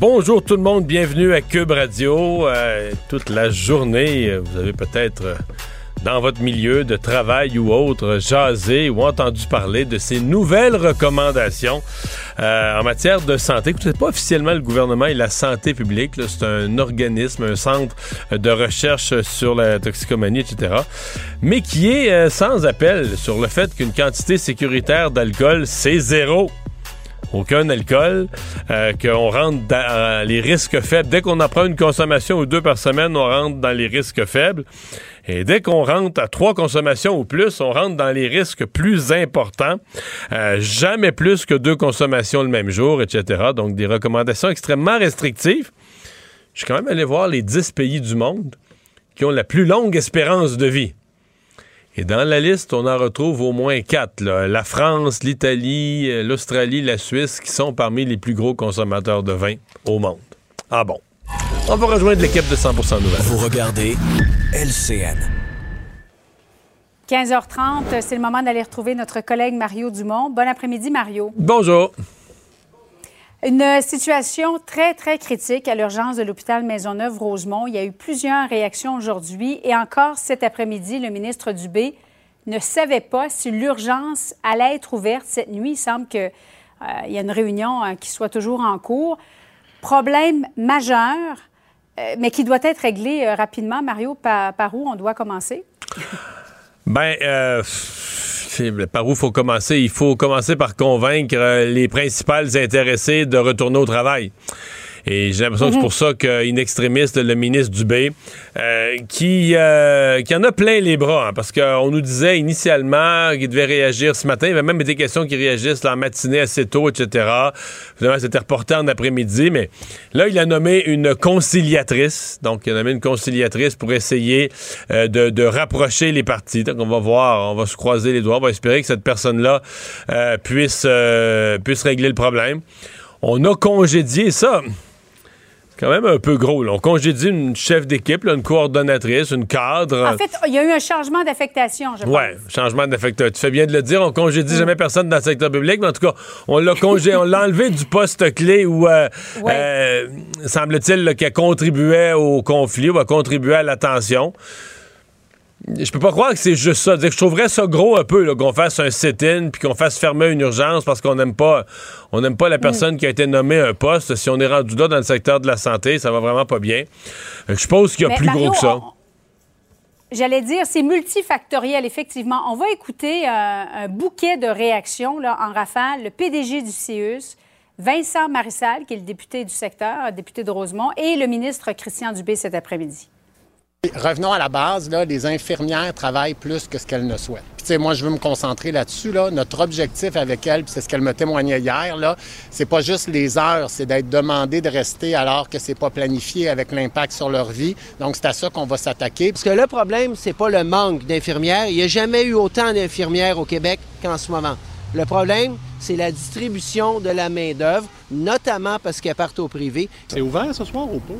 Bonjour tout le monde, bienvenue à Cube Radio. Euh, toute la journée, vous avez peut-être euh, dans votre milieu de travail ou autre jasé ou entendu parler de ces nouvelles recommandations euh, en matière de santé. C'est pas officiellement le gouvernement et la santé publique, c'est un organisme, un centre de recherche sur la toxicomanie, etc. Mais qui est sans appel sur le fait qu'une quantité sécuritaire d'alcool, c'est zéro aucun alcool, euh, qu'on rentre dans les risques faibles. Dès qu'on apprend une consommation ou deux par semaine, on rentre dans les risques faibles. Et dès qu'on rentre à trois consommations ou plus, on rentre dans les risques plus importants. Euh, jamais plus que deux consommations le même jour, etc. Donc des recommandations extrêmement restrictives. Je suis quand même allé voir les dix pays du monde qui ont la plus longue espérance de vie. Et dans la liste, on en retrouve au moins quatre. La France, l'Italie, euh, l'Australie, la Suisse, qui sont parmi les plus gros consommateurs de vin au monde. Ah bon. On va rejoindre l'équipe de 100% Nouvelles. Vous regardez LCN. 15h30, c'est le moment d'aller retrouver notre collègue Mario Dumont. Bon après-midi, Mario. Bonjour. Une situation très, très critique à l'urgence de l'hôpital Maisonneuve-Rosemont. Il y a eu plusieurs réactions aujourd'hui et encore cet après-midi, le ministre Dubé ne savait pas si l'urgence allait être ouverte cette nuit. Il semble qu'il euh, y a une réunion euh, qui soit toujours en cours. Problème majeur, euh, mais qui doit être réglé rapidement. Mario, par, par, où on doit commencer? Ben, par où faut commencer? Il faut commencer par convaincre euh, les principales intéressés de retourner au travail. Et j'ai l'impression que c'est mhm. pour ça qu'une extrémiste, le ministre Dubé, euh, qui, euh, qui en a plein les bras, hein, parce qu'on nous disait initialement qu'il devait réagir ce matin. Il y avait même des questions qui réagissent la matinée assez tôt, etc. Finalement, c'était reporté en après-midi, mais là, il a nommé une conciliatrice. Donc, il a nommé une conciliatrice pour essayer euh, de, de, rapprocher les partis. Donc, on va voir, on va se croiser les doigts. On va espérer que cette personne-là puisse, puisse régler le problème. On a congédié ça quand même un peu gros. On congédie une chef d'équipe, une coordonnatrice, une cadre. En fait, il y a eu un changement d'affectation, je pense. Oui, changement d'affectation. Tu fais bien de le dire. On congédie jamais personne dans le secteur public, mais en tout cas, on l'a congé, on l'a enlevé du poste clé où, euh, euh, semble-t-il, qu'elle contribuait au conflit ou a contribué à la tension je peux pas croire que c'est juste ça. je trouverais ça gros un peu qu'on fasse un sit-in puis qu'on fasse fermer une urgence parce qu'on n'aime pas on n'aime pas la personne qui a été nommée un poste. Si on est rendu là dans le secteur de la santé, ça va vraiment pas bien. Je pense qu'il y a plus gros que ça. J'allais dire, c'est multifactoriel, effectivement. On va écouter euh, un bouquet de réactions là, en rafale. Le PDG du CIUS, Vincent Marissal, qui est le député du secteur, député de Rosemont, et le ministre Christian Dubé cet après-midi. Revenons à la base, là, les infirmières travaillent plus que ce qu'elles ne souhaitent. Puis, moi, je veux me concentrer là-dessus. Là. Notre objectif avec elles, c'est ce qu'elle me témoignait hier, là, c'est pas juste les heures, c'est d'être demandé de rester alors que c'est pas planifié avec l'impact sur leur vie. Donc, c'est à ça qu'on va s'attaquer. Parce que le problème, c'est pas le manque d'infirmières. Il n'y a jamais eu autant d'infirmières au Québec qu'en ce moment. Le problème, c'est la distribution de la main-d'œuvre, notamment parce qu'elle part au privé. C'est ouvert ce soir ou pas?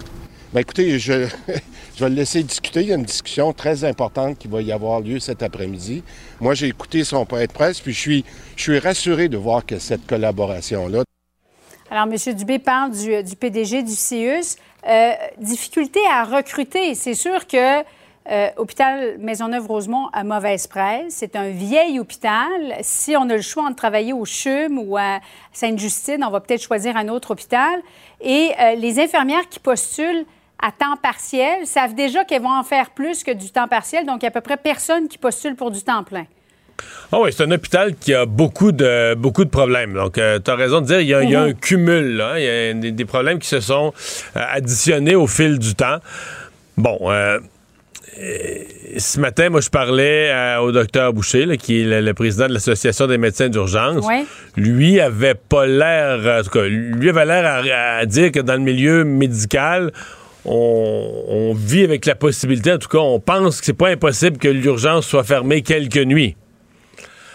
Bien, écoutez, je, je, vais le laisser discuter. Il y a une discussion très importante qui va y avoir lieu cet après-midi. Moi, j'ai écouté son point de presse, puis je suis, je suis rassuré de voir que cette collaboration-là. Alors, M. Dubé parle du, PDG du CIUS. Euh, difficulté à recruter. C'est sûr que euh, hôpital Maisonneuve-Rosemont a mauvaise presse. C'est un vieil hôpital. Si on a le choix de travailler au CHUM ou à Sainte-Justine, on va peut-être choisir un autre hôpital. Et euh, les infirmières qui postulent à temps partiel savent déjà qu'elles vont en faire plus que du temps partiel, donc il y a à peu près personne qui postule pour du temps plein. Ah oui, c'est un hôpital qui a beaucoup de, beaucoup de problèmes. Donc, euh, tu as raison de dire, il y a, un mhm. cumul. Il y a des, problèmes qui se sont euh, additionnés au fil du temps. Bon, euh, ce matin, moi, je parlais au docteur Boucher, qui est le, président de l'Association des médecins d'urgence. Lui avait pas l'air, en tout cas, lui avait l'air à dire que dans le milieu médical, on, vit avec la possibilité, en tout cas, on pense que c'est pas impossible que l'urgence soit fermée quelques nuits.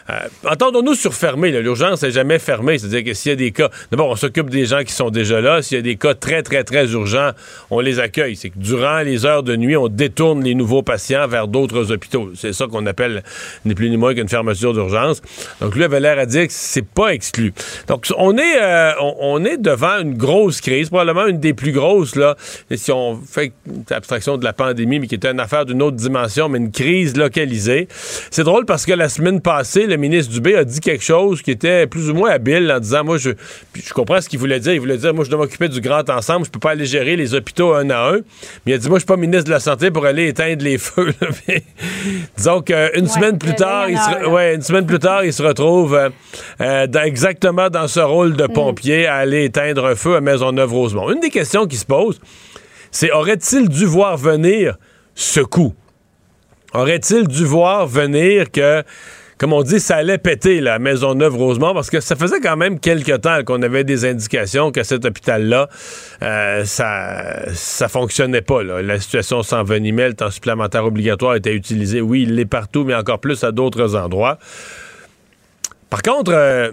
Euh, entendons-nous sur fermé. L'urgence n'est jamais fermée. C'est-à-dire que s'il y a des cas, d'abord, on s'occupe des gens qui sont déjà là. S'il y a des cas très, très, très urgents, on les accueille. C'est que durant les heures de nuit, on détourne les nouveaux patients vers d'autres hôpitaux. C'est ça qu'on appelle ni plus ni moins qu'une fermeture d'urgence. Donc, lui avait l'air à dire que c'est pas exclu. Donc, on est, euh, on, est devant une grosse crise, probablement une des plus grosses, là. Si on fait abstraction de la pandémie, mais qui était une affaire d'une autre dimension, mais une crise localisée. C'est drôle parce que la semaine passée, le ministre Dubé a dit quelque chose qui était plus ou moins habile en disant moi je je comprends ce qu'il voulait dire, il voulait dire moi je dois m'occuper du grand ensemble, je peux pas aller gérer les hôpitaux un à un. Mais il a dit moi je suis pas ministre de la santé pour aller éteindre les feux. disons qu'une semaine plus tard, il se, ouais, une semaine plus tard, il se retrouve euh, euh, exactement dans ce rôle de mm. pompier à aller éteindre un feu à Maisonneuve-Rosemont. Une des questions qui se pose, c'est aurait-il dû voir venir ce coup? Aurait-il dû voir venir que comme on dit, ça allait péter la Maisonneuve-Rosemont parce que ça faisait quand même quelques temps qu'on avait des indications que cet hôpital-là, euh, ça, ça fonctionnait pas. La situation s'envenimait, le temps supplémentaire obligatoire était utilisé. Oui, il l'est partout, mais encore plus à d'autres endroits. Par contre, euh,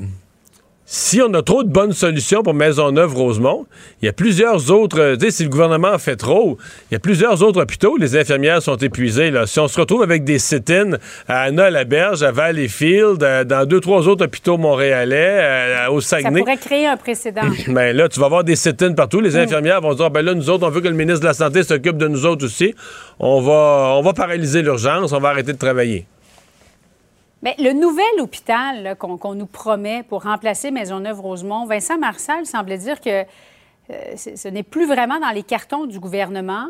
si on a trop de bonnes solutions pour Maisonneuve-Rosemont, il y a plusieurs autres. Euh, tu sais, si le gouvernement fait trop, il y a plusieurs autres hôpitaux. Les infirmières sont épuisées. Là. Si on se retrouve avec des sit-ins à Anna-la-Berge, à Valleyfield, euh, dans deux, trois autres hôpitaux montréalais, euh, au Saguenay. Ça pourrait créer un précédent. ben là, tu vas avoir des sit-ins partout. Les mm. infirmières vont dire ben là, nous autres, on veut que le ministre de la Santé s'occupe de nous autres aussi. On va, on va paralyser l'urgence, on va arrêter de travailler. Mais le nouvel hôpital qu'on nous promet pour remplacer Maisonneuve-Rosemont, Vincent Marcel semblait dire que euh, ce n'est plus vraiment dans les cartons du gouvernement.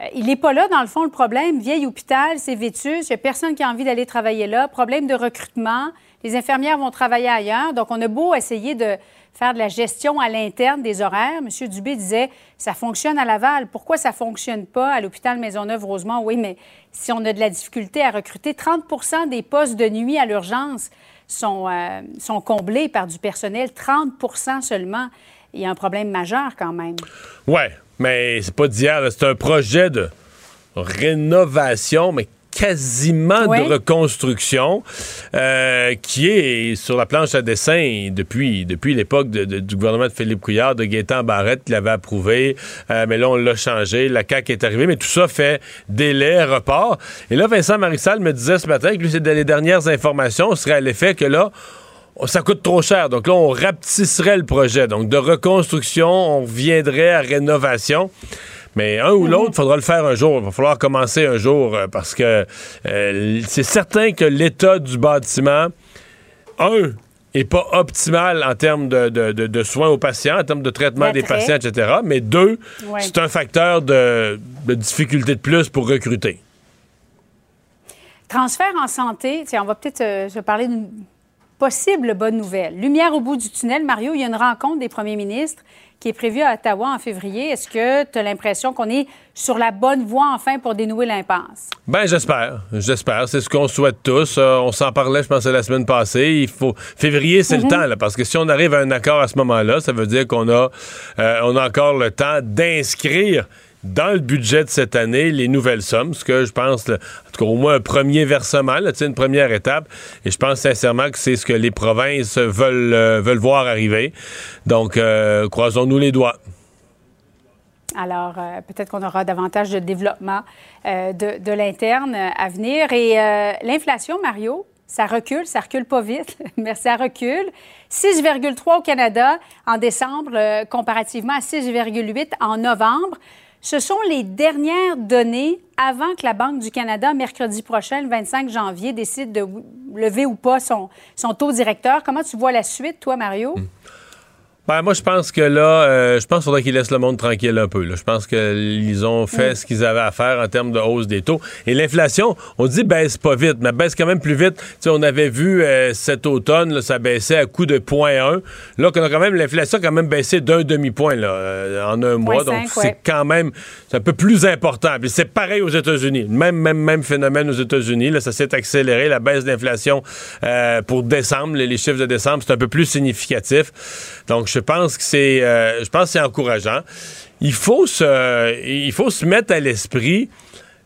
Euh, il n'est pas là, dans le fond, le problème. Vieil hôpital, c'est vétus, il n'y a personne qui a envie d'aller travailler là. Problème de recrutement, les infirmières vont travailler ailleurs. Donc, on a beau essayer de faire de la gestion à l'interne des horaires. M. Dubé disait, ça fonctionne à Laval. Pourquoi ça ne fonctionne pas à l'hôpital Maisonneuve-Rosemont? Oui, mais si on a de la difficulté à recruter, 30% des postes de nuit à l'urgence sont, euh, sont comblés par du personnel, 30% seulement. Il y a un problème majeur quand même. Oui, mais c'est pas d'hier. C'est un projet de rénovation, mais quasiment de reconstruction euh, qui est sur la planche à dessin depuis, depuis l'époque du gouvernement de Philippe Couillard, de Gaétan Barrette qui l'avait approuvé. Euh, mais là, on l'a changé. La CAQ est arrivée. Mais tout ça fait délai, report. Et là, Vincent Marissal me disait ce matin que lui, c'est les dernières informations serait à l'effet que là, ça coûte trop cher. Donc là, on rapetisserait le projet. Donc de reconstruction, on reviendrait à rénovation. Mais un ou l'autre, il faudra le faire un jour. Il va falloir commencer un jour euh, parce que euh, c'est certain que l'état du bâtiment, un, est pas optimal en termes de, soins aux patients, en termes de traitement des patients, etc. Mais deux, c'est un facteur de, difficulté de plus pour recruter. Transfert en santé, on va peut-être euh, se parler d'une possible bonne nouvelle. Lumière au bout du tunnel, Mario, il y a une rencontre des premiers ministres qui est prévu à Ottawa en février. Est-ce que tu as l'impression qu'on est sur la bonne voie enfin pour dénouer l'impasse? Ben j'espère. J'espère. C'est ce qu'on souhaite tous. Euh, on s'en parlait, je pense, la semaine passée. Il faut février, c'est le mhm. temps, là, parce que si on arrive à un accord à ce moment-là, ça veut dire qu'on a, euh, on a encore le temps d'inscrire dans le budget de cette année les nouvelles sommes, ce que je pense, en tout cas au moins un premier versement, là, une première étape. Et je pense sincèrement que c'est ce que les provinces veulent, euh, voir arriver. Donc, euh, croisons-nous les doigts. Alors, euh, peut-être qu'on aura davantage de développement de, de l'interne à venir. Et l'inflation, Mario, ça recule, ça recule pas vite, mais ça recule. 6,3 au Canada en décembre, comparativement à 6,8 en novembre. Ce sont les dernières données avant que la Banque du Canada, mercredi prochain, le 25 janvier, décide de lever ou pas son, son taux directeur. Comment tu vois la suite, toi, Mario? Hmm. Ben, moi, je pense que là, euh, je pense qu'il faudrait qu'ils laissent le monde tranquille un peu. Je pense qu'ils ont fait ce qu'ils avaient à faire en termes de hausse des taux. Et l'inflation, on dit baisse pas vite, mais baisse quand même plus vite. sais, on avait vu euh, cet automne, ça baissait à coup de 0.1. Là, qu'on a quand même l'inflation quand même baissé d'un demi-point là, euh, en un mois. donc, c'est quand même un peu plus important. Puis c'est pareil aux États-Unis. Même, même, même phénomène aux États-Unis. Là, ça s'est accéléré. La baisse d'inflation pour décembre, les, les chiffres de décembre, c'est un peu plus significatif. Donc, je pense que c'est encourageant. Il faut se il faut se mettre à l'esprit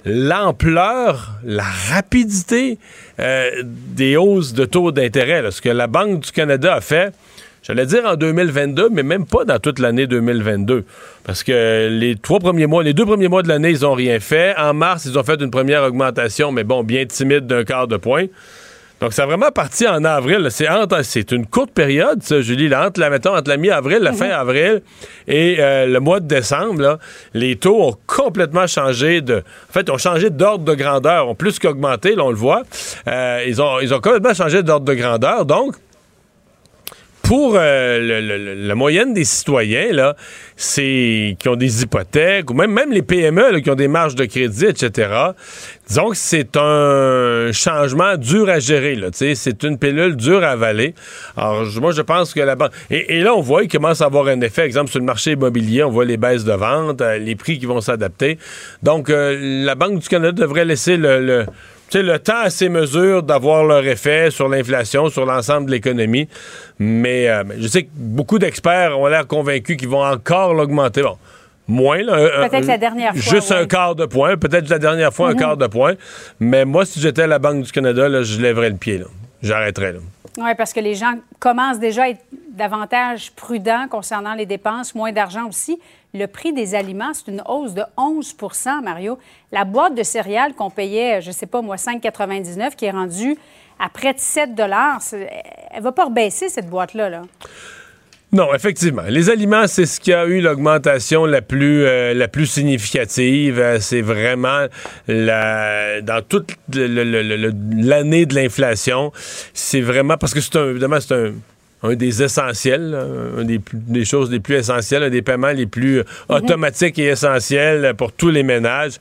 l'ampleur, la rapidité des hausses de taux d'intérêt. Ce que la Banque du Canada a fait, J'allais dire en 2022, mais même pas dans toute l'année 2022. Parce que les trois premiers mois, les deux premiers mois de l'année, ils n'ont rien fait. En mars, ils ont fait une première augmentation, mais bon, bien timide d'un quart de point. Donc, ça a vraiment parti en avril. C'est une courte période, ça, Julie, entre, la, mettons, entre la mi-avril, la fin mhm. avril et euh, le mois de décembre. les taux ont complètement changé de. En fait, ont changé d'ordre de grandeur, ont plus qu'augmenté, là, on le voit. Euh, ils, ont, ils ont complètement changé d'ordre de grandeur. Donc, pour euh, la moyenne des citoyens, là, c'est qui ont des hypothèques, ou même, même les PME qui ont des marges de crédit, etc., disons que c'est un changement dur à gérer. C'est une pilule dure à avaler. Alors, moi, je pense que la banque... Et, là, on voit qu'il commence à avoir un effet, exemple, sur le marché immobilier, on voit les baisses de vente, euh, les prix qui vont s'adapter. Donc, euh, la Banque du Canada devrait laisser le sais, le temps à ces mesures d'avoir leur effet sur l'inflation, sur l'ensemble de l'économie. Mais euh, je sais que beaucoup d'experts ont l'air convaincus qu'ils vont encore l'augmenter. Bon, moins. Peut-être la dernière fois. Juste un quart de point. Peut-être la dernière fois, un mhm. quart de point. Mais moi, si j'étais à la Banque du Canada, là, je lèverais le pied. J'arrêterais. Oui, parce que les gens commencent déjà à être davantage prudents concernant les dépenses, moins d'argent aussi. Le prix des aliments, c'est une hausse de 11% Mario. La boîte de céréales qu'on payait, je ne sais pas moi, 5,99, qui est rendue à près de 7 elle ne va pas rebaisser, cette boîte-là. Là. Non, effectivement. Les aliments, c'est ce qui a eu l'augmentation la plus euh, la plus significative. Euh, c'est vraiment la dans toute l'année de l'inflation. C'est vraiment parce que c'est évidemment c'est un un des essentiels, un des, des, choses les plus essentielles, un des paiements les plus mhm. automatiques et essentiels pour tous les ménages.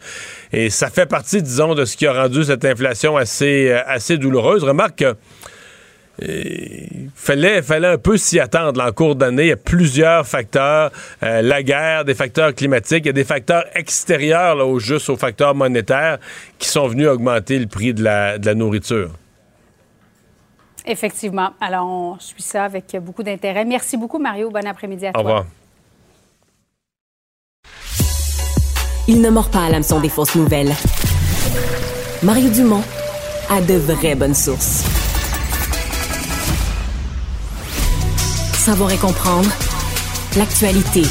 Et ça fait partie, disons, de ce qui a rendu cette inflation assez, euh, assez douloureuse. Remarque que il fallait, fallait un peu s'y attendre en cours d'année. Il y a plusieurs facteurs. Euh, la guerre, des facteurs climatiques, il y a des facteurs extérieurs là, au juste aux facteurs monétaires qui sont venus augmenter le prix de la, de la nourriture. Effectivement. Alors, on suit ça avec beaucoup d'intérêt. Merci beaucoup, Mario. Bon après-midi à toi. Au revoir. Il ne mord pas à l'hameçon des fausses nouvelles. Mario Dumont a de vraies bonnes sources. Savoir et comprendre l'actualité.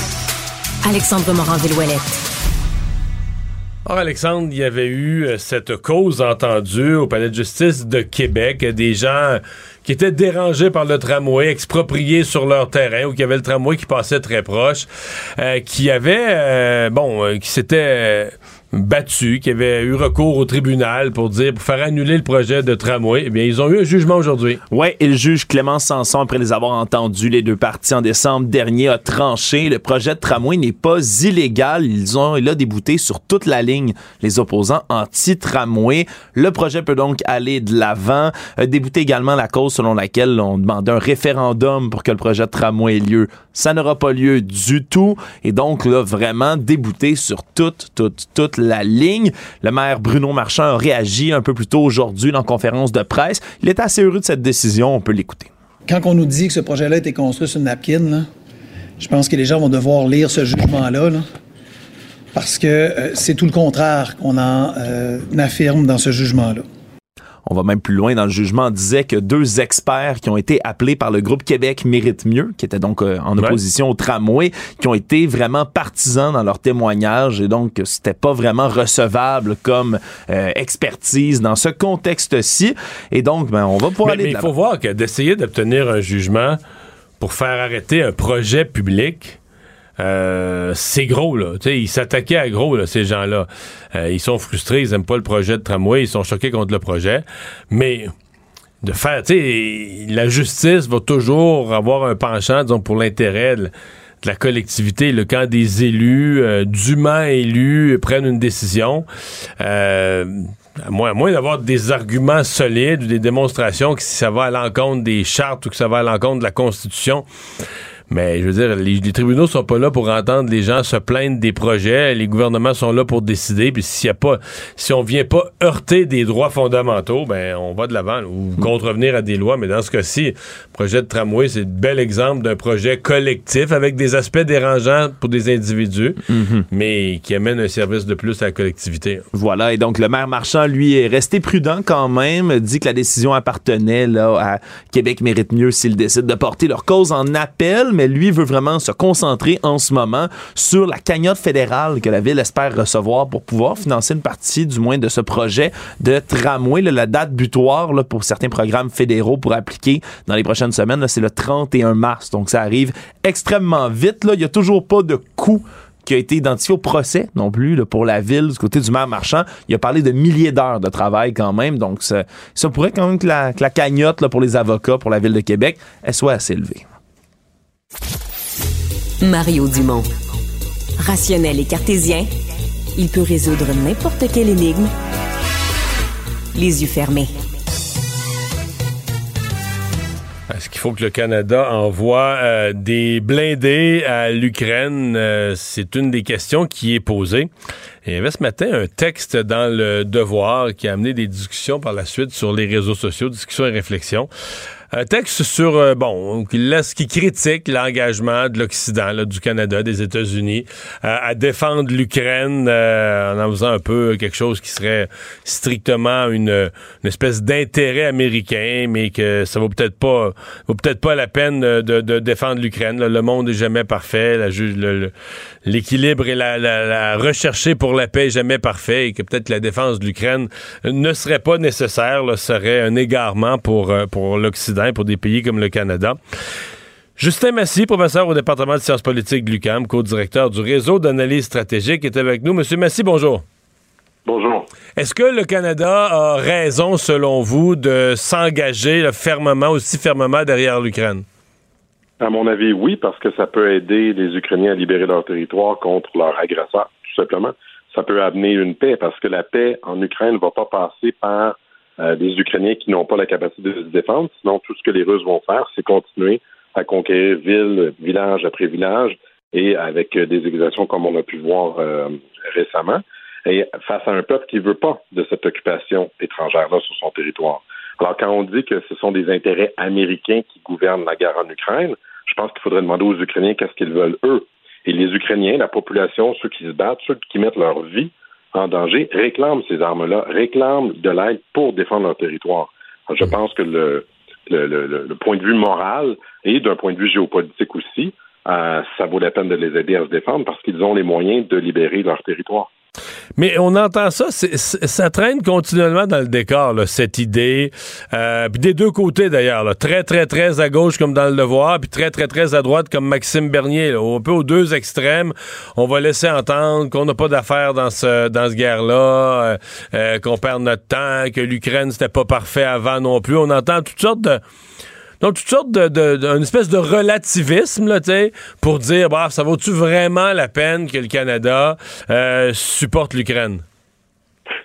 Alexandre Morin-Villouellette. Or, Alexandre, il y avait eu euh, cette cause entendue au Palais de justice de Québec, des gens qui étaient dérangés par le tramway, expropriés sur leur terrain, ou qui avaient le tramway qui passait très proche, euh, qui avaient, euh, bon, qui s'étaient battu, qui avait eu recours au tribunal pour dire, pour faire annuler le projet de tramway. Eh bien, ils ont eu un jugement aujourd'hui. Oui, et le juge Clément Sanson, après les avoir entendus, les deux parties en décembre dernier, a tranché. Le projet de tramway n'est pas illégal. Ils ont, il a débouté sur toute la ligne les opposants anti-tramway. Le projet peut donc aller de l'avant. Débouté également la cause selon laquelle on demandait un référendum pour que le projet de tramway ait lieu. Ça n'aura pas lieu du tout. Et donc, là, vraiment débouté sur toute, toute, toute la ligne. Le maire Bruno Marchand a réagi un peu plus tôt aujourd'hui dans conférence de presse. Il est assez heureux de cette décision. On peut l'écouter. Quand on nous dit que ce projet-là a été construit sur une napkin, je pense que les gens vont devoir lire ce jugement-là. parce que euh, c'est tout le contraire qu'on en euh, affirme dans ce jugement-là. On va même plus loin dans le jugement. On disait que deux experts qui ont été appelés par le groupe Québec mérite mieux, qui était donc euh, en opposition au tramway, qui ont été vraiment partisans dans leur témoignage et donc c'était pas vraiment recevable comme euh, expertise dans ce contexte-ci. Et donc, ben, on va pouvoir aller. Mais il faut voir que d'essayer d'obtenir un jugement pour faire arrêter un projet public euh, c'est gros, là. sais, ils s'attaquaient à gros, là, ces gens-là. Euh, ils sont frustrés, ils aiment pas le projet de tramway, ils sont choqués contre le projet. Mais de faire, tu sais, la justice va toujours avoir un penchant, disons, pour l'intérêt de, la collectivité. Le quand des élus, euh, dûment élus, prennent une décision, à moins, moins d'avoir des arguments solides ou des démonstrations que si ça va à l'encontre des chartes ou que ça va à l'encontre de la Constitution, Mais je veux dire, les, les, tribunaux sont pas là pour entendre les gens se plaindre des projets. Les gouvernements sont là pour décider. Puis s'il y a pas, si on vient pas heurter des droits fondamentaux, ben on va de l'avant ou contrevenir à des lois. Mais dans ce cas-ci, le projet de tramway, c'est un bel exemple d'un projet collectif avec des aspects dérangeants pour des individus, Mhm. mais qui amène un service de plus à la collectivité. Voilà, et donc le maire Marchand, lui, est resté prudent quand même, dit que la décision appartenait là, à Québec mérite mieux s'ils décident de porter leur cause en appel, mais lui veut vraiment se concentrer en ce moment sur la cagnotte fédérale que la ville espère recevoir pour pouvoir financer une partie, du moins, de ce projet de tramway. La date butoir pour certains programmes fédéraux pour appliquer dans les prochaines semaines, c'est le 31 mars. Donc ça arrive extrêmement vite. Il n'y a toujours pas de coût qui a été identifié au procès non plus pour la ville du côté du maire marchand. Il a parlé de milliers d'heures de travail quand même. Donc, ça, pourrait quand même que la, cagnotte pour les avocats, pour la ville de Québec, elle soit assez élevée. Mario Dumont. Rationnel et cartésien, il peut résoudre n'importe quelle énigme les yeux fermés. Est-ce qu'il faut que le Canada envoie euh, des blindés à l'Ukraine? Euh, c'est une des questions qui est posée. Et il y avait ce matin un texte dans le Devoir qui a amené des discussions par la suite sur les réseaux sociaux, discussions et réflexions. Un texte sur, euh, bon, qui qui critique l'engagement de l'Occident, du Canada, des États-Unis, euh, à défendre l'Ukraine euh, en en faisant un peu quelque chose qui serait strictement une, une espèce d'intérêt américain, mais que ça vaut peut-être pas, vaut peut-être pas la peine de, de défendre l'Ukraine. Le monde est jamais parfait. L'équilibre et la, la, la pour la paix est jamais parfait et que peut-être la défense de l'Ukraine ne serait pas nécessaire, là, serait un égarement pour, euh, pour l'Occident, pour des pays comme le Canada. Justin Massy, professeur au département de sciences politiques de l'UQAM, co-directeur du réseau d'analyse stratégique, est avec nous. Monsieur Massy, bonjour. Bonjour. Est-ce que le Canada a raison, selon vous, de s'engager fermement, aussi fermement derrière l'Ukraine? À mon avis, oui, parce que ça peut aider les Ukrainiens à libérer leur territoire contre leurs agresseurs, tout simplement. Ça peut amener une paix, parce que la paix en Ukraine ne va pas passer par des Ukrainiens qui n'ont pas la capacité de se défendre. Sinon, tout ce que les Russes vont faire, c'est continuer à conquérir ville, village après village, et avec euh, des exactions comme on a pu voir euh, récemment, et face à un peuple qui ne veut pas de cette occupation étrangère-là sur son territoire. Alors, quand on dit que ce sont des intérêts américains qui gouvernent la guerre en Ukraine, je pense qu'il faudrait demander aux Ukrainiens qu'est-ce qu'ils veulent eux. Et les Ukrainiens, la population, ceux qui se battent, ceux qui mettent leur vie en danger, réclament ces armes-là, réclament de l'aide pour défendre leur territoire. Alors, je pense que le, le, le, le point de vue moral et d'un point de vue géopolitique aussi, euh, ça vaut la peine de les aider à se défendre parce qu'ils ont les moyens de libérer leur territoire. Mais on entend ça, ça traîne continuellement dans le décor, cette idée. Euh, puis des deux côtés d'ailleurs, très très très à gauche comme dans le Devoir, puis très très très à droite comme Maxime Bernier. Un peu aux deux extrêmes, on va laisser entendre qu'on n'a pas d'affaires dans ce dans ce guerre-là, euh, euh, qu'on perd notre temps, que l'Ukraine c'était pas parfait avant non plus. On entend toutes sortes de donc, toutes sortes de, de, espèce de relativisme, là, tu pour dire, bah, ça vaut-tu vraiment la peine que le Canada euh, supporte l'Ukraine?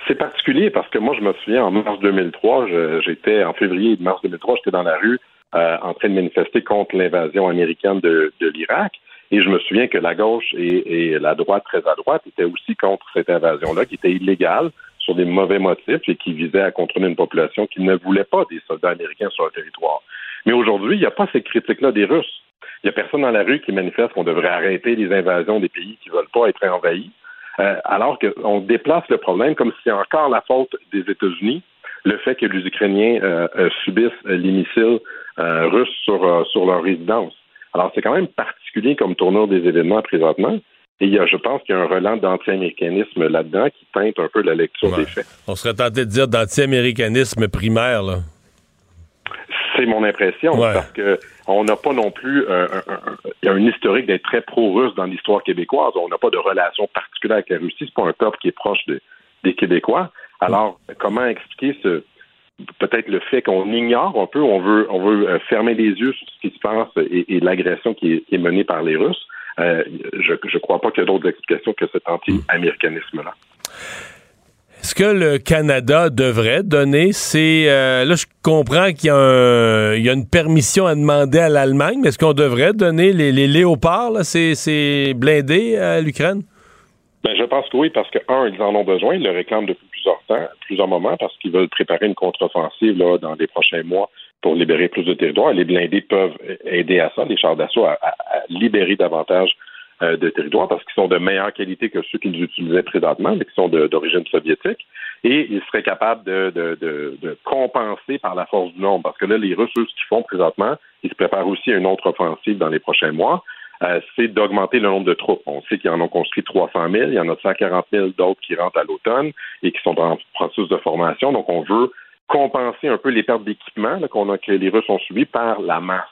C'est particulier parce que moi, je me souviens, en mars 2003, je- j'étais, en février de mars 2003, j'étais dans la rue euh, en train de manifester contre l'invasion américaine de, l'Irak. Et je me souviens que la gauche et, et la droite, très à droite, étaient aussi contre cette invasion-là, qui était illégale sur des mauvais motifs et qui visait à contrôler une population qui ne voulait pas des soldats américains sur le territoire. Mais aujourd'hui, il n'y a pas ces critiques-là des Russes. Il n'y a personne dans la rue qui manifeste qu'on devrait arrêter les invasions des pays qui ne veulent pas être envahis. Euh, alors qu'on déplace le problème comme si c'est encore la faute des États-Unis, le fait que les Ukrainiens euh, euh, subissent les missiles euh, russes sur, sur leur résidence. Alors c'est quand même particulier comme tournure des événements présentement. Et il y a, je pense qu'il y a un relent d'anti-américanisme là-dedans qui teinte un peu la lecture des faits. On serait tenté de dire d'anti-américanisme primaire, là. C'est mon impression, Ouais. parce que on n'a pas non plus euh, un, un- a un historique d'être très pro-russe dans l'histoire québécoise. On n'a pas de relation particulière avec la Russie. C'est pas un peuple qui est proche de- des Québécois. Alors, comment expliquer ce peut-être le fait qu'on ignore un peu, on veut on veut euh, fermer les yeux sur ce qui se passe et, et l'agression qui est, qui est menée par les Russes? Euh, je ne crois pas qu'il y a d'autres explications que cet anti-américanisme-là. Est-ce que le Canada devrait donner ces... Euh, là, je comprends qu'il y, a une permission à demander à l'Allemagne, mais est-ce qu'on devrait donner les, léopards, ces, blindés à l'Ukraine? Ben, je pense que oui, parce que, un, ils en ont besoin, ils le réclament depuis plusieurs temps, plusieurs moments, parce qu'ils veulent préparer une contre-offensive dans les prochains mois pour libérer plus de territoires. Les blindés peuvent aider à ça, les chars d'assaut, à, libérer davantage euh, de territoires parce qu'ils sont de meilleure qualité que ceux qu'ils utilisaient présentement, mais qui sont d'origine soviétique. Et ils seraient capables de, de, compenser par la force du nombre. Parce que là, les Russes, eux, ce qu'ils font présentement, ils se préparent aussi à une autre offensive dans les prochains mois. Euh, c'est d'augmenter le nombre de troupes. On sait qu'ils en ont construit 300 000. Il y en a 140 000 d'autres qui rentrent à l'automne et qui sont en processus de formation. Donc, on veut compenser un peu les pertes d'équipement que les Russes ont subies par la masse.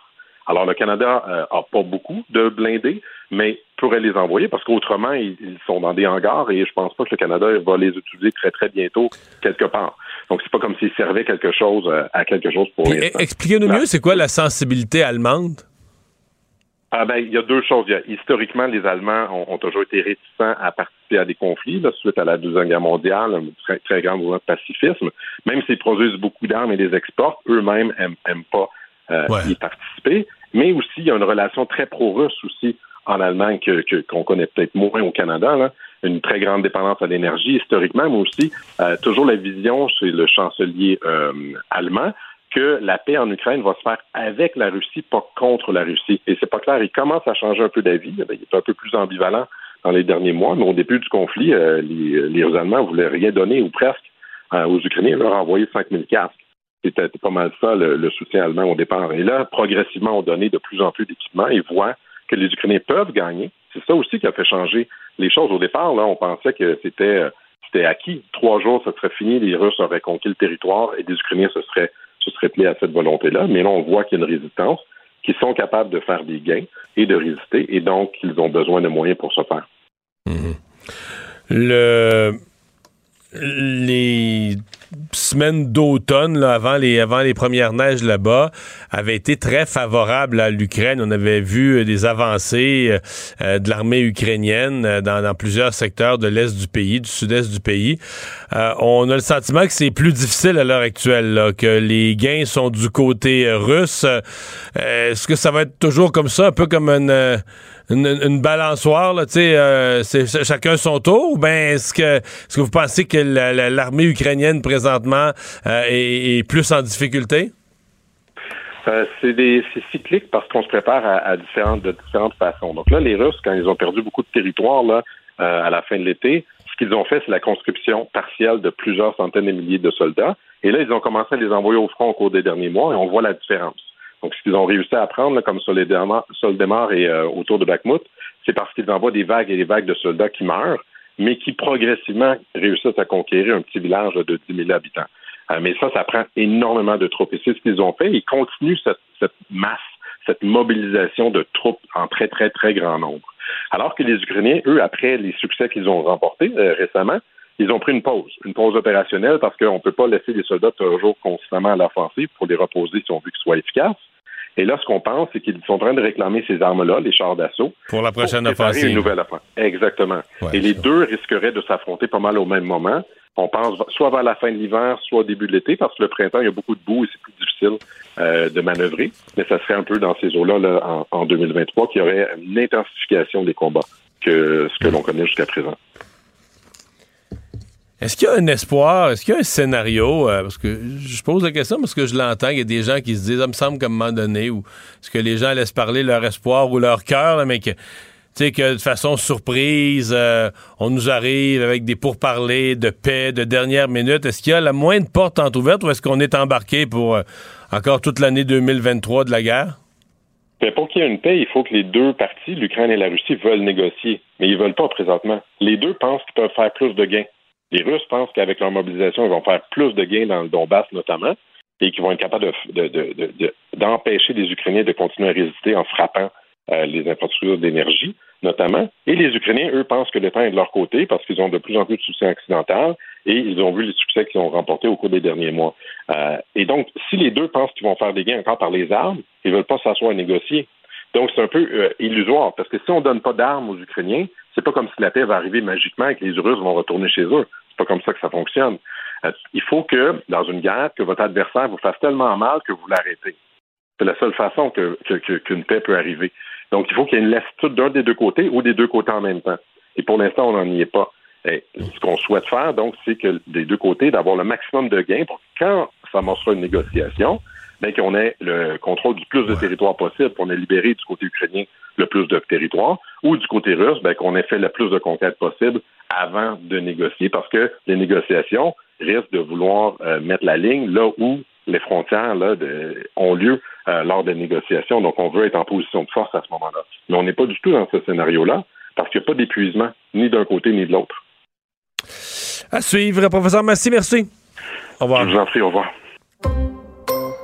Alors, le Canada n'a euh, pas beaucoup de blindés, mais pourrait les envoyer parce qu'autrement, ils, sont dans des hangars et je pense pas que le Canada va les utiliser très, très bientôt quelque part. Donc, c'est pas comme s'ils servaient quelque chose euh, à quelque chose pour Expliquez-nous mieux, c'est quoi la sensibilité allemande? Ah ben, il y a deux choses. historiquement, les Allemands ont, toujours été réticents à participer à des conflits suite à la Deuxième Guerre mondiale, un très, très grand mouvement de pacifisme. Même s'ils produisent beaucoup d'armes et les exportent, eux-mêmes n'aiment pas euh, y participer. Mais aussi, il y a une relation très pro-russe aussi en Allemagne que, qu'on connaît peut-être moins au Canada. Là. Une très grande dépendance à l'énergie historiquement, mais aussi euh, toujours la vision chez le chancelier euh, allemand que la paix en Ukraine va se faire avec la Russie, pas contre la Russie. Et c'est pas clair. Il commence à changer un peu d'avis. Il est un peu plus ambivalent dans les derniers mois, mais au début du conflit, euh, les, les Allemands voulaient rien donner, ou presque, euh, aux Ukrainiens, leur envoyer 5000 casques. C'était pas mal ça, le, soutien allemand au départ. Et là, progressivement, on donnait de plus en plus d'équipements et voient que les Ukrainiens peuvent gagner. C'est ça aussi qui a fait changer les choses. Au départ, là, on pensait que c'était c'était acquis. Trois jours, ça serait fini, les Russes auraient conquis le territoire et les Ukrainiens se seraient se serait plié à cette volonté-là. Mais là, on voit qu'il y a une résistance, qu'ils sont capables de faire des gains et de résister, et donc qu'ils ont besoin de moyens pour ce faire. Mhm. Le les semaines d'automne, avant les, avant les premières neiges là-bas, avaient été très favorables à l'Ukraine. On avait vu des avancées euh, euh, de l'armée ukrainienne euh, dans, plusieurs secteurs de l'est du pays, du sud-est du pays. on a le sentiment que c'est plus difficile à l'heure actuelle, que les gains sont du côté russe. Est-ce que ça va être toujours comme ça, un peu comme une une, balançoire, là, euh, c'est chacun son tour, ou bien est-ce que, est-ce que vous pensez que l'armée ukrainienne présentement euh, est, plus en difficulté? Euh, c'est cyclique parce qu'on se prépare à, différentes, de différentes façons. Donc là, les Russes, quand ils ont perdu beaucoup de territoire là, à la fin de l'été, ce qu'ils ont fait, c'est la conscription partielle de plusieurs centaines de milliers de soldats. Et là, ils ont commencé à les envoyer au front au cours des derniers mois et on voit la différence. Donc, ce qu'ils ont réussi à prendre, comme Soldemar et euh, autour de Bakhmut, c'est parce qu'ils envoient des vagues et des vagues de soldats qui meurent, mais qui progressivement réussissent à conquérir un petit village de 10 000 habitants. Euh, mais ça, ça prend énormément de troupes. Et c'est ce qu'ils ont fait. Ils continuent cette, masse, cette mobilisation de troupes en très, très, très grand nombre. Alors que les Ukrainiens, eux, après les succès qu'ils ont remportés euh, récemment, ils ont pris une pause, une pause opérationnelle parce qu'on ne peut pas laisser les soldats toujours constamment à l'offensive pour les reposer si on veut qu'ils soient efficaces. Et là, ce qu'on pense, c'est qu'ils sont en train de réclamer ces armes-là, les chars d'assaut. Pour la prochaine offensive. Une nouvelle offensive. Exactement. Et les deux risqueraient de s'affronter pas mal au même moment. On pense soit vers la fin de l'hiver, soit au début de l'été, parce que le printemps, il y a beaucoup de boue et c'est plus difficile euh, de manœuvrer. Mais ça serait un peu dans ces eaux-là en, en 2023 qu'il y aurait une intensification des combats que ce que l'on connaît jusqu'à présent. Est-ce qu'il y a un espoir? Est-ce qu'il y a un scénario? Euh, parce que je pose la question parce que je l'entends. Il y a des gens qui se disent, ça me semble qu'à un moment donné, ou est-ce que les gens laissent parler leur espoir ou leur cœur, mais que, que de façon surprise, euh, on nous arrive avec des pourparlers de paix, de dernière minute. Est-ce qu'il y a la moindre porte entrouverte ou est-ce qu'on est embarqué pour euh, encore toute l'année 2023 de la guerre? Mais pour qu'il y ait une paix, il faut que les deux parties, l'Ukraine et la Russie, veulent négocier. Mais ils veulent pas présentement. Les deux pensent qu'ils peuvent faire plus de gains. Les Russes pensent qu'avec leur mobilisation, ils vont faire plus de gains dans le Donbass notamment et qu'ils vont être capables d'empêcher de, les Ukrainiens de continuer à résister en frappant euh, les infrastructures d'énergie, notamment. Et les Ukrainiens, eux, pensent que le temps est de leur côté parce qu'ils ont de plus en plus de succès occidental et ils ont vu les succès qu'ils ont remportés au cours des derniers mois. Euh, et donc, si les deux pensent qu'ils vont faire des gains encore par les armes, ils ne veulent pas s'asseoir à négocier. Donc, c'est un peu euh, illusoire parce que si on ne donne pas d'armes aux Ukrainiens, c'est pas comme si la paix va arriver magiquement et que les Russes vont retourner chez eux pas comme ça que ça fonctionne. Euh, il faut que, dans une guerre, que votre adversaire vous fasse tellement mal que vous l'arrêtez. C'est la seule façon qu'une que, paix peut arriver. Donc, il faut qu'il y ait une lassitude d'un des deux côtés ou des deux côtés en même temps. Et pour l'instant, on n'en y est pas. Ce qu'on souhaite faire, donc, c'est que des deux côtés, d'avoir le maximum de gains pour quand ça sera une négociation, mais qu'on ait le contrôle du plus de territoire possible, qu'on ait libéré du côté ukrainien le plus de territoire, ou du côté russe, ben, qu'on ait fait le plus de conquêtes possible avant de négocier, parce que les négociations risquent de vouloir euh, mettre la ligne là où les frontières là, ont lieu euh, lors des négociations. Donc, on veut être en position de force à ce moment-là. Mais on n'est pas du tout dans ce scénario-là, parce qu'il n'y a pas d'épuisement, ni d'un côté ni de l'autre. À suivre, professeur Massy, merci. Au revoir. Je vous en prie, au revoir.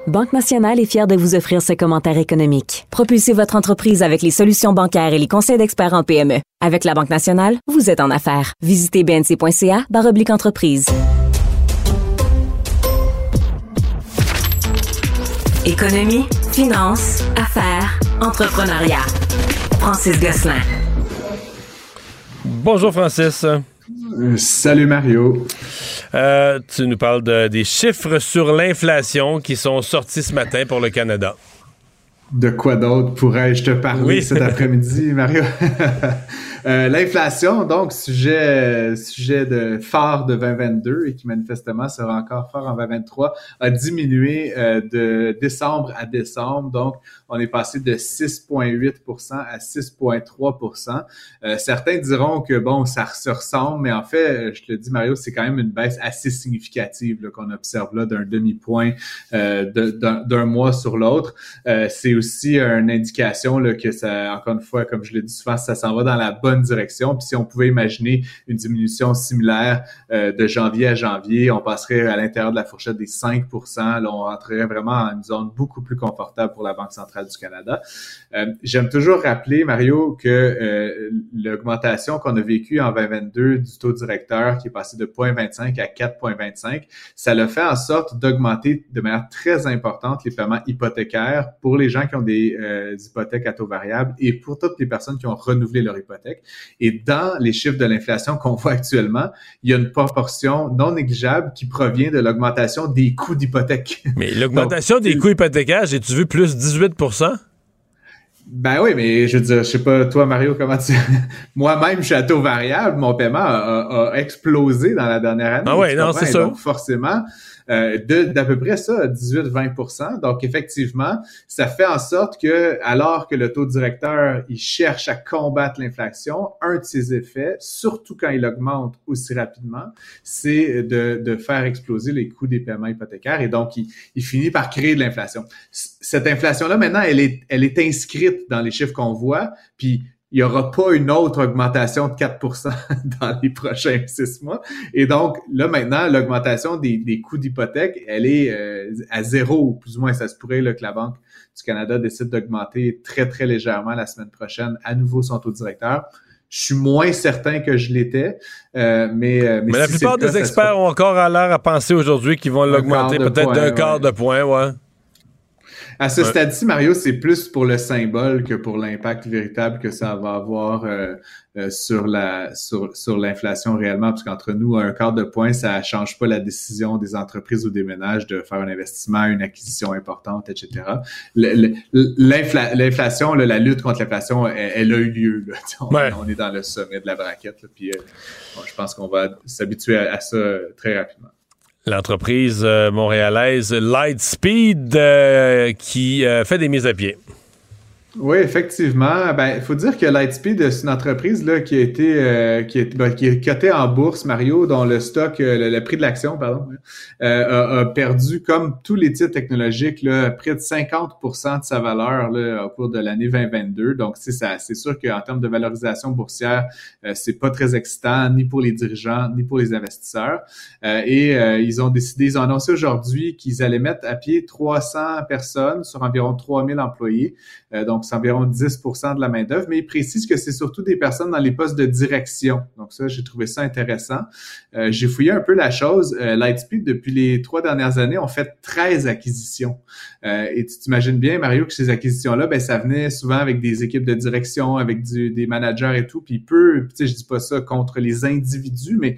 Banque Nationale est fière de vous offrir ce commentaire économique. Propulsez votre entreprise avec les solutions bancaires et les conseils d'experts en PME. Avec la Banque Nationale, vous êtes en affaires. Visitez bnc.ca oblique entreprise. Économie, finance, affaires, entrepreneuriat. Francis Gosselin. Bonjour Francis. Euh, salut Mario. Euh, tu nous parles des chiffres sur l'inflation qui sont sortis ce matin pour le Canada. De quoi d'autre pourrais-je te parler cet après-midi, Mario? Euh, l'inflation, donc, sujet, sujet de phare de 2022 et qui manifestement sera encore fort en 2023, a diminué euh, de décembre à décembre. Donc, on est passé de 6,8% à 6,3% euh, Certains diront que, bon, ça se ressemble, mais en fait, je te le dis, Mario, c'est quand même une baisse assez significative qu'on observe là d'un demi-point d'un mois sur l'autre. c'est aussi une indication là, que ça, encore une fois, comme je l'ai dit souvent, ça s'en va dans la bonne direction. Puis si on pouvait imaginer une diminution similaire euh, de janvier à janvier, on passerait à l'intérieur de la fourchette des 5 Là, on rentrerait vraiment en une zone beaucoup plus confortable pour la Banque centrale du Canada. Euh, j'aime toujours rappeler, Mario, que euh, l'augmentation qu'on a vécue en 2022 du taux directeur qui est passé de 0,25 à 4,25, ça le fait en sorte d'augmenter de manière très importante les paiements hypothécaires pour les gens qui ont des, des hypothèques à taux variable et pour toutes les personnes qui ont renouvelé leur hypothèque. Et dans les chiffres de l'inflation qu'on voit actuellement, il y a une proportion non négligeable qui provient de l'augmentation des coûts d'hypothèque. Mais l'augmentation des coûts hypothécaires, j'ai-tu vu plus 18% ben oui, mais je veux dire, je sais pas, toi, Mario, comment tu... Moi-même, je suis à taux variable, mon paiement a, explosé dans la dernière année. Ah oui, non, c'est ça. Donc, forcément, euh, d'à peu près ça, 18-20% Donc, effectivement, ça fait en sorte que, alors que le taux directeur, il cherche à combattre l'inflation, un de ses effets, surtout quand il augmente aussi rapidement, c'est de, de faire exploser les coûts des paiements hypothécaires et donc, il, il finit par créer de l'inflation. Cette inflation-là, maintenant, elle est, elle est inscrite dans les chiffres qu'on voit, puis il n'y aura pas une autre augmentation de 4% dans les prochains six mois. Et donc, là, maintenant, l'augmentation des, des coûts d'hypothèque, elle est euh, à zéro, ou plus ou moins. Ça se pourrait là, que la Banque du Canada décide d'augmenter très, très légèrement la semaine prochaine à nouveau son taux directeur. Je suis moins certain que je l'étais, euh, mais, euh, mais, la plupart des experts ont encore à l'air à penser aujourd'hui qu'ils vont l'augmenter peut-être d'un quart de point, ouais. À ce stade-ci, Mario, c'est plus pour le symbole que pour l'impact véritable que ça va avoir euh, euh, sur la sur, sur l'inflation réellement, parce qu'entre nous, un quart de point, ça change pas la décision des entreprises ou des ménages de faire un investissement, une acquisition importante, etc. L'inflation, la lutte contre l'inflation, elle, a eu lieu. On, est dans le sommet de la braquette, puis euh, je pense qu'on va s'habituer à ça très rapidement l'entreprise euh, montréalaise Lightspeed euh, qui euh, fait des mises à pied. Oui, effectivement. Ben, il faut dire que Lightspeed, c'est une entreprise là, qui a été euh, qui, est, ben, qui est cotée en bourse, Mario, dont le stock, euh, le, prix de l'action, pardon, euh, a, perdu, comme tous les titres technologiques, là, près de 50% de sa valeur là, au cours de l'année 2022. Donc, c'est ça. C'est sûr qu'en termes de valorisation boursière, c'est pas très excitant, ni pour les dirigeants, ni pour les investisseurs. et ils ont décidé, ils ont annoncé aujourd'hui qu'ils allaient mettre à pied 300 personnes sur environ 3000 employés. donc, c'est environ 10 de la main-d'œuvre, mais il précise que c'est surtout des personnes dans les postes de direction. Donc, ça, j'ai trouvé ça intéressant. Euh, j'ai fouillé un peu la chose. Euh, Lightspeed, depuis les trois dernières années, ont fait 13 acquisitions. Euh, et tu t'imagines bien, Mario, que ces acquisitions-là, ben, ça venait souvent avec des équipes de direction, avec des managers et tout. Puis peu, tu sais, je dis pas ça contre les individus, mais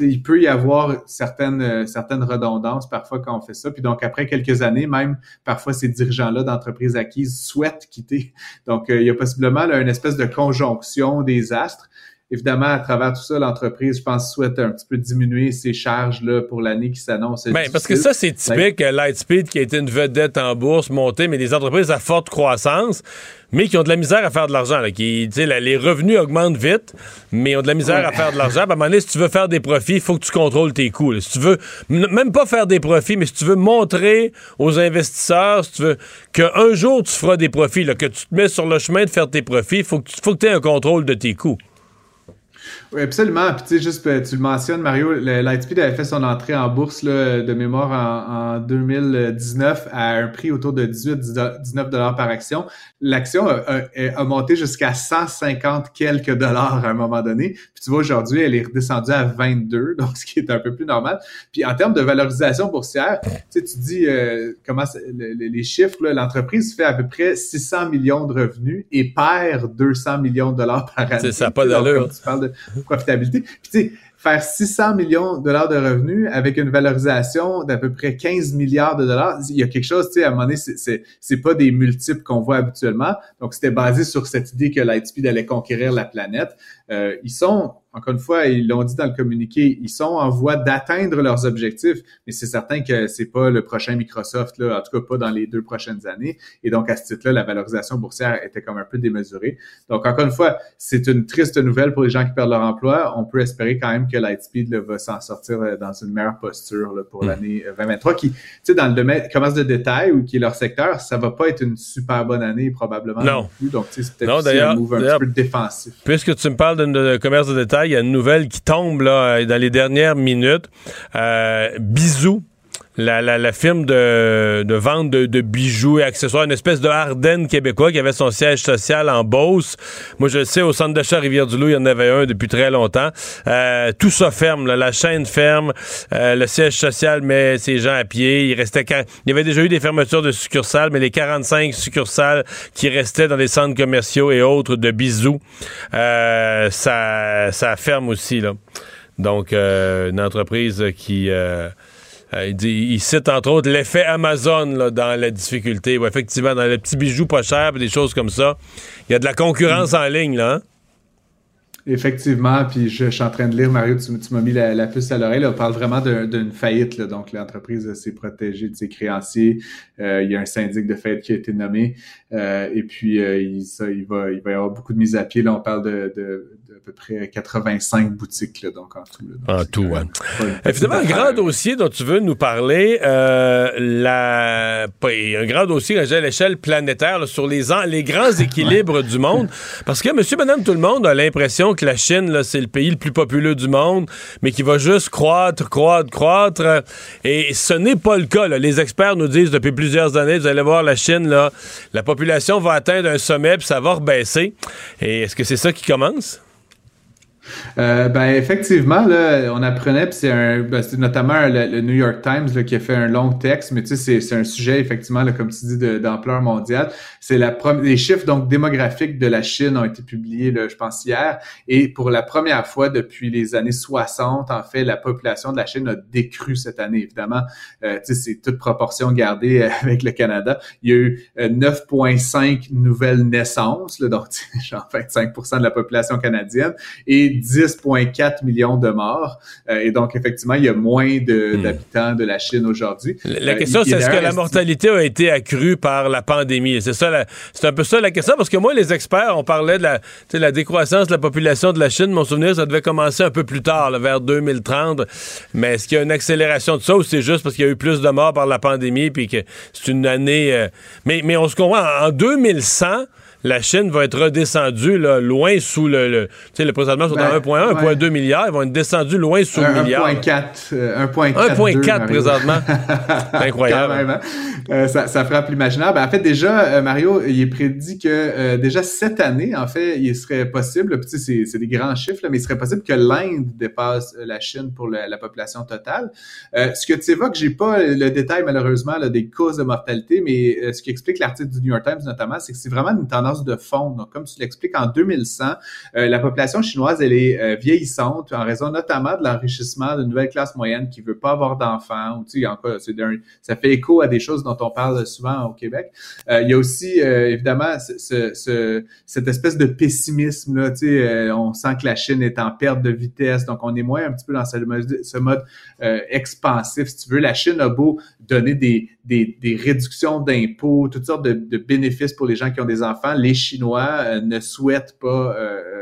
il peut y avoir certaines, certaines redondances parfois quand on fait ça. Puis donc, après quelques années, même parfois ces dirigeants-là d'entreprises acquises souhaitent quitter. Donc, il y a possiblement une espèce de conjonction des astres évidemment, à travers tout ça, l'entreprise, je pense, souhaite un petit peu diminuer ses charges là, pour l'année qui s'annonce. Ben, parce que ça, c'est typique. Lightspeed, qui a été une vedette en bourse, montée, mais des entreprises à forte croissance, mais qui ont de la misère à faire de l'argent. Qui, les revenus augmentent vite, mais ont de la misère à faire de l'argent. À un moment donné, si tu veux faire des profits, il faut que tu contrôles tes coûts. Si tu veux même pas faire des profits, mais si tu veux montrer aux investisseurs, si tu veux qu'un jour tu feras des profits, là, que tu te mets sur le chemin de faire tes profits, il faut que tu aies un contrôle de tes coûts. Oui, absolument. Puis tu sais, juste, tu le mentionnes, Mario, Lightspeed avait fait son entrée en bourse là, de mémoire en, 2019 à un prix autour de 18-19 dollars par action. L'action a, monté jusqu'à 150 quelques dollars à un moment donné. Puis tu vois, aujourd'hui, elle est redescendue à 22, donc ce qui est un peu plus normal. Puis en termes de valorisation boursière, tu sais, tu dis euh, comment les chiffres, l'entreprise fait à peu près 600 millions de revenus et perd 200 millions de dollars par année. C'est ça, pas d'allure. Profitabilité. Puis tu sais, faire 600 millions de dollars de revenus avec une valorisation d'à peu près 15 milliards de dollars, il y a quelque chose, tu sais, à un moment donné, c'est, c'est, pas des multiples qu'on voit habituellement. Donc, c'était basé sur cette idée que Lightspeed allait conquérir la planète. Euh, ils sont encore une fois, ils l'ont dit dans le communiqué, ils sont en voie d'atteindre leurs objectifs, mais c'est certain que c'est pas le prochain Microsoft, là, en tout cas pas dans les deux prochaines années. Et donc, à ce titre-là, la valorisation boursière était comme un peu démesurée. Donc, encore une fois, c'est une triste nouvelle pour les gens qui perdent leur emploi. On peut espérer quand même que Lightspeed va s'en sortir euh, dans une meilleure posture pour hmm. l'année 2023, euh, qui, tu sais, dans le domaine commerce de détail ou qui est leur secteur, ça va pas être une super bonne année probablement non, plus. Donc, c'est peut-être un move un petit peu défensif. Puisque tu me parles de commerce de détail, il y a une nouvelle qui tombe dans les dernières minutes. Euh, bisous la, la, la firme de, de vente de, de, bijoux et accessoires, une espèce de Ardennes québécois qui avait son siège social en Beauce. Moi, je le sais, au centre d'achat Rivière-du-Loup, il y en avait un depuis très longtemps. Euh, tout ça ferme, la chaîne ferme, euh, le siège social met ses gens à pied. Il restait il y avait déjà eu des fermetures de succursales, mais les 45 succursales qui restaient dans les centres commerciaux et autres de bisous, euh, ça, ça ferme aussi là. Donc, une entreprise qui il, dit, il, cite entre autres l'effet Amazon là, dans la difficulté. effectivement, dans les petits bijoux pas chers, des choses comme ça, il y a de la concurrence en ligne. Là, hein? Effectivement, puis je, suis en train de lire, Mario, tu, m'as mis la, puce à l'oreille. On parle vraiment d'une faillite. Là, donc, l'entreprise s'est protégée de ses créanciers. Euh, il y a un syndic de faillite qui a été nommé. Euh, et puis, euh, il, ça, il, va, il va y avoir beaucoup de mises à pied. Là, on parle de à peu près 85 boutiques, là, donc en tout. en tout, ouais. Évidemment, un grand dossier dont tu veux nous parler, la, un grand dossier à l'échelle planétaire sur les, les grands équilibres du monde. Parce que monsieur, madame, tout le monde a l'impression que la Chine, c'est le pays le plus populeux du monde, mais qui va juste croître, croître, croître. Et ce n'est pas le cas. Les experts nous disent depuis plusieurs années, vous allez voir, la Chine, là, la population va atteindre un sommet, puis ça va rebaisser. Et est-ce que c'est ça qui commence? Euh, ben effectivement, là, on apprenait, puis c'est un, ben, notamment le, New York Times là, qui a fait un long texte, mais tu sais, c'est un sujet effectivement, là, comme tu dis, d'ampleur mondiale. C'est la les chiffres donc démographiques de la Chine ont été publiés, là, je pense hier, et pour la première fois depuis les années 60, en fait, la population de la Chine a décru cette année. Évidemment, euh, tu sais, c'est toute proportion gardée euh, avec le Canada. Il y a eu 9,5 nouvelles naissances, là, donc genre 25% de la population canadienne, 10,4 millions de morts. Euh, et donc, effectivement, il y a moins hmm. d'habitants de, la Chine aujourd'hui. La, euh, question, c'est est-ce que la mortalité a été accrue par la pandémie? C'est ça, c'est un peu ça la question, parce que moi, les experts, on parlait de la, la décroissance de la population de la Chine. Mon souvenir, ça devait commencer un peu plus tard, vers 2030. Mais est-ce qu'il y a une accélération de ça ou c'est juste parce qu'il y a eu plus de morts par la pandémie puis que c'est une année... Euh, mais, mais on se comprend, en 2100 la Chine va être redescendue là, loin sous le. le tu sais, le présentement sont à 1,1, 1,2 milliard. Ils vont être descendus loin sous le milliard. 1,4. 1,4 présentement. incroyable. Hein. Euh, ça, ça frappe l'imaginaire. Ben, en fait, déjà, euh, Mario, il est prédit que euh, déjà cette année, en fait, il serait possible, tu sais, c'est des grands chiffres, mais il serait possible que l'Inde dépasse la Chine pour la, population totale. ce que tu évoques, j'ai pas le détail malheureusement là, des causes de mortalité, mais ce qui explique l'article du New York Times notamment, c'est que c'est vraiment une tendance de fond. Donc, comme tu l'expliques, en 2100, la population chinoise, elle est vieillissante en raison notamment de l'enrichissement d'une nouvelle classe moyenne qui veut pas avoir d'enfants. Tu sais, ça fait écho à des choses dont on parle souvent au Québec. il y a aussi, évidemment, ce, ce, cette espèce de pessimisme. Tu sais, on sent que la Chine est en perte de vitesse, donc on est moins un petit peu dans ce mode, expansif, si tu veux. La Chine a beau donner des, réductions d'impôts, toutes sortes de, bénéfices pour les gens qui ont des enfants. Les Chinois euh, ne souhaitent pas euh,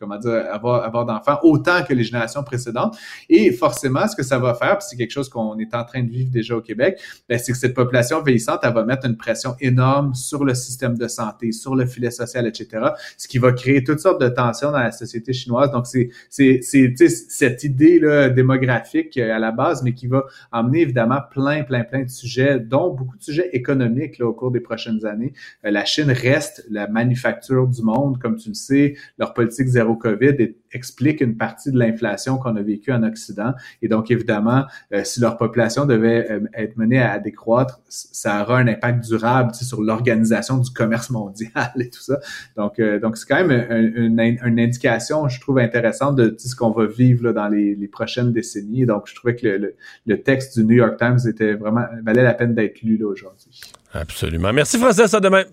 comment dire, avoir, avoir d'enfants autant que les générations précédentes. Et forcément, ce que ça va faire, puis c'est quelque chose qu'on est en train de vivre déjà au Québec, ben, c'est que cette population vieillissante, elle va mettre une pression énorme sur le système de santé, sur le filet social, etc., ce qui va créer toutes sortes de tensions dans la société chinoise. Donc, c'est, cette idée là, démographique à la base, mais qui va emmener évidemment plein, plein, plein de sujets, dont beaucoup de sujets économiques là, au cours des prochaines années. Euh, la Chine reste la manufacture du monde, comme tu le sais, leur politique zéro au COVID explique une partie de l'inflation qu'on a vécue en Occident. Et donc, évidemment, euh, si leur population devait euh, être menée à, décroître, ça aura un impact durable sur l'organisation du commerce mondial et tout ça. Donc, euh, donc c'est quand même une, une, indication, je trouve, intéressante de ce qu'on va vivre là, dans les, les, prochaines décennies. donc, je trouvais que le, le, texte du New York Times était vraiment valait la peine d'être lu aujourd'hui. Absolument. Merci, Francis. À demain.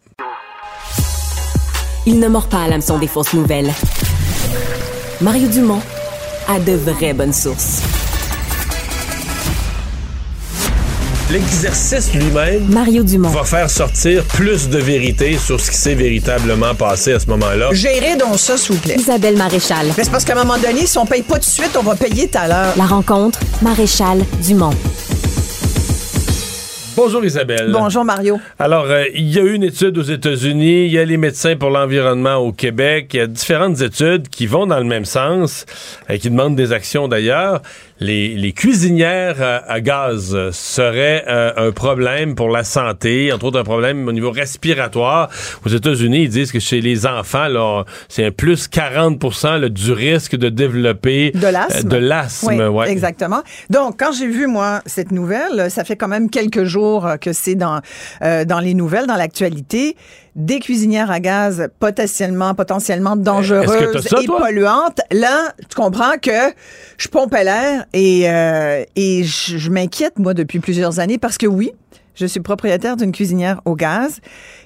Il ne mord pas à l'hameçon des fausses nouvelles. Mario Dumont a de vraies bonnes sources. L'exercice lui-même Mario Dumont. va faire sortir plus de vérité sur ce qui s'est véritablement passé à ce moment-là. Gérez donc ça, s'il vous plaît. Isabelle Maréchal. Mais c'est parce qu'à un moment donné, si on paye pas tout de suite, on va payer tout à l'heure. La rencontre, Maréchal Dumont. Bonjour Isabelle. Bonjour Mario. Alors, euh, il y a eu une étude aux États-Unis, il y a les médecins pour l'environnement au Québec, il y a différentes études qui vont dans le même sens et qui demandent des actions d'ailleurs les, cuisinières à, gaz seraient euh, un problème pour la santé, entre autres un problème au niveau respiratoire. Aux États-Unis, ils disent que chez les enfants, là, c'est un plus 40% du risque de développer de l'asthme. Euh, l'asthme, oui, exactement. Donc, quand j'ai vu moi cette nouvelle, ça fait quand même quelques jours que c'est dans euh, dans les nouvelles, dans l'actualité des cuisinières à gaz potentiellement, potentiellement dangereuses et polluantes. Là, tu comprends que je pompe l'air et, euh, et je, m'inquiète, moi, depuis plusieurs années parce que oui, je suis propriétaire d'une cuisinière au gaz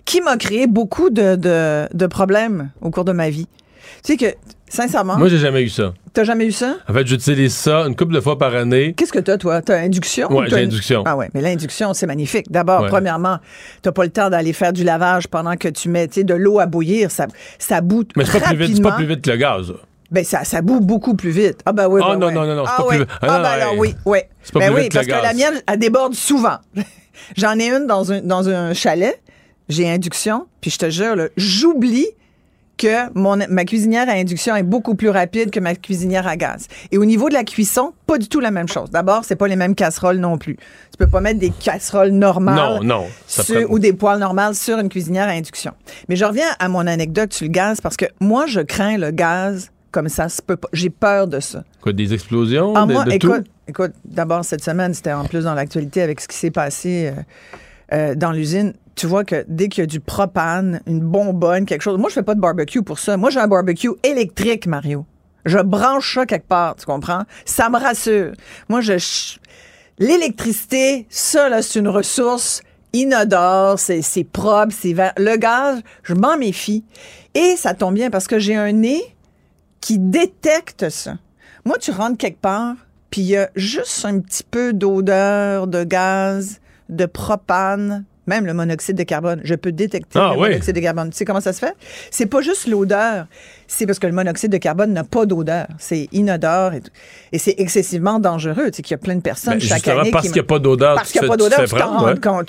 qui m'a créé beaucoup de, de, de problèmes au cours de ma vie. Tu sais que Sincèrement. Moi, j'ai jamais eu ça. T'as jamais eu ça? En fait, j'utilise ça une couple de fois par année. Qu'est-ce que t'as, toi? T'as induction? Oui, j'ai induction. Ah ouais, mais l'induction, c'est magnifique. D'abord, premièrement, t'as pas le temps d'aller faire du lavage pendant que tu mets de l'eau à bouillir. Ça, ça bout Mais c'est pas, plus vite, pas plus vite que le gaz. Ben, ça, ça bout beaucoup plus vite. Ah, ben oui, Ah, non, non, non, non, c'est ah, pas plus vite. Ah, ah ben alors, oui, oui. C'est pas ben plus oui, vite parce que la mienne, elle déborde souvent. J'en ai une dans un, dans un chalet. J'ai induction, puis je te jure, j'oublie que mon, ma cuisinière à induction est beaucoup plus rapide que ma cuisinière à gaz. Et au niveau de la cuisson, pas du tout la même chose. D'abord, c'est pas les mêmes casseroles non plus. Tu peux pas mettre des casseroles normales non, non, ou des poêles normales sur une cuisinière à induction. Mais je reviens à mon anecdote sur le gaz parce que moi, je crains le gaz comme ça se peut pas. J'ai peur de ça. Quoi, des explosions? Ah, de, moi, écoute, écoute d'abord, cette semaine, c'était en plus dans l'actualité avec ce qui s'est passé euh, euh, dans l'usine tu vois que dès qu'il y a du propane, une bonbonne, quelque chose. Moi, je fais pas de barbecue pour ça. Moi, j'ai un barbecue électrique, Mario. Je branche ça quelque part, tu comprends? Ça me rassure. Moi, je. L'électricité, ça, là, c'est une ressource inodore, c'est, propre, c'est vert. Le gaz, je m'en méfie. Et ça tombe bien parce que j'ai un nez qui détecte ça. Moi, tu rentres quelque part, puis il y a juste un petit peu d'odeur de gaz, de propane, même le monoxyde de carbone. Je peux détecter ah le monoxyde de carbone. Tu sais comment ça se fait? C'est pas juste l'odeur. C'est parce que le monoxyde de carbone n'a pas d'odeur. C'est inodore et, c'est excessivement dangereux. Tu sais qu'il y a plein de personnes ben, chaque année. Parce qu'il n'y a pas d'odeur. Parce qu'il n'y a pas d'odeur, tu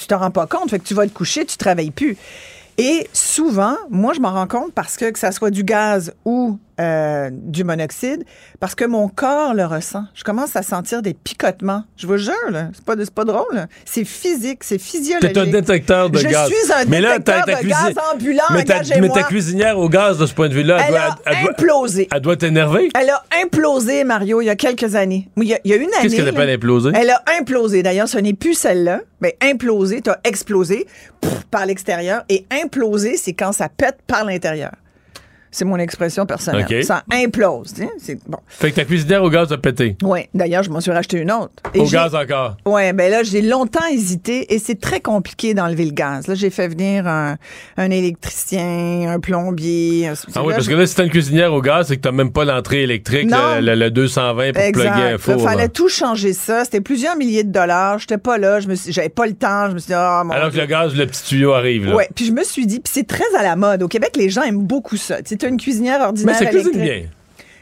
t'en rends, pas compte. Fait que tu vas te coucher, tu travailles plus. Et souvent, moi, je m'en rends compte parce que que ça soit du gaz ou euh, du monoxyde parce que mon corps le ressent. Je commence à sentir des picotements. Je vous jure, là, c'est pas, c'est pas drôle. là. C'est physique, c'est physiologique. T'es un détecteur de je gaz. suis un mais là, détecteur ta, ta de gaz ambulant, mais ta, engagez-moi. mais ta cuisinière au gaz, de ce point de vue-là, elle, Elle doit, a elle implosé. elle doit t'énerver? Elle a implosé, Mario, il y a quelques années. Oui, Il y a, il y a une année. Qu'est-ce qu'elle appelle là, imploser? Elle a implosé. D'ailleurs, ce n'est plus celle-là. Mais implosé, t'as explosé pff, par l'extérieur. Et implosé, c'est quand ça pète par l'intérieur. C'est mon expression personnelle. Ça implose. sais, C'est bon. Fait que ta cuisinière au gaz a pété. Oui. D'ailleurs, je m'en suis racheté une autre. Et Au gaz encore. Ouais, ben là, j'ai longtemps hésité et c'est très compliqué d'enlever le gaz. Là, j'ai fait venir un, un électricien, un plombier. un- Ah oui, parce que là, si t'as une cuisinière au gaz, c'est que t'as même pas l'entrée électrique, Non. le, le- le 220 pour plugger un Exact. four. Il fallait tout changer ça. C'était plusieurs milliers de dollars. J'étais pas là. Je me suis, j'avais pas le temps. Je me suis dit, ah, mon Alors que le gaz, le petit tuyau arrive. Ouais, puis je me suis dit, puis c'est très à la mode. Au Québec, les gens aiment beaucoup ça. Une cuisinière ordinaire. Mais ça cuisine électrique. bien.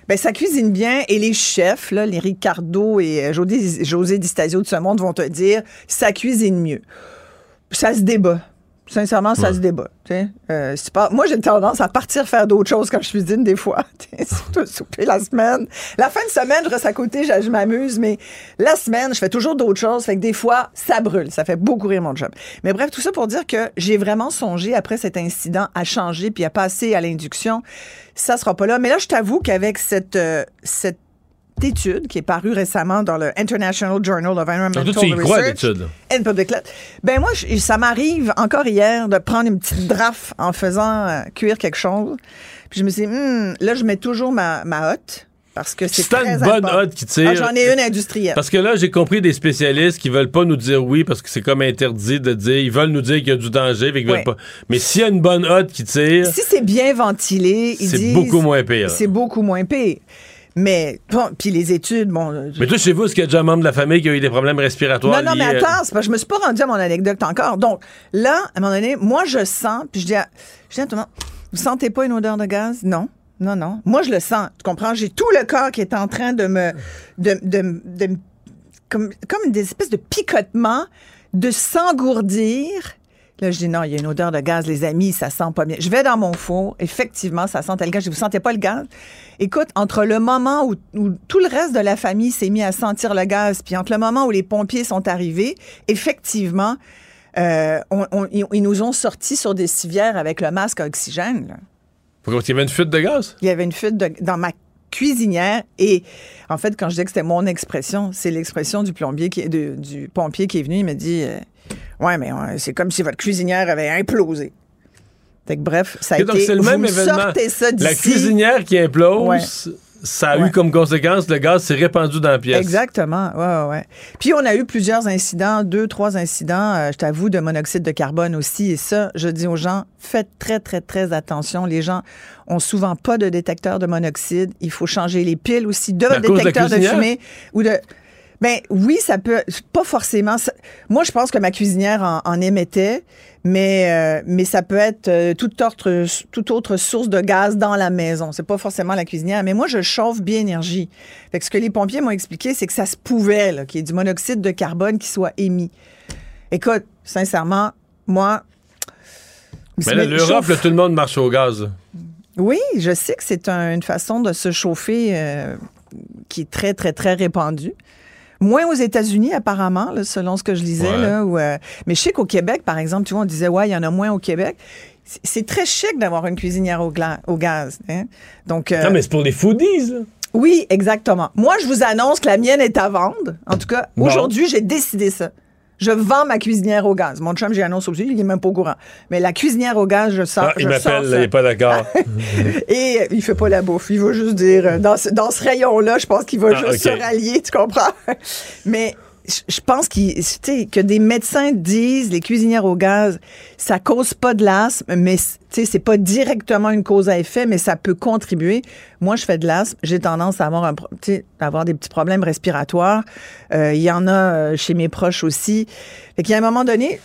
Ben, ça cuisine bien et les chefs, là, les Ricardo et euh, José, José Di Stasio de ce monde vont te dire, ça cuisine mieux. Ça se débat. Sincèrement, ça se débat. tu sais. Euh, pas... Moi, j'ai tendance à partir faire d'autres choses quand je cuisine des fois. tu sais, Surtout souper la semaine. La fin de semaine, je reste à côté, je, je m'amuse, mais la semaine, je fais toujours d'autres choses. Fait que des fois, ça brûle. Ça fait beaucoup rire mon job. Mais bref, tout ça pour dire que j'ai vraiment songé, après cet incident, à changer puis à passer à l'induction. Ça sera pas là. Mais là, je t'avoue qu'avec cette, euh, cette étude qui est parue récemment dans le International Journal of Environmental crois, Research l'étude. and Public. Ben moi, je- ça m'arrive encore hier de prendre une petite draft en faisant euh, cuire quelque chose. Puis je me suis dit, Hmm, là, je mets toujours ma, ma hotte parce que c'est une bonne hotte qui tire. Ah, J'en ai une industrielle. Parce que là, j'ai compris des spécialistes qui veulent pas nous dire oui parce que c'est comme interdit de dire. Ils veulent nous dire qu'il y a du danger, fait qu'ils Ouais. veulent pas. Mais s'il y a une bonne hotte qui tire, Si c'est bien ventilé, ils c'est disent... beaucoup moins pire. C'est beaucoup moins pire. Mais, bon, puis les études, bon... euh, Mais toi, chez vous, est-ce qu'il y a déjà un membre de la famille qui a eu des problèmes respiratoires? Non, non, mais liés, attends, c'est parce que je me suis pas rendue à mon anecdote encore. Donc, là, à un moment donné, moi, je sens, puis je dis à, je dis à tout le monde, vous sentez pas une odeur de gaz? Non. Non, non. Moi, je le sens. Tu comprends? J'ai tout le corps qui est en train de me. de, de, de me- comme, comme des espèces de picotements, de s'engourdir. Là, je dis non, il y a une odeur de gaz, les amis, ça sent pas bien. Je vais dans mon four, effectivement, ça sentait le gaz. Je vous sentez pas le gaz? Écoute, entre le moment où, où tout le reste de la famille s'est mis à sentir le gaz, puis entre le moment où les pompiers sont arrivés, effectivement, euh, on- on- ils nous ont sortis sur des civières avec le masque à oxygène. là. Pourquoi? Qu'il y avait une fuite de gaz? Il y avait une fuite de- dans ma cuisinière et en fait quand je dis que c'était mon expression c'est l'expression du plombier qui est de- du pompier qui est venu il m'a dit euh, ouais mais c'est comme si votre cuisinière avait implosé fait que bref ça a donc été c'est le même me événement. ça La cuisinière qui implose, Ouais. ça a Ouais. eu comme conséquence le gaz s'est répandu dans la pièce. Exactement, ouais, ouais. Puis on a eu plusieurs incidents, deux, trois incidents, euh, je t'avoue, de monoxyde de carbone aussi. Et ça, je dis aux gens, faites très, très, très attention. Les gens ont souvent pas de détecteur de monoxyde. Il faut changer les piles aussi de votre de détecteur de, cuisinière? fumée ou de. Ben oui, ça peut, pas forcément. ça- moi, je pense que ma cuisinière en, en émettait, mais euh, mais ça peut être euh, toute autre toute autre source de gaz dans la maison. C'est pas forcément la cuisinière, mais moi je chauffe bien énergie. Fait que ce que les pompiers m'ont expliqué, c'est que ça se pouvait là, qu'il y ait du monoxyde de carbone qui soit émis. Écoute, sincèrement, moi. Mais là, l'Europe, là, tout le monde marche au gaz. Oui, je sais que c'est un- une façon de se chauffer euh, qui est très, très, très répandue. Moins aux États-Unis, apparemment, là, selon ce que je lisais. Ouais. Là, où, euh, mais je sais qu'au Québec, par exemple, tu vois, on disait, ouais, il y en a moins au Québec. C'est- très chic d'avoir une cuisinière au, au gaz. hein. Donc, euh, Non, mais c'est pour les foodies, là. oui, exactement. Moi, je vous annonce que la mienne est à vendre. En tout cas, Bon. aujourd'hui, j'ai décidé ça. Je vends ma cuisinière au gaz. Mon chum, j'ai annoncé aussi, il n'est même pas au courant. Mais la cuisinière au gaz, je sors. Ah, il m'appelle, il n'est pas d'accord. Et il fait pas la bouffe. Il va juste dire, euh, dans ce, dans ce rayon-là, je pense qu'il va Ah, juste se rallier, tu comprends? Mais je- pense que des médecins disent, les cuisinières au gaz, ça cause pas de l'asthme, mais c'est pas directement une cause à effet, mais ça peut contribuer. Moi, je fais de l'asthme, j'ai tendance à avoir, un, avoir des petits problèmes respiratoires. Euh, Il y en a euh, chez mes proches aussi. Fait qu'il y a un moment donné,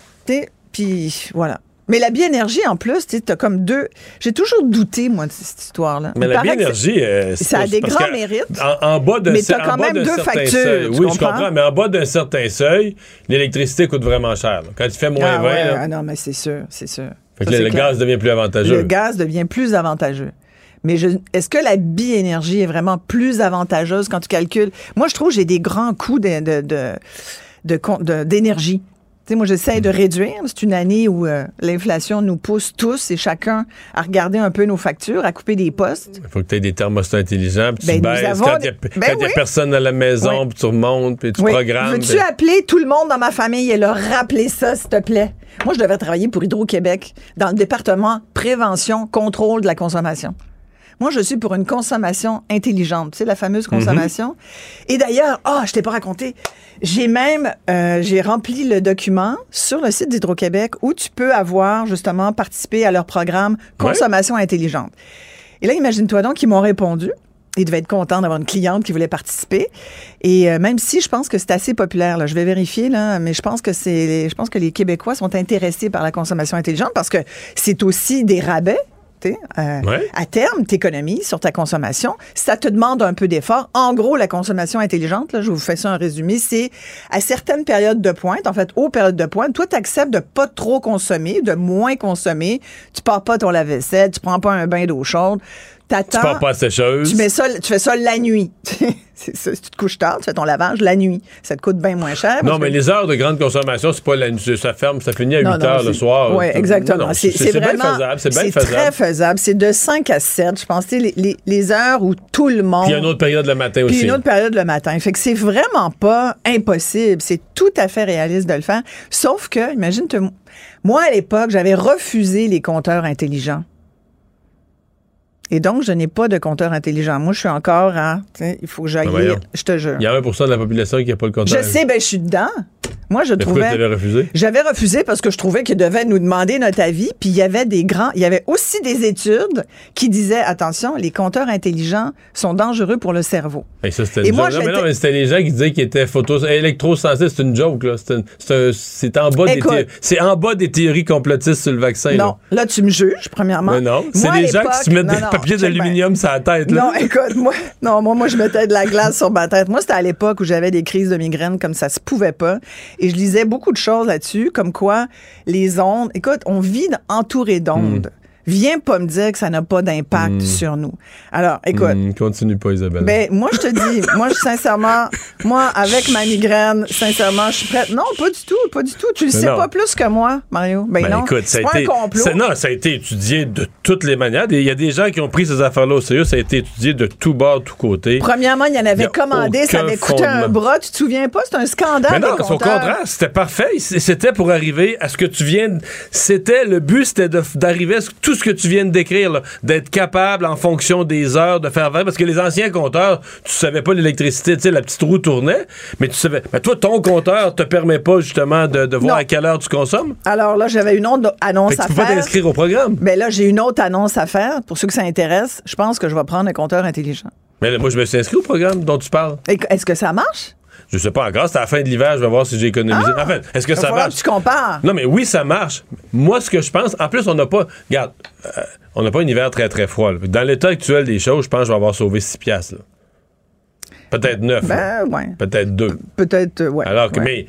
puis voilà. Mais la biénergie, en plus, tu as comme deux. J'ai toujours douté, moi, de cette histoire-là. Mais Il la biénergie, euh, ça a des grands mérites. En, en bas Mais t'as quand même deux factures, seuil. tu Oui, je comprends? mais en bas d'un certain seuil, l'électricité coûte vraiment cher. là. Quand il fait moins Ah 20, ouais, là, ah non, mais c'est sûr, c'est sûr. fait que Ça, le gaz devient plus avantageux. Le gaz devient plus avantageux. Mais est-ce que la biénergie est vraiment plus avantageuse quand tu calcules? Moi, je trouve que j'ai des grands coûts de- de- de- d'énergie. Tu sais, moi, j'essaie de réduire. C'est une année où euh, l'inflation nous pousse tous et chacun à regarder un peu nos factures, à couper des postes. Il faut que tu aies des thermostats intelligents, puis tu Ben, baisses avons quand il n'y a, Ben a personne à la maison, Oui. puis tu remontes, puis tu Oui. programmes. Veux-tu puis- appeler tout le monde dans ma famille et leur rappeler ça, s'il te plaît? Moi, je devais travailler pour Hydro-Québec dans le département prévention, contrôle de la consommation. Moi, je suis pour une consommation intelligente, tu sais, la fameuse consommation. Et d'ailleurs, ah, je t'ai pas raconté, j'ai même, euh, j'ai rempli le document sur le site d'Hydro-Québec où tu peux avoir, justement, participé à leur programme Consommation intelligente. Et là, imagine-toi donc qu'ils m'ont répondu. Ils devaient être contents d'avoir une cliente qui voulait participer. Et euh, même si je pense que c'est assez populaire, là, je vais vérifier, là, mais je pense que c'est, je pense que les Québécois sont intéressés par la consommation intelligente parce que c'est aussi des rabais. Euh, Ouais. À terme, tu économises sur ta consommation. Ça te demande un peu d'effort. En gros, la consommation intelligente, là, je vous fais ça un résumé, c'est à certaines périodes de pointe, en fait, aux périodes de pointe, toi, tu acceptes de pas trop consommer, de moins consommer. Tu pars pas ton lave-vaisselle, tu prends pas un bain d'eau chaude. T'attends. Tu pars pas à sécheuse. Tu, mets ça, tu fais ça la nuit. Ça, si tu te couches tard, tu fais ton lavage la nuit. Ça te coûte bien moins cher. Non, mais que- les heures de grande consommation, c'est pas la nuit. Ça ferme, ça finit à 8 Non, non, heures le soir. Oui, exactement. C'est bien faisable. C'est bien C'est faisable. très faisable. C'est de 5 à 7, je pense. Les, les, les heures où tout le monde. Puis il y a une autre période le matin Puis aussi. une autre période le matin. Fait que c'est vraiment pas impossible. C'est tout à fait réaliste de le faire. Sauf que, imagine, moi, à l'époque, j'avais refusé les compteurs intelligents. Et donc, je n'ai pas de compteur intelligent. Moi, je suis encore à, il faut que j'aille Ben. Je te jure. Il y a 1% de la population qui n'a pas le compteur. Je sais, ben, je suis dedans. Moi, je Mais trouvais. tu refusé? J'avais refusé parce que je trouvais qu'ils devaient nous demander notre avis. Puis il y avait des grands, il y avait aussi des études qui disaient attention, les compteurs intelligents sont dangereux pour le cerveau. Et ça, c'était une moi, joke. Non, mais non, mais c'était les gens qui disaient qu'ils étaient photos électrosensibles. C'est une joke, là. C'est en, bas des Écoute. thé- c'est en bas des théories complotistes sur le vaccin. Non, là tu me juges premièrement. Mais non, c'est les gens qui se mettent non, des bien. d'aluminium sur la tête. Là. Non, écoute, moi, non, moi, moi, je mettais de la glace sur ma tête. Moi, c'était à l'époque où j'avais des crises de migraine comme ça se pouvait pas. Et je lisais beaucoup de choses là-dessus, comme quoi les ondes. Écoute, on vit entouré d'ondes. Viens pas me dire que ça n'a pas d'impact Hmm. sur nous. Alors, écoute. Hum, continue pas, Isabelle. Ben, moi, je te dis, moi, je, sincèrement, moi, avec ma migraine, sincèrement, je suis prête. Non, pas du tout, pas du tout. Tu le sais non. pas plus que moi, Mario. Ben, Ben, non. écoute, ça c'est a pas été. un complot. ça- non, ça a été étudié de toutes les manières. Il y a des gens qui ont pris ces affaires-là au sérieux. Ça a été étudié de tout bord, de tout côté. Premièrement, il y en y avait commandé, ça avait coûté un bras, tu te souviens pas? C'est un scandale. Mais non, au contraire, c'était parfait. C'était pour arriver à ce que tu viens. C'était le but, c'était d'arriver à ce- tout ce que tu viens de décrire, d'être capable en fonction des heures de faire vrai. Parce que les anciens compteurs, tu savais pas l'électricité, tu sais, la petite roue tournait, mais tu savais. Mais toi, ton compteur te permet pas justement de, de voir Non. à quelle heure tu consommes? Alors là, j'avais une autre annonce Fait que à tu peux pas t'inscrire au programme. Mais là, j'ai une autre annonce à faire. Pour ceux que ça intéresse, je pense que je vais prendre un compteur intelligent. Mais là, moi, je me suis inscrit au programme dont tu parles. Est-ce que ça marche? Je sais pas encore. C'est à la fin de l'hiver, je vais voir si j'ai économisé. Ah! Enfin, est-ce que ça marche? que tu compares. Non, mais oui, ça marche. Moi, ce que je pense, en plus, on n'a pas. Regarde, euh, on n'a pas un hiver très, très froid. là. Dans l'état actuel des choses, je pense que je vais avoir sauvé 6 piastres. Peut-être 9. Ben, ouais. Peut-être 2. Peut-être, euh, ouais. Alors que, ouais. mais.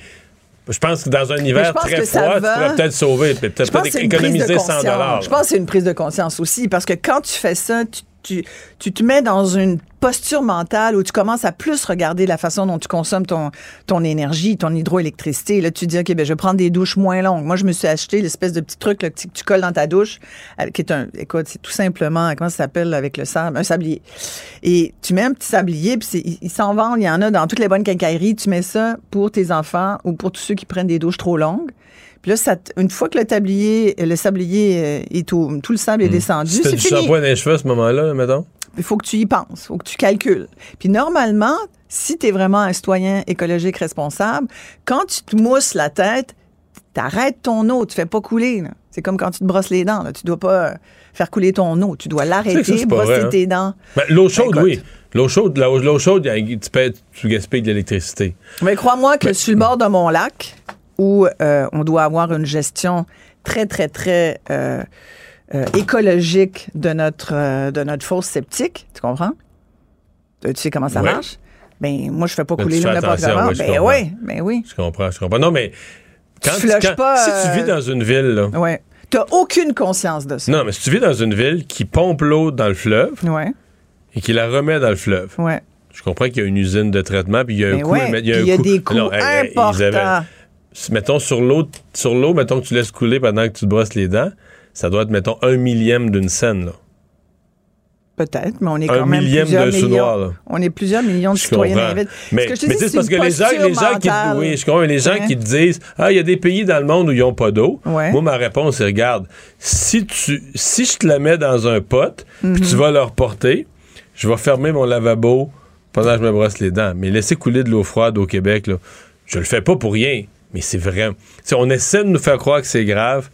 Je pense que dans un hiver très froid, tu pourrais peut-être sauver, peut-être de économiser 100 conscience. Je pense que c'est une prise de conscience aussi, parce que quand tu fais ça, tu, tu, tu te mets dans une posture mentale où tu commences à plus regarder la façon dont tu consommes ton, ton énergie, ton hydroélectricité. Là, tu dis, OK, ben, je vais prendre des douches moins longues. Moi, je me suis acheté l'espèce de petit truc que tu- colles dans ta douche, euh, qui est un, écoute, c'est tout simplement, comment ça s'appelle avec le sable? Un sablier. Et tu mets un petit sablier, puis ils s'en vendent, il y en a dans toutes les bonnes quincailleries. Tu mets ça pour tes enfants ou pour tous ceux qui prennent des douches trop longues. Puis là, ça une fois que le tablier, le sablier euh, est au, tout le sable est descendu, Si t'as c'est du fini. shampoing les cheveux à ce moment-là, mettons? Il faut que tu y penses, il faut que tu calcules. Puis normalement, si tu es vraiment un citoyen écologique responsable, quand tu te mousses la tête, t'arrêtes ton eau, tu fais pas couler. là. C'est comme quand tu te brosses les dents. Là. Tu dois pas euh, faire couler ton eau. Tu dois ça, l'arrêter, brosser vrai, hein? tes dents. Ben, l'eau chaude, Écoute. oui. L'eau chaude, la- l'eau chaude, tu, paies- tu gaspilles de l'électricité. Mais crois-moi que sur le bord de mon lac, où euh, on doit avoir une gestion très, très, très euh, euh, écologique de notre, de notre fosse septique, tu comprends? Tu sais comment ça marche? Ben, moi, je fais pas Là, couler l'eau n'importe comment. Ben comprends. oui, ben oui. Je comprends, je comprends. Non, mais quand, Tu flushes quand- pas, si tu vis dans une ville, là, Ouais. T'as aucune conscience de ça. Non, mais si tu vis dans une ville qui pompe l'eau dans le fleuve Ouais, et qui la remet dans le fleuve, ouais. je comprends qu'il y a une usine de traitement, puis il y a un Mais coût. il y a un des coûts Non, hey, hey, mettons, sur l'eau, sur l'eau, mettons que tu laisses couler pendant que tu te brosses les dents, ça doit être, mettons, un millième d'une scène, là. Peut-être, mais on est Un quand même millième plusieurs de millions. là. On est plusieurs millions de Je citoyens comprends. Mais, Ce c'est parce que les gens, les gens qui, oui, je comprends, mais les gens Ouais. qui te disent, ah, il y a des pays dans le monde où ils n'ont pas d'eau. Ouais. Moi, ma réponse, c'est, regarde, si tu, si je te la mets dans un pot, puis Mhm. tu vas le reporter, je vais fermer mon lavabo pendant que je me brosse les dents. Mais laisser couler de l'eau froide au Québec, là, je le fais pas pour rien. Mais c'est vrai. On essaie de nous faire croire que c'est grave.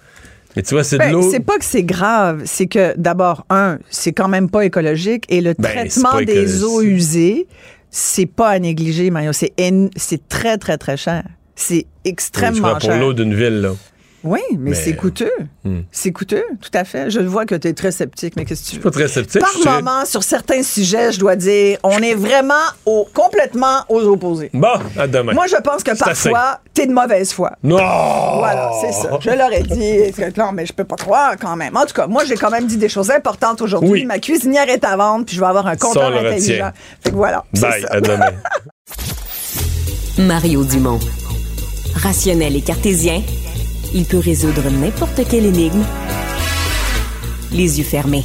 Mais tu vois, c'est de Ben, l'eau. c'est pas que c'est grave, c'est que d'abord, un, c'est quand même pas écologique et le Ben, traitement des eaux usées, c'est pas à négliger, Mario. C'est en- c'est très, très, très cher. C'est Oui, tu extrêmement vois, pour cher. l'eau d'une ville, là. Oui, mais, Mais- c'est coûteux. Hmm. C'est coûteux, tout à fait. Je vois que tu es très sceptique, mais qu'est-ce que tu veux? Pas très sceptique. Par je moment, sur certains sujets, je dois dire, on est vraiment au, complètement aux opposés. Bon, à demain. Moi, je pense que parfois, t'es de mauvaise foi. Non! Voilà, c'est ça. Je leur ai dit. Non, mais je peux pas croire quand même. En tout cas, moi, j'ai quand même dit des choses importantes aujourd'hui. Oui. Ma cuisinière est à vendre, puis je vais avoir un compteur intelligent. Fait que voilà. c'est Bye, ça. à demain. Mario Dumont. Rationnel et cartésien, il peut résoudre n'importe quelle énigme les yeux fermés.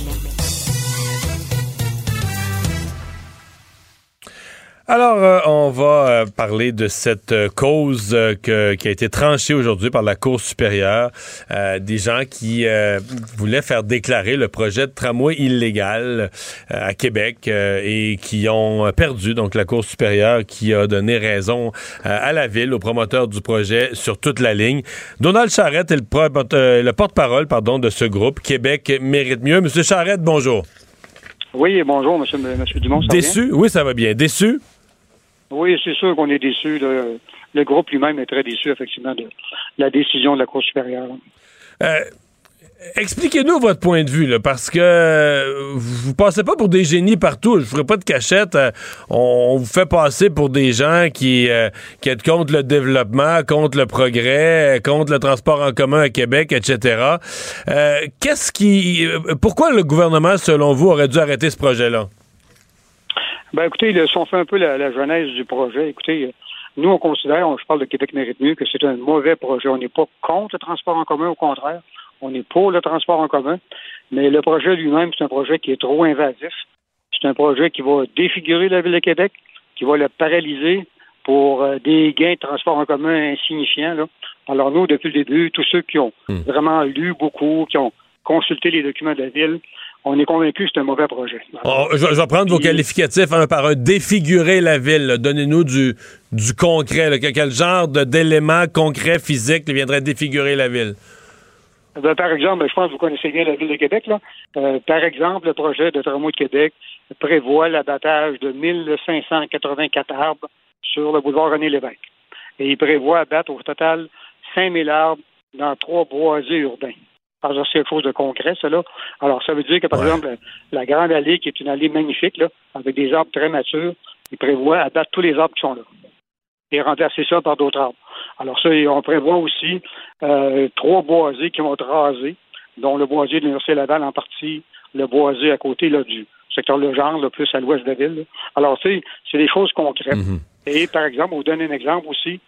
Alors, euh, on va euh, parler de cette euh, cause que- qui a été tranchée aujourd'hui par la Cour supérieure. Des gens qui voulaient faire déclarer le projet de tramway illégal à Québec et qui ont perdu. Donc, la Cour supérieure qui a donné raison à la ville, aux promoteurs du projet sur toute la ligne. Donald Charrette est le, porte-parole pardon, de ce groupe. Québec mérite mieux. Monsieur Charrette, bonjour. Oui, bonjour, monsieur, monsieur Dumont. ça va bien? Déçu? Oui, ça va bien. Déçu? Oui, c'est sûr qu'on est déçu. Le, groupe lui-même est très déçu, effectivement, de la décision de la Cour supérieure. Euh, Expliquez-nous votre point de vue, parce que euh, vous passez pas pour des génies partout. Je ferai pas de cachette. euh, on, vous fait passer pour des gens qui, euh, qui contre le développement, contre le progrès, contre le transport en commun à Québec, etc. Qu'est-ce qui, pourquoi le gouvernement, selon vous, aurait dû arrêter ce projet-là? Ben, écoutez, là, si on fait un peu la, la genèse du projet, écoutez, nous, on considère, on- je parle de Québec mérite mieux, que c'est un mauvais projet. On n'est pas contre le transport en commun, au contraire. On est pour le transport en commun. Mais le projet lui-même, c'est un projet qui est trop invasif. C'est un projet qui va défigurer la ville de Québec, qui va le paralyser pour euh, des gains de transport en commun insignifiants. Là. Alors nous, depuis le début, tous ceux qui ont vraiment lu beaucoup, qui ont consulté les documents de la ville, on est convaincus que c'est un mauvais projet. On- je, je vais prendre vos qualificatifs un par un. Défigurer la ville. Donnez-nous du, du concret. là. Quel, genre d'éléments concrets, physiques qui viendrait défigurer la ville? Ben, par exemple, je pense que vous connaissez bien la ville de Québec. Là. Euh, par exemple, le projet de tramway de Québec prévoit l'abattage de 1584 arbres sur le boulevard René Lévesque. Et il prévoit abattre au total 5000 arbres dans trois boisés urbains. C'est quelque chose de concret, cela. Alors, ça veut dire que, par exemple, la, Grande Allée, qui est une allée magnifique, là, avec des arbres très matures, il prévoit abattre tous les arbres qui sont là et remplacer ça par d'autres arbres. Alors ça, on prévoit aussi euh, trois boisés qui vont être rasés, dont le boisier de l'Université Laval en partie, le boisé à côté là, du secteur Legendre, là, plus à l'ouest de la ville. là. Alors, tu sais, c'est des choses concrètes. Et par exemple, on vous donne un exemple aussi.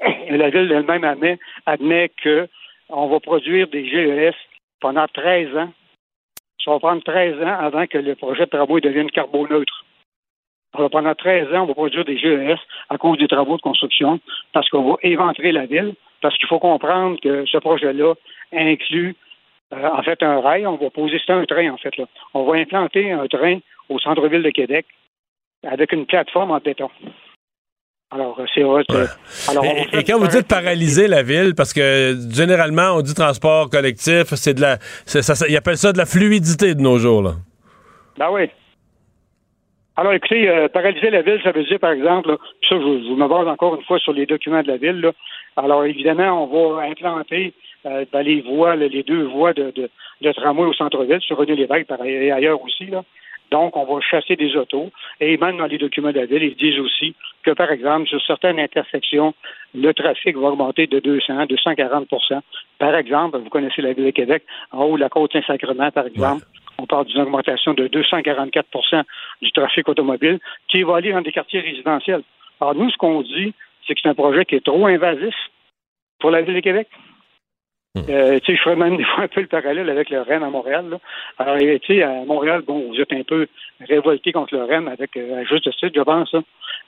La ville elle-même admet, admet que on va produire des GES pendant 13 ans. Ça va prendre 13 ans avant que le projet de travaux devienne carboneutre. Alors, pendant 13 ans, on va produire des GES à cause des travaux de construction parce qu'on va éventrer la ville, parce qu'il faut comprendre que ce projet-là inclut euh, en fait un rail. On va poser, c'est un train en fait. Là. On va implanter un train au centre-ville de Québec avec une plateforme en béton. Alors, euh, c'est euh, Alors, Et, et quand vous dites paralyser la ville, parce que généralement, on dit transport collectif, c'est de la. c'est- ça- ça- ils appellent ça de la fluidité de nos jours, là. Ben oui. Alors, écoutez, euh, paralyser la ville, ça veut dire, par exemple, là, ça, je, je me base encore une fois sur les documents de la ville. là. Alors, évidemment, on va implanter euh, dans les voies, les deux voies de, de, de tramway au centre-ville, sur René Lévesque par et ailleurs aussi. Là. Donc, on va chasser des autos. Et même dans les documents de la ville, ils disent aussi que, par exemple, sur certaines intersections, le trafic va augmenter de 200, 240% Par exemple, vous connaissez la ville de Québec, en haut de la côte Saint-Sacrement, par exemple, on parle d'une augmentation de 244% du trafic automobile qui va aller dans des quartiers résidentiels. Alors, nous, ce qu'on dit, c'est que c'est un projet qui est trop invasif pour la ville de Québec. Hmm. Euh, je ferais même des fois un peu le parallèle avec le Rennes à Montréal. Alors, tu sais, à Montréal, bon, vous êtes un peu révolté contre le Rennes avec euh, juste titre, je pense.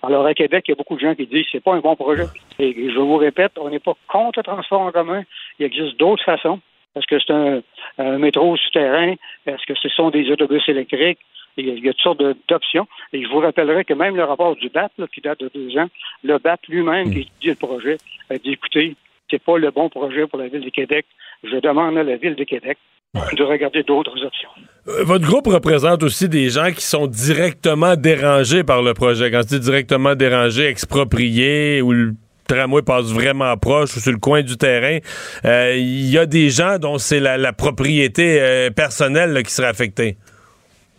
Alors, à Québec, il y a beaucoup de gens qui disent que c'est pas un bon projet. Et je vous répète, on n'est pas contre le transport en commun. Il existe d'autres façons. Est-ce que c'est un, métro souterrain? Est-ce que ce sont des autobus électriques? Il y a, toutes sortes d'options. Et je vous rappellerai que même le rapport du BAT, qui date de deux ans, le BAT lui-même hmm. qui dit le projet, a dit écoutez, c'est pas le bon projet pour la Ville de Québec. Je demande à la Ville de Québec de regarder d'autres options. Euh, votre groupe représente aussi des gens qui sont directement dérangés par le projet. Quand c'est directement dérangé, exproprié ou le tramway passe vraiment proche ou sur le coin du terrain, euh, il y a des gens dont c'est la, propriété euh, personnelle qui serait affectée.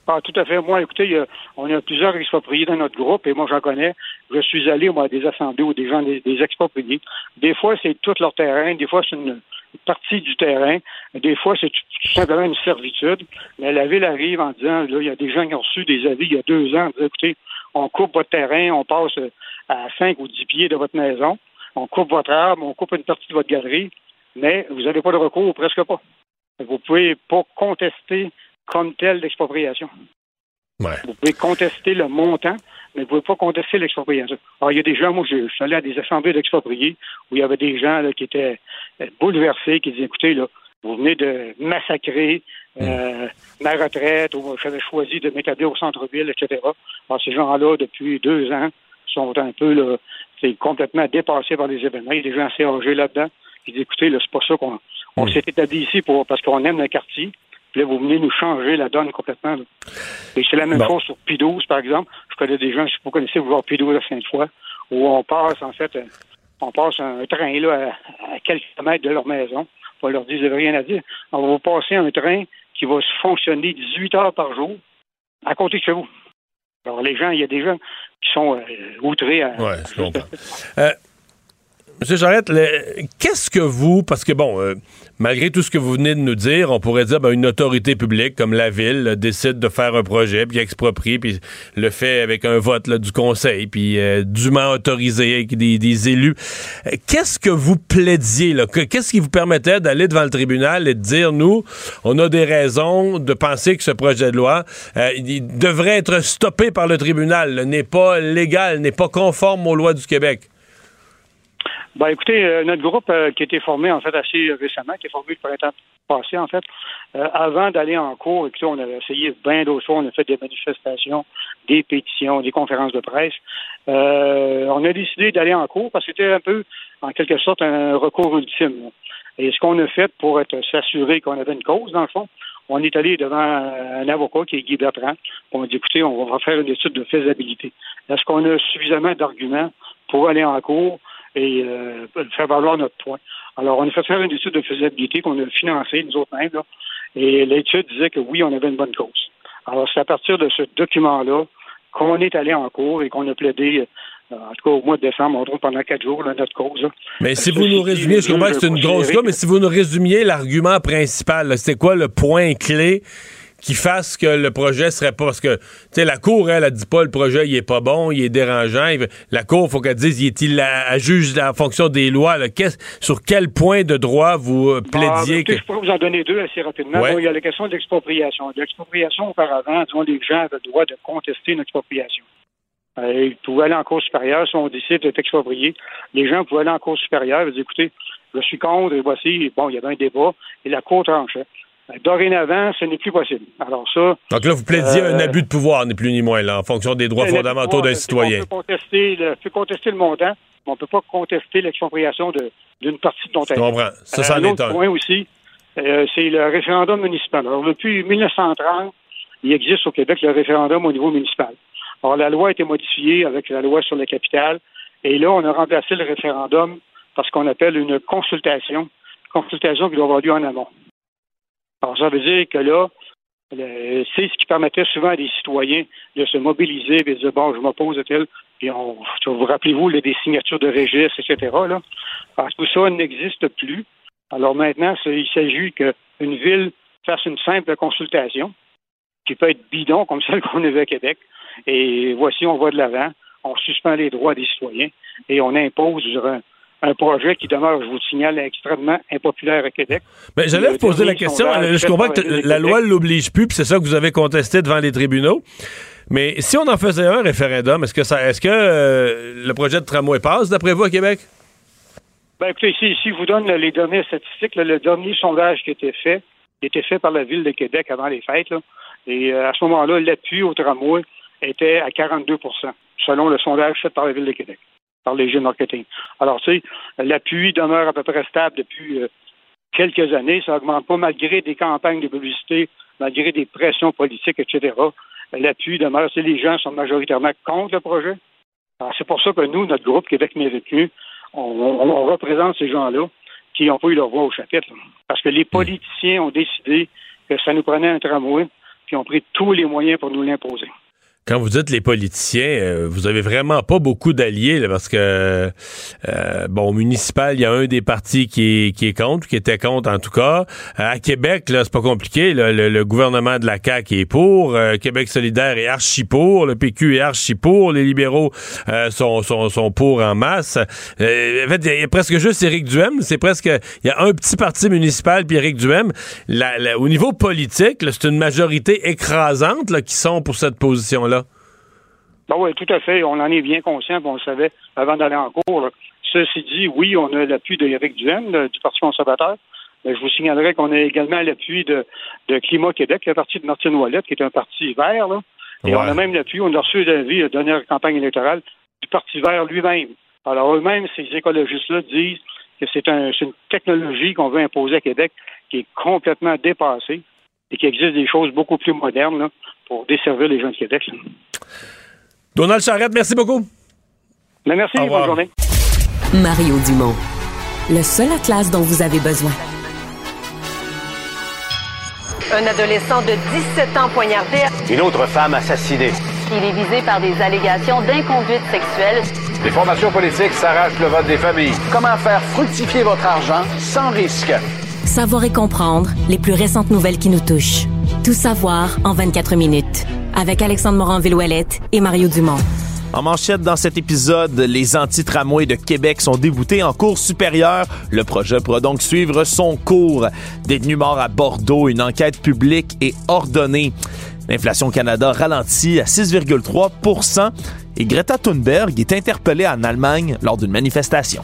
Ah, tout à fait. Moi, écoutez, on a plusieurs expropriés dans notre groupe et moi, j'en connais. Je suis allé, moi, à des assemblées où des gens, des, expropriés. Des fois, c'est tout leur terrain. Des fois, c'est une partie du terrain. Des fois, c'est tout simplement une servitude. Mais la ville arrive en disant, là, il y a des gens qui ont reçu des avis il y a deux ans, disant, écoutez, on coupe votre terrain, on passe à 5 ou 10 pieds de votre maison, on coupe votre arbre, on coupe une partie de votre galerie, mais vous n'avez pas de recours, presque pas. Vous ne pouvez pas contester comme tel l'expropriation. Vous pouvez contester le montant, mais vous ne pouvez pas contester l'expropriation. Alors, il y a des gens, moi, je, suis allé à des assemblées d'expropriés où il y avait des gens qui étaient euh, bouleversés, qui disaient, écoutez, là, vous venez de massacrer euh, ma retraite, ou j'avais choisi de m'établir au centre-ville, etc. Alors, ces gens-là, depuis deux ans, sont un peu là, c'est complètement dépassés par les événements. Il y a des gens assez âgés là-dedans. Ils disent, écoutez, là, c'est pas ça qu'on on s'est établi ici pour parce qu'on aime le quartier. Puis là, vous venez nous changer la donne complètement. Et c'est la même chose sur P12, par exemple. Je connais des gens, si vous connaissez, vous voir P12 à Sainte-Foy, où on passe, en fait, euh, on passe un train là, à, quelques mètres de leur maison. On leur dit, vous n'avez rien à dire. On va vous passer un train qui va fonctionner 18 heures par jour à côté de chez vous. Alors, les gens, il y a des gens qui sont euh, outrés à. Oui, je comprends. euh, Monsieur Jarrette, qu'est-ce que vous, parce que bon, euh, malgré tout ce que vous venez de nous dire, on pourrait dire ben, une autorité publique comme la ville décide de faire un projet, puis exproprie, puis le fait avec un vote du conseil, puis euh, dûment autorisé avec des, élus. Qu'est-ce que vous plaidiez Qu'est-ce qui vous permettait d'aller devant le tribunal et de dire nous, on a des raisons de penser que ce projet de loi euh, devrait être stoppé par le tribunal, n'est pas légal, n'est pas conforme aux lois du Québec? Ben, écoutez, euh, notre groupe euh, qui a été formé, en fait, assez récemment, qui est formé le printemps passé, en fait, euh, avant d'aller en cours, écoutez, on avait essayé bien d'autres choses, on a fait des manifestations, des pétitions, des conférences de presse. on a décidé d'aller en cours parce que c'était un peu, en quelque sorte, un recours ultime. Et ce qu'on a fait pour être s'assurer qu'on avait une cause, dans le fond, on est allé devant un avocat qui est Guy Bertrand. On a dit, écoutez, on va faire une étude de faisabilité. Est-ce qu'on a suffisamment d'arguments pour aller en cours? Et euh, faire valoir notre point. Alors, on a fait faire une étude de faisabilité qu'on a financée, nous autres mêmes, là, et l'étude disait que oui, on avait une bonne cause. Alors, c'est à partir de ce document-là qu'on est allé en cours et qu'on a plaidé, euh, en tout cas au mois de décembre, on trouve pendant quatre jours, notre cause. Mais si vous nous résumiez, je comprends que c'est une grosse cause, mais si vous nous résumiez l'argument principal, c'était quoi le point clé qui fasse que le projet serait pas parce que tu sais la cour elle, a dit pas le projet il est pas bon, il est dérangeant, la cour faut qu'elle dise il est-il à, juge en fonction des lois sur quel point de droit vous euh, plaidiez ah, Je pourrais vous en donner deux assez rapidement. il y a la question de l'expropriation. L'expropriation auparavant, disons les gens avaient le droit de contester une expropriation. Euh, ils pouvaient aller en cour supérieure si on décide d'être exproprié. Les gens pouvaient aller en cour supérieure et dire écoutez, je suis contre et voici, bon, il y avait un débat et la cour tranchait. Dorénavant, ce n'est plus possible. Alors ça. Donc là, vous plaidiez un euh, abus de pouvoir, ni plus ni moins, là, en fonction des droits fondamentaux d'un citoyen. On peut contester le, peut contester le montant, mais on ne peut pas contester l'expropriation d'une partie de ton terrain. Je comprends. Ça, ça un autre point aussi, euh, c'est le référendum municipal. Alors, depuis 1930, il existe au Québec le référendum au niveau municipal. Alors, la loi a été modifiée avec la loi sur le capital, et là, on a remplacé le référendum par ce qu'on appelle une consultation, consultation qui doit avoir lieu en amont. Alors, ça veut dire que là, c'est ce qui permettait souvent à des citoyens de se mobiliser et de dire bon, je m'oppose à tel. Puis on, vous rappelez-vous des signatures de registre, etc. Là. Que tout ça n'existe plus. Alors maintenant, il s'agit qu'une ville fasse une simple consultation, qui peut être bidon comme celle qu'on avait à Québec. Et voici, on va de l'avant, on suspend les droits des citoyens et on impose un, un projet qui demeure, je vous le signale, extrêmement impopulaire à Québec. Mais j'allais vous poser la question. Je comprends que la loi ne l'oblige plus, puis c'est ça que vous avez contesté devant les tribunaux. Mais si on en faisait un référendum, est-ce que ça, est-ce que euh, le projet de tramway passe d'après vous à Québec? Ben écoutez, si, si je vous donne les dernières statistiques, le dernier sondage qui a été fait, qui a été fait par la Ville de Québec avant les fêtes, et euh, à ce moment-là, l'appui au tramway était à 42% selon le sondage fait par la Ville de Québec par les jeunes marketing. Alors, tu sais, l'appui demeure à peu près stable depuis euh, quelques années. Ça n'augmente pas malgré des campagnes de publicité, malgré des pressions politiques, etc. L'appui demeure. Tu les gens sont majoritairement contre le projet. c'est pour ça que nous, notre groupe Québec mérite mieux, on, représente ces gens-là qui n'ont pas eu leur voix au chapitre. Parce que les politiciens ont décidé que ça nous prenait un tramway, puis ont pris tous les moyens pour nous l'imposer quand vous dites les politiciens, euh, vous avez vraiment pas beaucoup d'alliés parce que euh, bon, au municipal, il y a un des partis qui est, qui est contre, qui était contre en tout cas. à Québec, là, c'est pas compliqué. le, gouvernement de la CAQ est pour, euh, Québec solidaire est archi pour, le PQ est archi pour, les libéraux sont, sont, sont, pour en masse. en fait, il y, a presque juste Éric Duhem. C'est presque il y a un petit parti municipal puis Éric Duhem. au niveau politique, c'est une majorité écrasante là, qui sont pour cette position là. Ben oui, tout à fait. On en est bien conscient, on le savait avant d'aller en cours. Ceci dit, oui, on a l'appui d'Éric Duhaime, du Parti conservateur. Mais je vous signalerai qu'on a également l'appui de, Climat Québec, le parti de Martine Ouellette, qui est un parti vert. Et on a même l'appui, on a reçu l'avis la dernière campagne électorale du Parti vert lui-même. Alors eux-mêmes, ces écologistes-là disent que c'est une technologie qu'on veut imposer à Québec qui est complètement dépassée et qu'il existe des choses beaucoup plus modernes pour desservir les gens de Québec. Donald Charrette, merci beaucoup. Merci, bonne journée. Mario Dumont, le seul atlas dont vous avez besoin. Un adolescent de 17 ans poignardé. Une autre femme assassinée. Il est visé par des allégations d'inconduite sexuelle. Les formations politiques s'arrachent le vote des familles. Comment faire fructifier votre argent sans risque? Savoir et comprendre les plus récentes nouvelles qui nous touchent. Tout savoir en 24 minutes avec Alexandre Morin-Villouellette et Mario Dumont. En manchette dans cet épisode, les anti-tramways de Québec sont déboutés en cours supérieure. Le projet pourra donc suivre son cours. Détenu mort à Bordeaux, une enquête publique est ordonnée. L'inflation Canada ralentit à 6,3% et Greta Thunberg est interpellée en Allemagne lors d'une manifestation.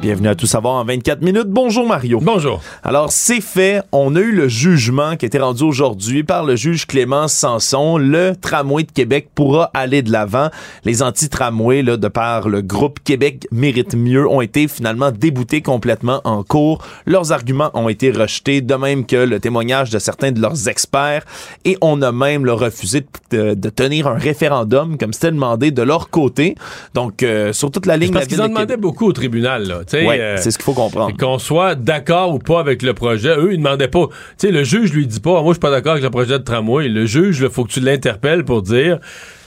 Bienvenue à Tout savoir en 24 minutes. Bonjour Mario. Bonjour. Alors c'est fait, on a eu le jugement qui a été rendu aujourd'hui par le juge Clémence Sanson. Le tramway de Québec pourra aller de l'avant. Les anti-tramways, de par le groupe Québec mérite mieux, ont été finalement déboutés complètement en cours. Leurs arguments ont été rejetés, de même que le témoignage de certains de leurs experts. Et on a même le refusé de, tenir un référendum comme c'était demandé de leur côté. Donc euh, sur toute la ligne... Parce qu'ils en demandaient beaucoup au tribunal. Là. Euh, c'est ce qu'il faut comprendre. Qu'on soit d'accord ou pas avec le projet. Eux, ils demandaient pas. Tu sais, le juge lui dit pas, moi, je suis pas d'accord avec le projet de tramway. Le juge, il faut que tu l'interpelles pour dire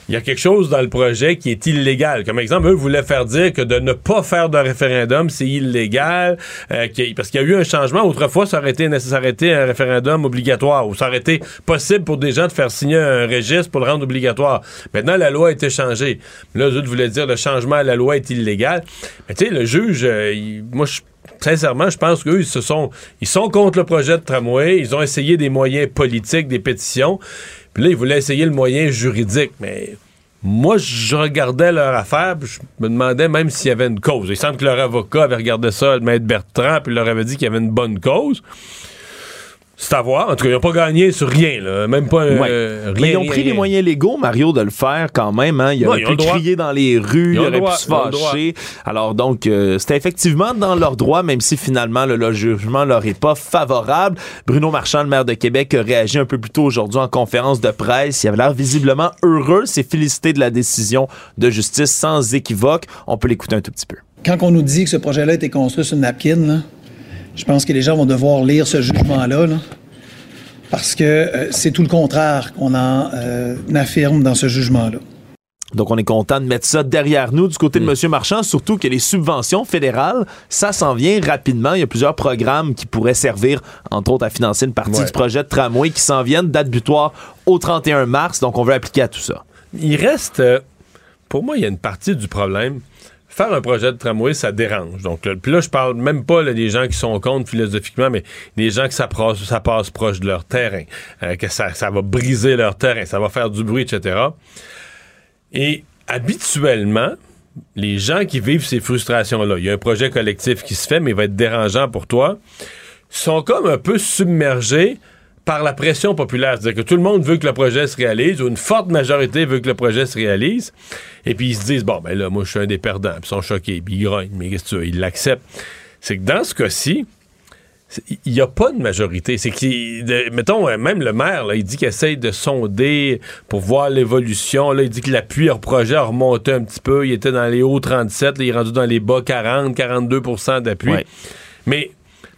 il y a quelque chose dans le projet qui est illégal. Comme exemple, eux voulaient faire dire que de ne pas faire de référendum, c'est illégal, euh, parce qu'il y a eu un changement. Autrefois, ça aurait, été, été un référendum obligatoire, ou ça aurait été possible pour des gens de faire signer un registre pour le rendre obligatoire. Maintenant, la loi a été changée. Là, eux voulaient dire le changement à la loi est illégal. Mais tu sais, le juge, euh, moi, sincèrement, je pense qu'eux, ils se sont, ils sont contre le projet de tramway. Ils ont essayé des moyens politiques, des pétitions. Puis là, ils voulaient essayer le moyen juridique, mais moi, je regardais leur affaire, puis je me demandais même s'il y avait une cause. Il semble que leur avocat avait regardé ça, le maître Bertrand, puis leur avait dit qu'il y avait une bonne cause. C'est à voir. En tout cas, ils n'ont pas gagné sur rien, là. Même pas un, euh, Mais ils ont pris les moyens légaux, Mario, de le faire quand même. Hein. Ils auraient pu crier dans les rues, ils, auraient pu se fâcher. Alors donc, euh, c'était effectivement dans leur droit, même si finalement le, jugement leur est pas favorable. Bruno Marchand, le maire de Québec, a réagi un peu plus tôt aujourd'hui en conférence de presse. Il avait l'air visiblement heureux. C'est félicité de la décision de justice sans équivoque. On peut l'écouter un tout petit peu. quand on nous dit que ce projet-là a été construit sur une napkin, là, je pense que les gens vont devoir lire ce jugement-là, là, parce que euh, c'est tout le contraire qu'on en euh, affirme dans ce jugement-là. Donc, on est content de mettre ça derrière nous du côté de M. Marchand, surtout que les subventions fédérales, ça s'en vient rapidement. Il y a plusieurs programmes qui pourraient servir, entre autres, à financer une partie Ouais. du projet de tramway qui s'en viennent. Date butoir au 31 mars. Donc, on veut appliquer à tout ça. Il reste, euh, pour moi, il y a une partie du problème. Faire un projet de tramway, ça dérange. Donc, là, là, je parle même pas des gens qui sont contre philosophiquement, mais des gens que ça passe, ça proche de leur terrain, euh, que ça, ça va briser leur terrain, ça va faire du bruit, etc. Et habituellement, les gens qui vivent ces frustrations-là, il y a un projet collectif qui se fait, mais il va être dérangeant pour toi, sont comme un peu submergés par la pression populaire. C'est-à-dire que tout le monde veut que le projet se réalise, ou une forte majorité veut que le projet se réalise, et puis ils se disent, bon, ben là, moi, je suis un des perdants, puis ils sont choqués, puis ils grognent, mais qu'est-ce que tu veux, ils l'acceptent. C'est que dans ce cas-ci, il n'y a pas de majorité. C'est qu'il, de- mettons, euh, même le maire, là, il dit qu'il essaye de sonder pour voir l'évolution. Là, il dit que l'appui au projet a remonté un petit peu. Il était dans les hauts 37, là, il est rendu dans les bas 40, 42% d'appui. Ouais. Mais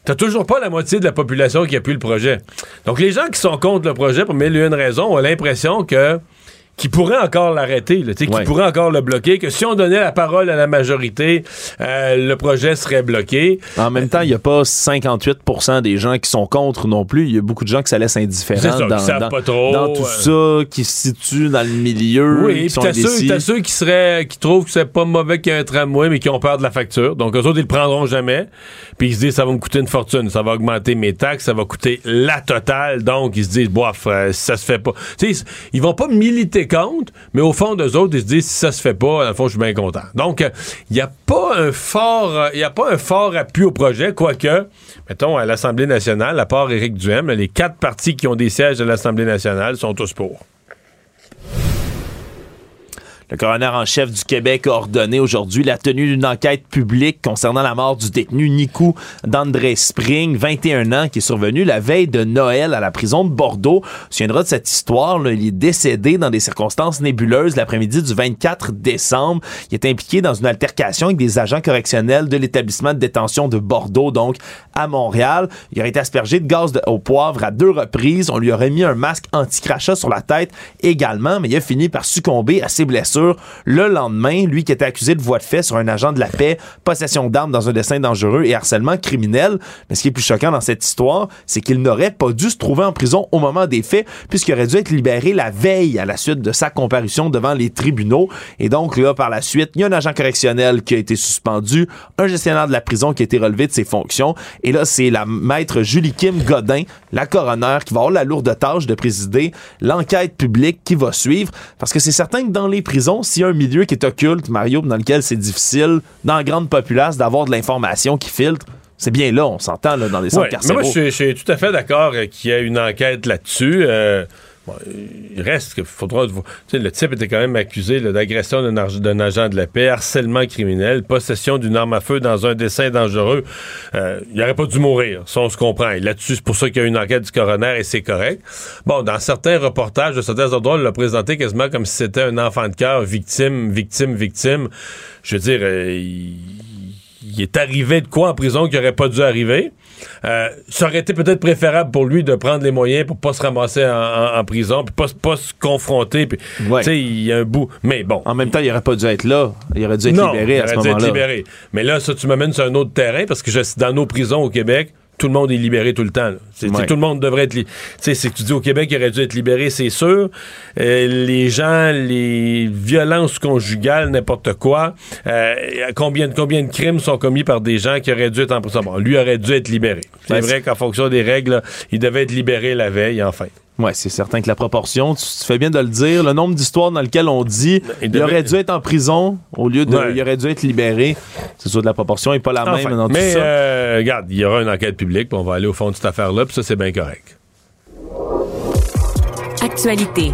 t'as toujours pas la moitié de la population qui appuie le projet. Donc, les gens qui sont contre le projet, pour mille et une raisons, ont l'impression que qui pourrait encore l'arrêter, là, sais, qui Ouais. pourrait encore le bloquer, que si on donnait la parole à la majorité, euh, le projet serait bloqué. En même temps, il n'y a pas 58% des gens qui sont contre non plus. Il y a beaucoup de gens qui ça laisse C'est indifférents ça, dans, dans- pas trop, dans tout euh. ça, qui se situent dans le milieu, Oui, qui t'as ceux, t'as ceux qui seraient, qui trouvent que c'est pas mauvais qu'il y ait un tramway, mais qui ont peur de la facture. Donc, eux autres, ils le prendront jamais. Puis ils se disent, ça va me coûter une fortune, ça va augmenter mes taxes, ça va coûter la totale. Donc, ils se disent, bof, euh, ça se fait pas. Tu sais, ils vont pas militer mais au fond d'eux autres, ils se disent, si ça se fait pas, dans le fond, je suis bien content. Donc, il n'y a pas un fort, il y a pas un fort appui au projet, quoique, mettons, à l'Assemblée nationale, à part Éric Duhem, les quatre partis qui ont des sièges à l'Assemblée nationale sont tous pour. Le coroner en chef du Québec a ordonné aujourd'hui la tenue d'une enquête publique concernant la mort du détenu Nikou d'André Spring, 21 ans, qui est survenu la veille de Noël à la prison de Bordeaux. On se souviendra de cette histoire. là. Il est décédé dans des circonstances nébuleuses l'après-midi du 24 décembre. Il est impliqué dans une altercation avec des agents correctionnels de l'établissement de détention de Bordeaux, donc à Montréal. Il aurait été aspergé de gaz de- au poivre à deux reprises. On lui aurait mis un masque anti-crachat sur la tête également, mais il a fini par succomber à ses blessures le lendemain. Lui qui était accusé de voie de fait sur un agent de la paix, possession d'armes dans un dessin dangereux et harcèlement criminel. Mais ce qui est plus choquant dans cette histoire, c'est qu'il n'aurait pas dû se trouver en prison au moment des faits, puisqu'il aurait dû être libéré la veille à la suite de sa comparution devant les tribunaux. Et donc, là, par la suite, il y a un agent correctionnel qui a été suspendu, un gestionnaire de la prison qui a été relevé de ses fonctions. Et là, c'est la maître Julie Kim Godin, la coroner, qui va avoir la lourde tâche de présider l'enquête publique qui va suivre. Parce que c'est certain que dans les prisons, s'il y a un milieu qui est occulte, Mario, dans lequel c'est difficile, dans la grande populace, d'avoir de l'information qui filtre, c'est bien là, on s'entend, là, dans les centres Ouais, mais carcéraux. moi, je suis- tout à fait d'accord qu'il y ait une enquête là-dessus. Euh, bon, il reste qu'il faudra. Le type était quand même accusé d'agression d'un agent de la paix, harcèlement criminel, possession d'une arme à feu dans un dessin dangereux. Euh, il n'aurait pas dû mourir, ça on se comprend. Là-dessus, c'est pour ça qu'il y a une enquête du coroner et c'est correct. Bon, dans certains reportages de certains endroits, on l'a présenté quasiment comme si c'était un enfant de cœur, victime, victime, victime. Je veux dire, euh, il est arrivé de quoi en prison qui aurait pas dû arriver? Euh, ça aurait été peut-être préférable pour lui de prendre les moyens pour pas se ramasser en, en- en prison, puis pas, se- pas se confronter. Puis, Ouais. tu sais, il y a un bout. Mais bon. En même temps, il aurait pas dû être là. Il aurait dû être non, libéré il à ce aurait dû être moment-là. libéré. Mais là, ça, tu m'amènes sur un autre terrain parce que je, dans nos prisons au Québec, tout le monde est libéré tout le temps. C'est- Ouais. Tout le monde devrait être. li- Tu sais, c'est que tu dis au Québec, il aurait dû être libéré, c'est sûr. Euh, les gens, les violences conjugales, n'importe quoi. euh, combien, combien de crimes sont commis par des gens qui auraient dû être en prison? Bon, lui aurait dû être libéré. C'est Ben, vrai qu'en fonction des règles, là, il devait être libéré la veille, enfin. Ouais, c'est certain que la proportion, tu, tu fais bien de le dire, le nombre d'histoires dans lesquelles on dit Il aurait dû être en prison au lieu de Ouais. il aurait dû être libéré, c'est sûr de la proportion est pas la Enfin, même dans mais tout ça. euh, regarde, il y aura une enquête publique, puis on va aller au fond de cette affaire-là, puis ça, c'est bien correct. Actualité.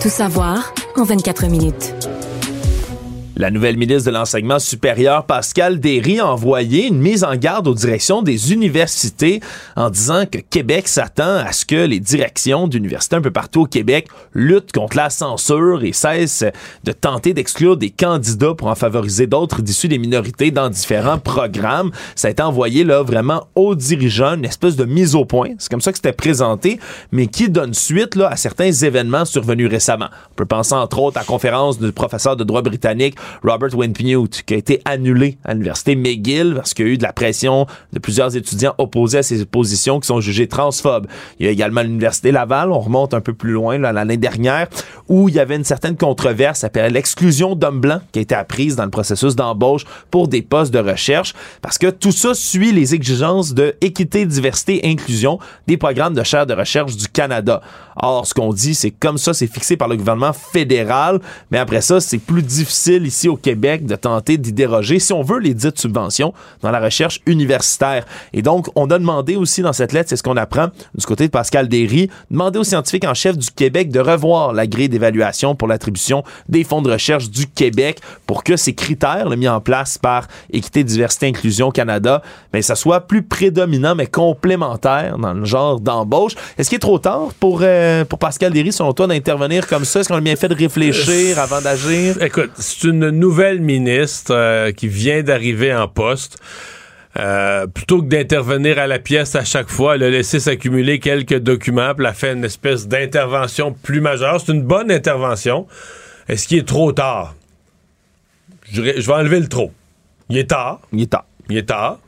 Tout savoir en 24 minutes. La nouvelle ministre de l'Enseignement supérieur, Pascal Derry, a envoyé une mise en garde aux directions des universités en disant que Québec s'attend à ce que les directions d'universités un peu partout au Québec luttent contre la censure et cessent de tenter d'exclure des candidats pour en favoriser d'autres d'issus des minorités dans différents programmes. Ça a été envoyé là vraiment aux dirigeants, une espèce de mise au point. C'est comme ça que c'était présenté, mais qui donne suite là, à certains événements survenus récemment. On peut penser entre autres à la conférence du professeur de droit britannique Robert Winpnute, qui a été annulé à l'université McGill parce qu'il y a eu de la pression de plusieurs étudiants opposés à ses positions qui sont jugés transphobes. Il y a également l'université Laval, on remonte un peu plus loin l'année dernière, où il y avait une certaine controverse appelée l'exclusion d'hommes blancs qui a été apprise dans le processus d'embauche pour des postes de recherche, parce que tout ça suit les exigences de équité, diversité, inclusion des programmes de chaire de recherche du Canada. Or, ce qu'on dit, c'est comme ça, c'est fixé par le gouvernement fédéral, mais après ça, c'est plus difficile ici au Québec de tenter d'y déroger si on veut les dites subventions dans la recherche universitaire. Et donc, on a demandé aussi dans cette lettre, c'est ce qu'on apprend du côté de Pascal Derry, demander aux scientifiques en chef du Québec de revoir la grille d'évaluation pour l'attribution des fonds de recherche du Québec pour que ces critères mis en place par Équité, Diversité, Inclusion Canada, mais ben, ça soit plus prédominant mais complémentaire dans le genre d'embauche. Est-ce qu'il est trop tard pour euh, pour Pascal Derry selon toi d'intervenir comme ça? Est-ce qu'on a bien fait de réfléchir avant d'agir? Écoute, c'est une nouvelle ministre euh, qui vient d'arriver en poste. Euh, plutôt que d'intervenir à la pièce à chaque fois, elle a laissé s'accumuler quelques documents, puis elle a fait une espèce d'intervention plus majeure. C'est une bonne intervention. Est-ce qu'il est trop tard? Je, vais enlever le trop. Il est tard. Il est tard. Il est tard.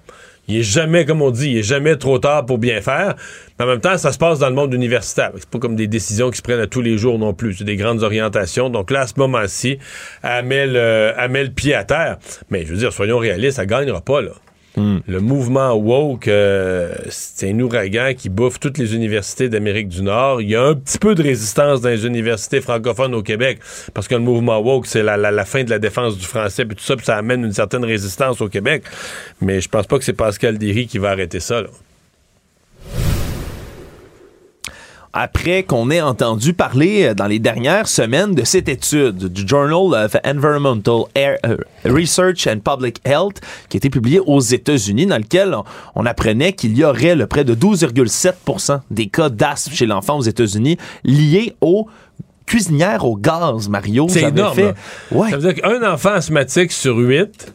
Il est jamais, comme on dit, il est jamais trop tard pour bien faire. Mais en même temps, ça se passe dans le monde universitaire. C'est pas comme des décisions qui se prennent à tous les jours non plus. C'est des grandes orientations. Donc là, à ce moment-ci, elle elle met pied à terre. Mais je veux dire, soyons réalistes, ça gagnera pas, là. Le mouvement woke, euh, c'est un ouragan qui bouffe toutes les universités d'Amérique du Nord. Il y a un petit peu de résistance dans les universités francophones au Québec parce que le mouvement woke, c'est la, fin de la défense du français puis tout ça, puis ça amène une certaine résistance au Québec. Mais je pense pas que c'est Pascal Derry qui va arrêter ça. Là. Après qu'on ait entendu parler euh, dans les dernières semaines de cette étude du Journal of Environmental Air, euh, Research and Public Health qui a été publiée aux États-Unis, dans lequel on, apprenait qu'il y aurait le près de 12,7% des cas d'asthme chez l'enfant aux États-Unis liés aux cuisinières au gaz, Mario. C'est énorme. Fait... Ouais. Ça veut dire qu'un enfant asthmatique sur huit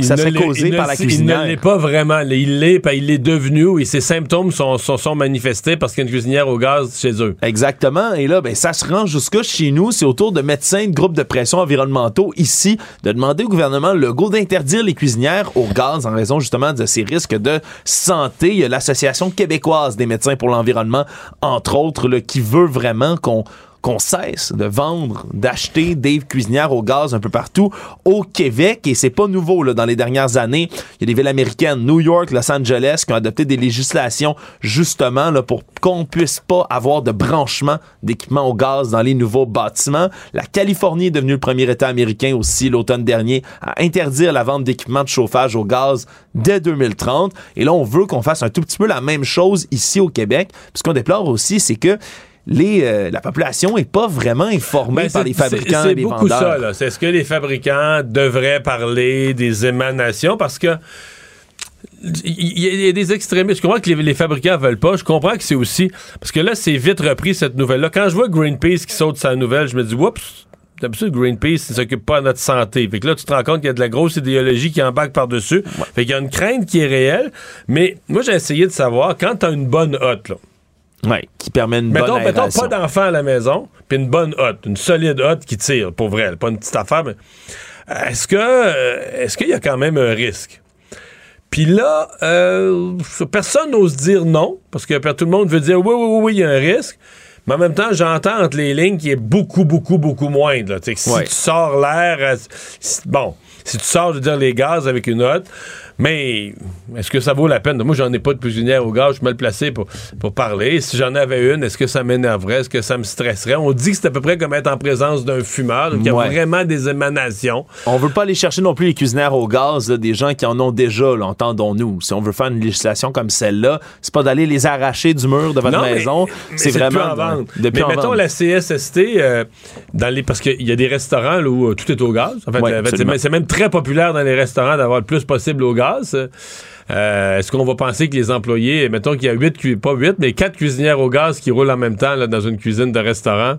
il ça serait causé par la cuisinière. Il ne l'est pas vraiment. Il l'est, il l'est devenu et ses symptômes sont, sont, manifestés parce qu'il y a une cuisinière au gaz chez eux. Exactement. Et là, ben, ça se rend jusqu'à chez nous. C'est autour de médecins de groupes de pression environnementaux ici de demander au gouvernement le goût d'interdire les cuisinières au gaz en raison justement de ces risques de santé. Il y a l'Association québécoise des médecins pour l'environnement, entre autres, là, qui veut vraiment qu'on qu'on cesse de vendre, d'acheter des cuisinières au gaz un peu partout au Québec et c'est pas nouveau là, dans les dernières années. Il y a des villes américaines, New York, Los Angeles, qui ont adopté des législations justement là, pour qu'on puisse pas avoir de branchement d'équipements au gaz dans les nouveaux bâtiments. La Californie est devenue le premier État américain aussi l'automne dernier à interdire la vente d'équipements de chauffage au gaz dès 2030. Et là, on veut qu'on fasse un tout petit peu la même chose ici au Québec. Ce qu'on déplore aussi, c'est que les, euh, la population n'est pas vraiment informée ben, par les fabricants et les vendeurs. C'est beaucoup ça. C'est ce que les fabricants devraient parler des émanations parce que il y, a des extrémistes. Je comprends que les, fabricants veulent pas. Je comprends que c'est aussi. Parce que là, c'est vite repris cette nouvelle-là. Quand je vois Greenpeace qui saute sa nouvelle, je me dis, oups, d'habitude, Greenpeace ne s'occupe pas de notre santé. Fait que là, tu te rends compte qu'il y a de la grosse idéologie qui embarque par-dessus. Fait qu'il y a une crainte qui est réelle. Mais moi, j'ai essayé de savoir, quand tu as une bonne hotte, là, oui, qui permet une bonne Mettons pas d'enfants à la maison, puis une bonne hotte, une solide hotte qui tire, pour vrai, pas une petite affaire, mais est-ce que euh, est-ce qu'il y a quand même un risque? Puis là, euh, personne n'ose dire non, parce que tout le monde veut dire oui, oui, oui, oui, il y a un risque. Mais en même temps, j'entends entre les lignes qu'il est beaucoup, beaucoup, beaucoup moindre. si tu sors l'air, euh, bon, si tu sors, je veux dire, les gaz avec une hotte, Mais est-ce que ça vaut la peine? Moi, j'en ai pas de cuisinière au gaz, je suis mal placé pour, pour parler. Si j'en avais une, est-ce que ça m'énerverait? Est-ce que ça me stresserait? On dit que c'est à peu près comme être en présence d'un fumeur, donc il y a Ouais. vraiment des émanations. On veut pas aller chercher non plus les cuisinières au gaz, là, des gens qui en ont déjà, entendons-nous. Si on veut faire une législation comme celle-là, c'est pas d'aller les arracher du mur de votre Non, maison. mais C'est vraiment de mais mettons la CSST, euh, dans les, parce qu'il y a des restaurants là, où euh, tout est au gaz. En fait, Ouais, euh, en fait, c'est même très populaire dans les restaurants d'avoir le plus possible au gaz. Euh, Est-ce qu'on va penser que les employés, mettons qu'il y a huit, pas huit, mais quatre cuisinières au gaz qui roulent en même temps dans une cuisine de restaurant,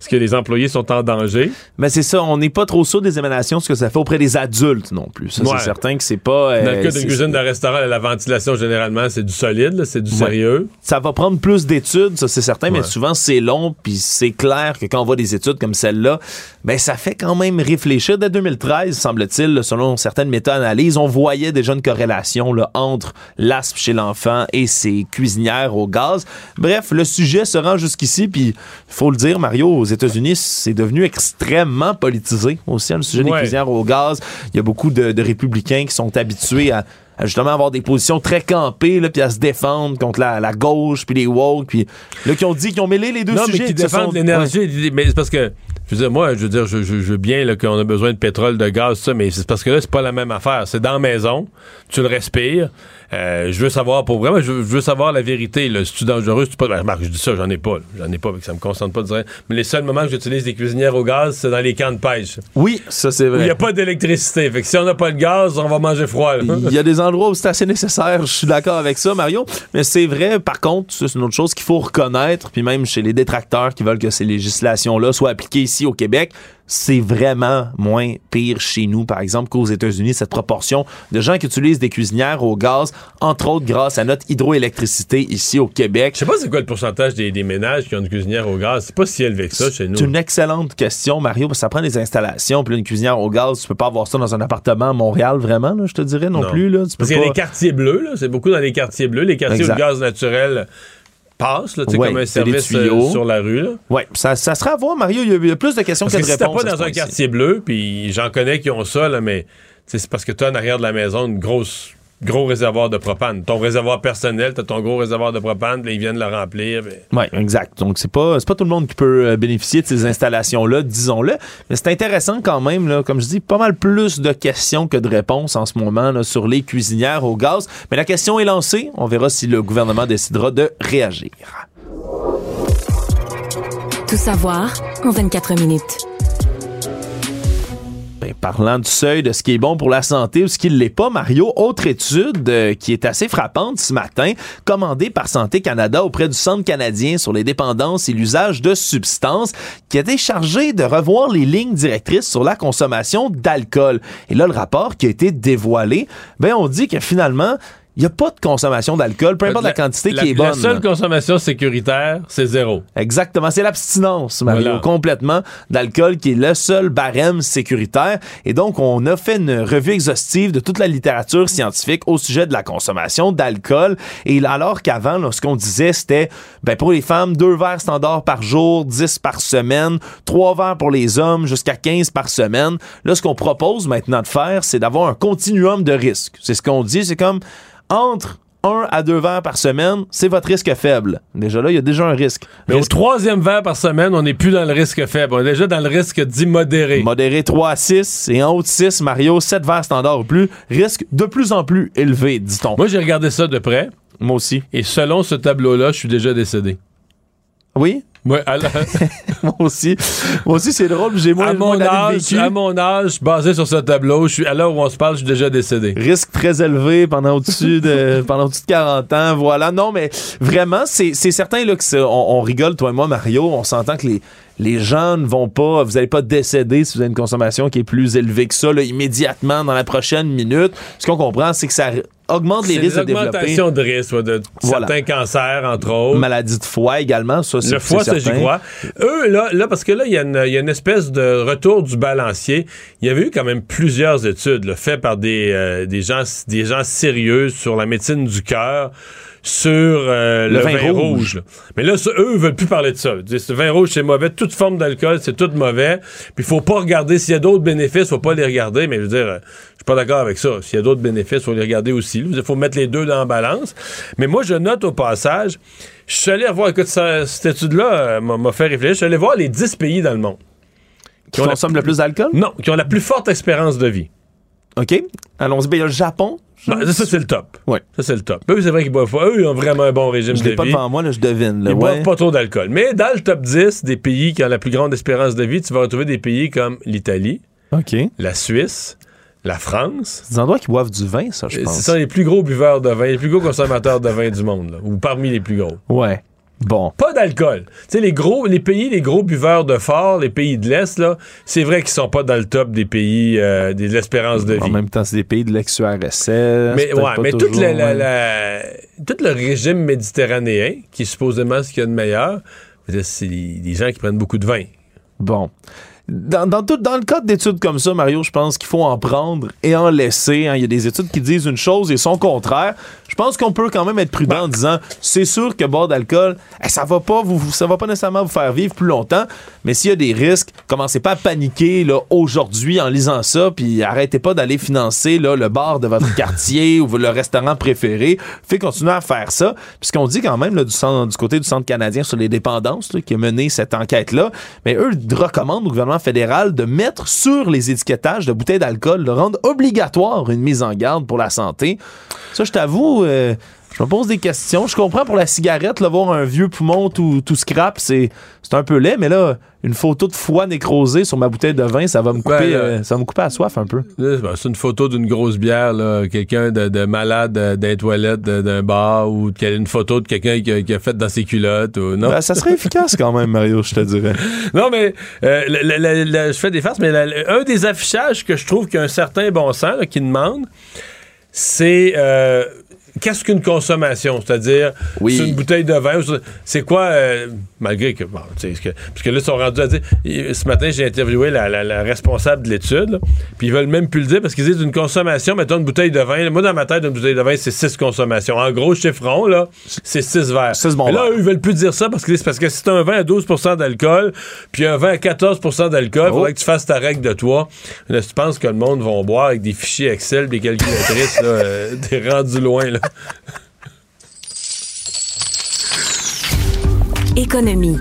est-ce que les employés sont en danger? Mais c'est ça, on n'est pas trop sûr des émanations, ce que ça fait auprès des adultes non plus. Ça, Ouais. c'est certain que c'est pas. Dans euh, le cas c'est- d'une cuisine de restaurant, la ventilation, généralement, c'est du solide, c'est du Ouais. sérieux. Ça va prendre plus d'études, ça c'est certain, mais souvent c'est long, puis c'est clair que quand on voit des études comme celle-là, ben ça fait quand même réfléchir. Dès 2013, semble-t-il, selon certaines méta-analyses, on voyait déjà une corrélation là, entre l'asthme chez l'enfant et ses cuisinières au gaz. Bref, le sujet se rend jusqu'ici, puis il faut le dire, Mario, aux États-Unis, c'est devenu extrêmement politisé aussi, hein, le sujet des Ouais. cuisinières au gaz. Il y a beaucoup de, de républicains qui sont habitués à à justement avoir des positions très campées, là, puis à se défendre contre la, la gauche, puis les woke, puis là, qui ont dit, qui ont mêlé les deux non, sujets. mais qui défendent sont- l'énergie. Ouais. Mais c'est parce que, je veux dire, moi, je veux dire, je, je- je veux bien qu'on a besoin de pétrole, de gaz, ça, mais c'est parce que là, c'est pas la même affaire. C'est dans la maison, tu le respires. Euh, je veux savoir, pour vraiment, je veux, je veux savoir la vérité. Là. Si tu dangereux, si tu pas. Ben, Marc, je dis ça, j'en ai pas. J'en ai pas, que ça me concentre pas de dire. Mais les seuls moments que j'utilise des cuisinières au gaz, c'est dans les camps de pêche. Oui, ça c'est Où il vrai. n'y a pas d'électricité. Fait que si on n'a pas de gaz, on va manger froid. Il y a des endroits où c'est assez nécessaire, je suis d'accord avec ça, Mario. Mais c'est vrai, par contre, c'est une autre chose qu'il faut reconnaître, puis même chez les détracteurs qui veulent que ces législations-là soient appliquées ici au Québec, c'est vraiment moins pire chez nous, par exemple, qu'aux États-Unis, cette proportion de gens qui utilisent des cuisinières au gaz, entre autres grâce à notre hydroélectricité ici au Québec. Je sais pas c'est quoi le pourcentage des, des ménages qui ont une cuisinière au gaz. C'est pas si élevé que ça chez nous. C'est une excellente question, Mario, parce que ça prend des installations, puis une cuisinière au gaz, tu peux pas avoir ça dans un appartement à Montréal, vraiment, là, je te dirais non, Non. plus. Là. Tu peux Parce qu'il y a les quartiers bleus. C'est beaucoup dans les quartiers bleus. Les quartiers Exact. où le gaz naturel passe, là, Ouais, comme un service euh, sur la rue. Ouais, ça, ça sera à voir, Mario. Il y y, a plus de questions Parce que que de si réponses. pas dans un quartier bleu, puis j'en connais qui ont ça, là, mais c'est parce que tu as en arrière de la maison une grosse gros réservoir de propane. Ton réservoir personnel, t'as ton gros réservoir de propane, puis ils viennent le remplir. puis- Oui, exact. Donc, c'est pas, c'est pas tout le monde qui peut euh, bénéficier de ces installations-là, disons-le. Mais c'est intéressant quand même, là, comme je dis, pas mal plus de questions que de réponses en ce moment là, sur les cuisinières au gaz. Mais la question est lancée. On verra si le gouvernement décidera de réagir. Tout savoir en 24 minutes. Ben, parlant du seuil de ce qui est bon pour la santé ou ce qui ne l'est pas, Mario, autre étude euh, qui est assez frappante ce matin, commandée par Santé Canada auprès du Centre canadien sur les dépendances et l'usage de substances, qui a été chargé de revoir les lignes directrices sur la consommation d'alcool. Et là, le rapport qui a été dévoilé, ben, on dit que finalement, il n'y a pas de consommation d'alcool, peu importe la, quantité la- qui est bonne. La seule consommation sécuritaire, c'est zéro. Exactement, c'est l'abstinence, Mario, Voilà. complètement d'alcool qui est le seul barème sécuritaire. Et donc, on a fait une revue exhaustive de toute la littérature scientifique au sujet de la consommation d'alcool. Et alors qu'avant, ce qu'on disait, c'était, ben, pour les femmes, deux verres standards par jour, 10 par semaine, trois verres pour les hommes, jusqu'à 15 par semaine. Là, ce qu'on propose maintenant de faire, c'est d'avoir un continuum de risques. C'est ce qu'on dit, c'est comme entre 1 à 2 verres par semaine, c'est votre risque faible. Déjà là, il y a déjà un risque. Mais au troisième verre par semaine, on n'est plus dans le risque faible. On est déjà dans le risque dit modéré. Modéré 3 à 6 et en haut de 6, Mario, 7 verres standard ou plus, risque de plus en plus élevé, dit-on. Moi, j'ai regardé ça de près. Moi aussi. Et selon ce tableau-là, je suis déjà décédé. Oui? À, la- Moi aussi. Moi aussi, c'est drôle, j'ai moins, à mon âge, à mon âge, basé sur ce tableau, je suis à l'heure où on se parle, je suis déjà décédé. Risque très élevé pendant au-dessus de pendant au-dessus de 40 ans, voilà. Non, mais vraiment, c'est c'est certain là, que on, on rigole, toi et moi, Mario, on s'entend que les, les gens ne vont pas, vous n'allez pas décéder si vous avez une consommation qui est plus élevée que ça, là, immédiatement dans la prochaine minute. Ce qu'on comprend, c'est que ça augmente les risques de développer augmentations de risques, ouais, de Voilà. certains cancers, entre autres. maladie de foie également, ça, c'est Le foie, c'est ça, j'y crois. Eux, là, là parce que là, il y, a une- il y a une espèce de retour du balancier. Il y avait eu quand même plusieurs études là, faites par des, euh, des, gens, des gens sérieux sur la médecine du cœur, sur euh, le, Le vin, vin rouge. rouge. là. Mais là, eux, veulent plus parler de ça. Le vin rouge, c'est mauvais. Toute forme d'alcool, c'est tout mauvais. Puis il faut pas regarder s'il y a d'autres bénéfices, faut pas les regarder. Mais je veux dire, pas d'accord avec ça. S'il y a d'autres bénéfices, il faut les regarder aussi. Il faut mettre les deux dans la balance. Mais moi, je note au passage, je suis allé voir, écoute, ça, cette étude-là euh, m'a fait réfléchir. Je suis allé voir les 10 pays dans le monde. Qui, consomment le plus d'alcool? Non, qui ont la plus forte espérance de vie. OK. Allons-y. Ben, il y a le Japon. Ben, ça, c'est le top. Oui. Ça, c'est le top. Eux, c'est vrai qu'ils boivent pas. Eux, ils ont vraiment un bon régime Je de pas vie. devant moi, là, je devine. Là, Ils ouais. boivent pas trop d'alcool. Mais dans le top 10 des pays qui ont la plus grande espérance de vie, tu vas retrouver des pays comme l'Italie, la Suisse, la France. C'est des endroits qui boivent du vin, ça, je Euh, pense. Ce sont les plus gros buveurs de vin, les plus gros consommateurs de vin du monde, là, ou parmi les plus gros. Ouais. Bon. Pas d'alcool. Tu sais, les gros, les pays, les gros buveurs de fort, les pays de l'Est, là, c'est vrai qu'ils sont pas dans le top des pays euh, des- de l'espérance de vie. En même temps, c'est des pays de l'ex-URSS. Mais, ouais, mais tout, le, la- la- tout le régime méditerranéen, qui est supposément ce qu'il y a de meilleur, c'est des gens qui prennent beaucoup de vin. Bon. Dans, tout, dans le cadre d'études comme ça, Mario, je pense qu'il faut en prendre et en laisser. hein. Il y a des études qui disent une chose et son contraire. Je pense qu'on peut quand même être prudent en disant c'est sûr que boire d'alcool, eh, ça va pas vous, ça va pas nécessairement vous faire vivre plus longtemps, mais s'il y a des risques, commencez pas à paniquer là, aujourd'hui en lisant ça, puis arrêtez pas d'aller financer là, le bar de votre quartier ou le restaurant préféré. Fait continuer à faire ça. Puisqu'on dit quand même là, du, centre- du côté du Centre canadien sur les dépendances là, qui a mené cette enquête-là, mais eux recommandent au gouvernement fédéral de mettre sur les étiquetages de bouteilles d'alcool, de rendre obligatoire une mise en garde pour la santé. Ça, je t'avoue, euh, je me pose des questions. Je comprends pour la cigarette, là, voir un vieux poumon tout, tout scrap, c'est c'est un peu laid, mais là, une photo de foie nécrosé sur ma bouteille de vin, ça va me couper, Ben, euh, ça va me couper à soif un peu. Ben, c'est une photo d'une grosse bière, quelqu'un de, de malade toilettes de- d'un bar ou une photo de quelqu'un qui, a- qui a fait dans ses culottes. Ou, non? Ben, ça serait efficace quand même, Mario, je te dirais. Non, mais euh, je fais des farces, mais un des affichages que je trouve qu'il y a un certain bon sens là, qui demande, c'est euh, qu'est-ce qu'une consommation? C'est-à-dire, Oui. c'est une bouteille de vin, c'est- quoi, euh, malgré que, bon, parce que là, ils sont rendus à dire, ce matin, j'ai interviewé la, la- la responsable de l'étude, puis ils veulent même plus le dire parce qu'ils disent une consommation, mettons une bouteille de vin, là, moi, dans ma tête, une bouteille de vin, c'est 6 consommations. En gros, chiffron, là, c'est 6 verres. Six bons Mais là, eux, ils veulent plus dire ça parce que c'est parce que si t'as un vin à 12% d'alcool, puis un vin à 14% d'alcool, il Oh. faudrait que tu fasses ta règle de toi. Là, si tu penses que le monde va boire avec des fichiers Excel, des calculatrices, là, euh, t'es rendu loin, là. Économie.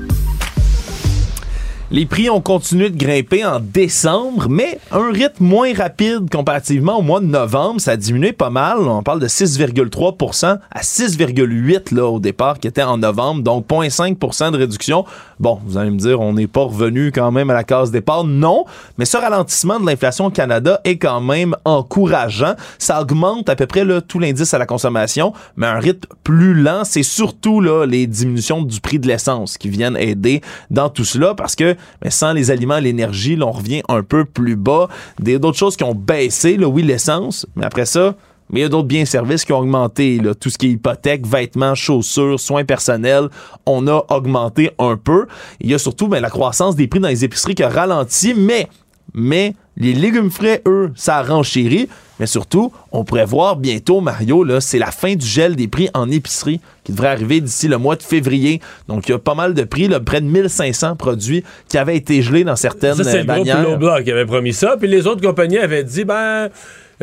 Les prix ont continué de grimper en décembre, mais un rythme moins rapide comparativement au mois de novembre. Ça a diminué pas mal. On parle de 6,3% à 6,8 là au départ, qui était en novembre, donc 0,5% de réduction. Bon, vous allez me dire, on n'est pas revenu quand même à la case départ. Non, mais ce ralentissement de l'inflation au Canada est quand même encourageant. Ça augmente à peu près là, tout l'indice à la consommation, mais un rythme plus lent. C'est surtout là, les diminutions du prix de l'essence qui viennent aider dans tout cela parce que mais sans les aliments, l'énergie, là, on revient un peu plus bas. D'autres choses qui ont baissé, oui, l'essence, mais après ça, mais il y a d'autres biens et services qui ont augmenté. Tout ce qui est hypothèque, vêtements, chaussures, soins personnels, on a augmenté un peu. Il y a surtout ben, la croissance des prix dans les épiceries qui a ralenti, mais, mais les légumes frais, eux, ça a renchéri. Mais surtout, on pourrait voir bientôt, Mario, là, c'est la fin du gel des prix en épicerie qui devrait arriver d'ici le mois de février. Donc, il y a pas mal de prix, là, près de 1500 produits qui avaient été gelés dans certaines Ça, c'est le groupe bannières. Loblaw qui avait promis ça. Puis les autres compagnies avaient dit, ben,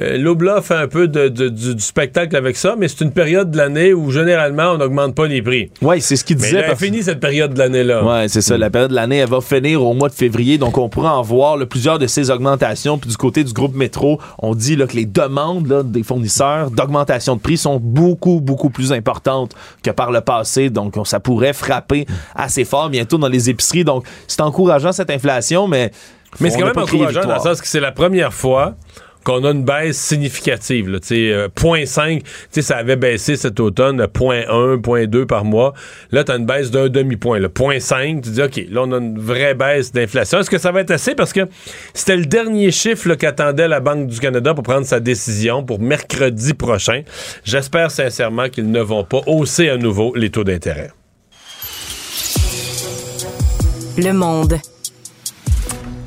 euh, Loblaw fait un peu de, de- du, du spectacle avec ça, mais c'est une période de l'année où généralement on n'augmente pas les prix. Oui, c'est ce qu'il Mais disait. là, parce- fini cette période de l'année-là. Ouais, c'est ça. La période de l'année, elle va finir au mois de février. Donc, on pourra en voir là, plusieurs de ces augmentations. Puis du côté du groupe Métro, on dit là, que les demandes là, des fournisseurs d'augmentation de prix sont beaucoup, beaucoup plus importantes que par le passé. Donc, on- ça pourrait frapper assez fort bientôt dans les épiceries. Donc, c'est encourageant cette inflation, mais. Mais c'est quand même encourageant dans le victoire. sens que c'est la première fois qu'on a une baisse significative. Là, euh, 0.5, tu sais, ça avait baissé cet automne, euh, 0.1, 0.2 par mois. Là, tu as une baisse d'un demi-point. là. 0.5, tu dis, OK, là, on a une vraie baisse d'inflation. Est-ce que ça va être assez? Parce que c'était le dernier chiffre qu'attendait la Banque du Canada pour prendre sa décision pour mercredi prochain. J'espère sincèrement qu'ils ne vont pas hausser à nouveau les taux d'intérêt. Le monde.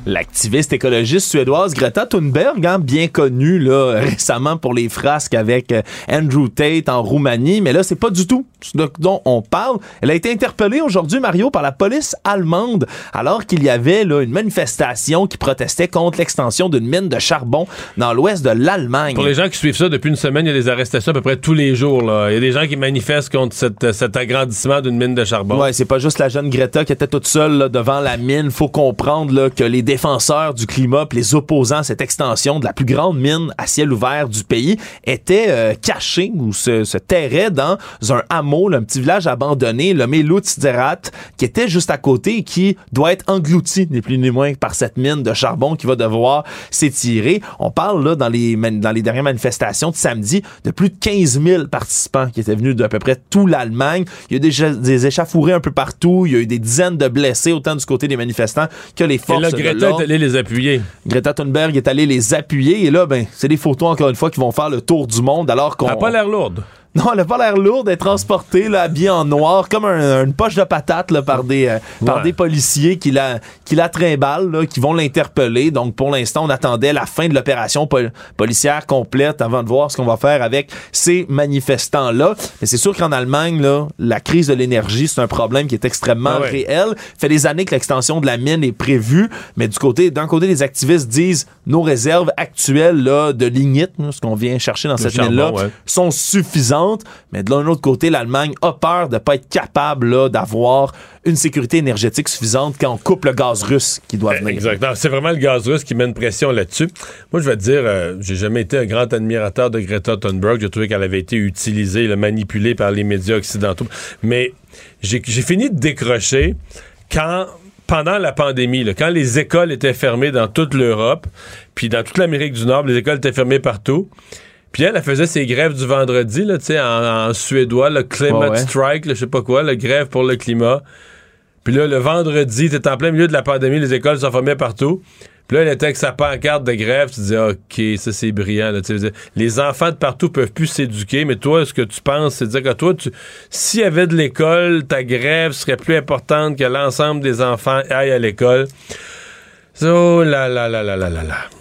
L'activiste écologiste suédoise Greta Thunberg, hein, bien connue là, récemment pour les frasques avec euh, Andrew Tate en Roumanie, mais là, c'est pas du tout dont on parle. Elle a été interpellée aujourd'hui, Mario, par la police allemande, alors qu'il y avait là, une manifestation qui protestait contre l'extension d'une mine de charbon dans l'ouest de l'Allemagne. Pour les gens qui suivent ça depuis une semaine, il y a des arrestations à peu près tous les jours. Là. Il y a des gens qui manifestent contre cette- cet agrandissement d'une mine de charbon. Ouais, c'est pas juste la jeune Greta qui était toute seule là, devant la mine. Faut comprendre là, que les défenseurs du climat, pis les opposants à cette extension de la plus grande mine à ciel ouvert du pays étaient euh, cachés ou se, se terraient dans un hameau, là, un petit village abandonné, le Melutzerat, qui était juste à côté et qui doit être englouti, ni plus ni moins, par cette mine de charbon qui va devoir s'étirer. On parle là dans les dans les dernières manifestations de samedi de plus de 15 000 participants qui étaient venus d'à peu près tout l'Allemagne. Il y a déjà des échauffourées un peu partout. Il y a eu des dizaines de blessés, autant du côté des manifestants que les Et forces là, de Greta l'ordre. est allée les appuyer. Greta Thunberg est allée les appuyer et là, ben, c'est des photos encore une fois qui vont faire le tour du monde alors qu'on. Elle a pas l'air lourde. Non, elle a pas l'air lourde, elle est transportée, là, habillée en noir, comme un- une poche de patate là, par, des, euh, par des policiers qui la, qui la trimballent, là, qui vont l'interpeller. Donc, pour l'instant, on attendait la fin de l'opération pol- policière complète avant de voir ce qu'on va faire avec ces manifestants-là. Mais c'est sûr qu'en Allemagne, là, la crise de l'énergie, c'est un problème qui est extrêmement Ah ouais. réel. fait des années que l'extension de la mine est prévue, mais du côté, d'un côté, les activistes disent nos réserves actuelles là, de lignite, ce qu'on vient chercher dans Le cette mine-là, ouais. sont suffisantes. Mais de l'un autre côté, l'Allemagne a peur de pas être capable d'avoir une sécurité énergétique suffisante quand on coupe le gaz russe qui doit venir. Exact. Non, C'est vraiment le gaz russe qui met une pression là-dessus. Moi, je vais te dire, euh, j'ai jamais été un grand admirateur de Greta Thunberg. J'ai trouvé qu'elle avait été utilisée, là, manipulée par les médias occidentaux. Mais j'ai fini de décrocher quand pendant la pandémie, quand les écoles étaient fermées dans toute l'Europe, puis dans toute l'Amérique du Nord, les écoles étaient fermées partout. Puis elle, elle faisait ses grèves du vendredi, là, tu sais, en, en suédois, le climate ouais. strike, je sais pas quoi, la grève pour le climat. Puis là, le vendredi, t'es en plein milieu de la pandémie, les écoles sont fermées partout. Puis là, elle était avec sa pancarte de grève, tu dis, OK, ça c'est brillant. Là, les enfants de partout peuvent plus s'éduquer, mais toi, ce que tu penses, c'est de dire que toi, tu, s'il y avait de l'école, ta grève serait plus importante que l'ensemble des enfants aillent à l'école. Oh là là là là là là là.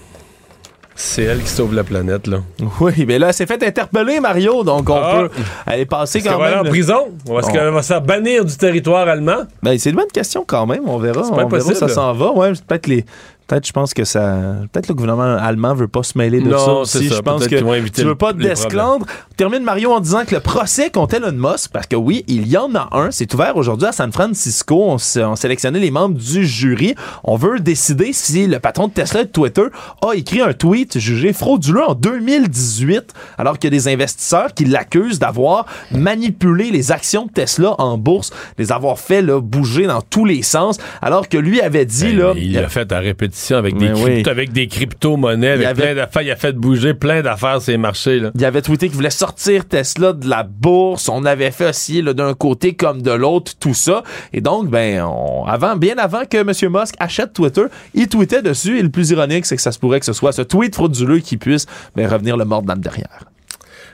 C'est elle qui sauve la planète, là. Oui, mais là, elle s'est fait interpeller, Mario, donc on Ah. peut aller passer quand qu'elle va aller même. en prison? Ou est-ce On- qu'elle va se faire bannir du territoire allemand? Ben, c'est une bonne question quand même, on verra. C'est On pas verra où ça s'en va. Ouais, peut-être les. Peut-être, je pense que ça. Peut-être le gouvernement allemand veut pas se mêler de Non, ça aussi. ça. Je pense que éviter tu veux pas d'esclandre. Termine Mario en disant que le procès contre Elon Musk, parce que oui, il y en a un. C'est ouvert aujourd'hui à San Francisco. On, on sélectionnait les membres du jury. On veut décider si le patron de Tesla et de Twitter a écrit un tweet jugé frauduleux en 2018, alors qu'il y a des investisseurs qui l'accusent d'avoir manipulé les actions de Tesla en bourse, les avoir fait là, bouger dans tous les sens, alors que lui avait dit Ben, là. il l'a fait à répétition avec des, oui. avec des crypto-monnaies, avec avait- plein d'affaires. Il a fait bouger plein d'affaires sur les marchés. Là. Il avait tweeté qu'il voulait sortir Tesla de la bourse. On avait fait aussi d'un côté comme de l'autre tout ça. Et donc, ben, on- avant, bien avant que M. Musk achète Twitter, il tweetait dessus. Et le plus ironique, c'est que ça se pourrait que ce soit ce tweet frauduleux qui puisse ben, revenir le mordre dans le derrière.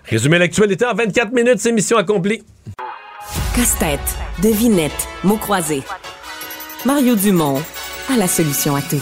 Résumer l'actualité en 24 minutes, c'est mission accomplie. Casse-tête, devinette, mots croisés. Mario Dumont a la solution à tout.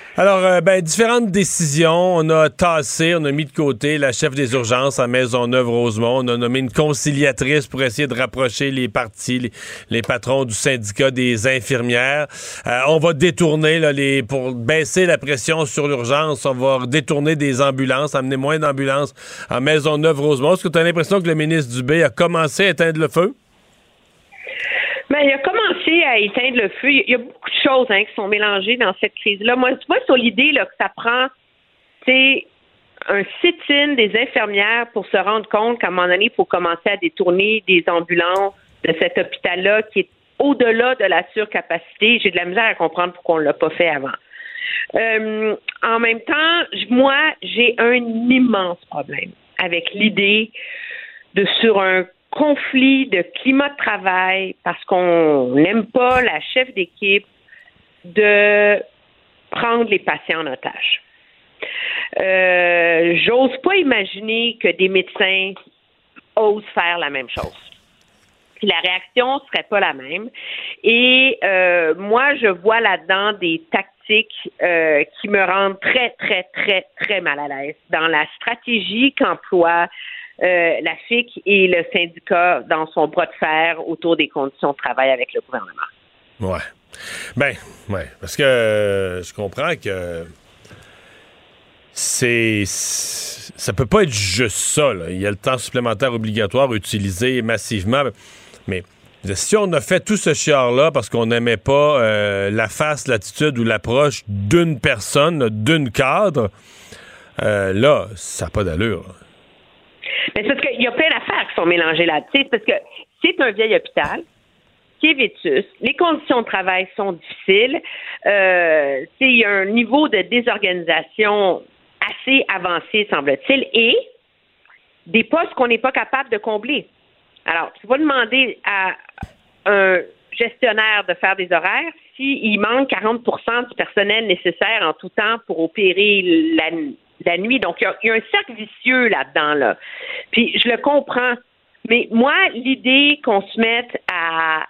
Alors, euh, ben, différentes décisions. On a tassé, on a mis de côté la chef des urgences à Maisonneuve-Rosemont. On a nommé une conciliatrice pour essayer de rapprocher les partis, les, patrons du syndicat des infirmières. Euh, on va détourner, là, les, pour baisser la pression sur l'urgence, on va détourner des ambulances, amener moins d'ambulances à Maisonneuve-Rosemont. Est-ce que tu as l'impression que le ministre Dubé a commencé à éteindre le feu? Ben, il a commencé à éteindre le feu. Il y a beaucoup de choses hein, qui sont mélangées dans cette crise-là. Moi, tu vois, sur l'idée que ça prend, c'est un sit-in des infirmières pour se rendre compte qu'à un moment donné, il faut commencer à détourner des ambulances de cet hôpital-là qui est au-delà de la surcapacité. J'ai de la misère à comprendre pourquoi on ne l'a pas fait avant. Euh, en même temps, moi, j'ai un immense problème avec l'idée de sur un conflit de climat de travail parce qu'on n'aime pas la chef d'équipe de prendre les patients en otage. Euh, J'ose pas imaginer que des médecins osent faire la même chose. La réaction serait pas la même. Et euh, moi, je vois là-dedans des tactiques euh, qui me rendent très, très, très, très mal à l'aise dans la stratégie qu'emploie euh, la FIC et le syndicat dans son bras de fer autour des conditions de travail avec le gouvernement. Ouais. Ben, ouais. Parce que euh, je comprends que c'est. Ça peut pas être juste ça. Il y a le temps supplémentaire obligatoire utilisé massivement. Mais si on a fait tout ce chiard-là parce qu'on n'aimait pas euh, la face, l'attitude ou l'approche d'une personne, d'une cadre, là, ça n'a pas d'allure. Mais c'est parce qu'il y a plein d'affaires qui sont mélangées là. C'est parce que c'est un vieil hôpital qui est vétus. Les conditions de travail sont difficiles. Euh, il y a un niveau de désorganisation assez avancé, semble-t-il, et des postes qu'on n'est pas capable de combler. Alors, tu vas demander à un gestionnaire de faire des horaires s'il manque 40% du personnel nécessaire en tout temps pour opérer la, nuit. Donc, il y, a, un cercle vicieux là-dedans. Là. Puis, je le comprends. Mais moi, l'idée qu'on se mette à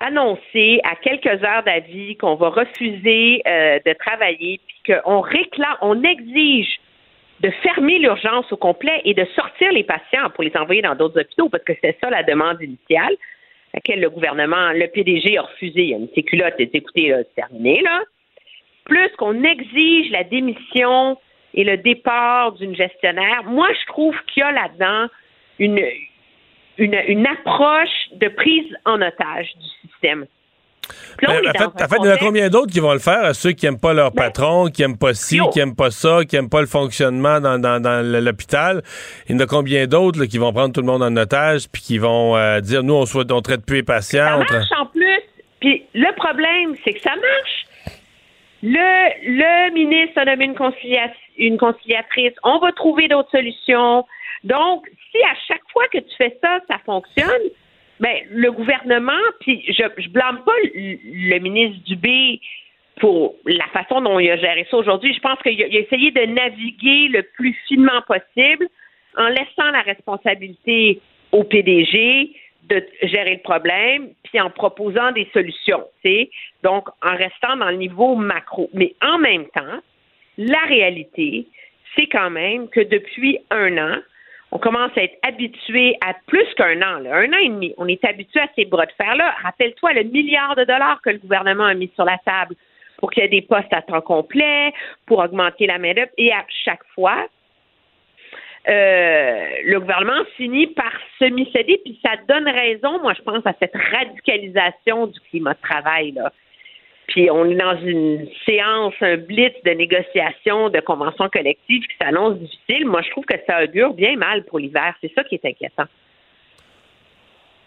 annoncer à quelques heures d'avis qu'on va refuser euh, de travailler, puis qu'on réclame, on exige de fermer l'urgence au complet et de sortir les patients pour les envoyer dans d'autres hôpitaux, parce que c'est ça la demande initiale, à laquelle le gouvernement, le PDG a refusé. Il a une séculotte, écoutez, c'est terminé, là. Plus qu'on exige la démission et le départ d'une gestionnaire, moi, je trouve qu'il y a là-dedans une, une, une approche de prise en otage du système. Ben, en fait, il y en a combien d'autres qui vont le faire? Ceux qui n'aiment pas leur ben, patron, qui n'aiment pas ci, qui n'aiment pas ça, qui n'aiment pas le fonctionnement dans, dans, l'hôpital. Il y en a combien d'autres qui vont prendre tout le monde en otage puis qui vont euh, dire nous, on, on traite plus les patients. Ça marche en plus. Puis le problème, c'est que ça marche. Le, le ministre a nommé une, une conciliatrice. On va trouver d'autres solutions. Donc, si à chaque fois que tu fais ça, ça fonctionne, ben, le gouvernement, puis je, blâme pas le, ministre Dubé pour la façon dont il a géré ça aujourd'hui. Je pense qu'il a, essayé de naviguer le plus finement possible en laissant la responsabilité au PDG de gérer le problème, puis en proposant des solutions, tu Donc, en restant dans le niveau macro. Mais en même temps, la réalité, c'est quand même que depuis un an, on commence à être habitué à plus qu'un an, un an et demi. On est habitué à ces bras de fer-là. Rappelle-toi le milliard de dollars que le gouvernement a mis sur la table pour qu'il y ait des postes à temps complet, pour augmenter la main-d'œuvre. Et à chaque fois, euh, le gouvernement finit par semi-céder, puis ça donne raison, moi, je pense, à cette radicalisation du climat de travail. Là. Puis on est dans une séance, un blitz de négociation, de convention collective qui s'annonce difficile. Moi, je trouve que ça augure bien mal pour l'hiver. C'est ça qui est inquiétant.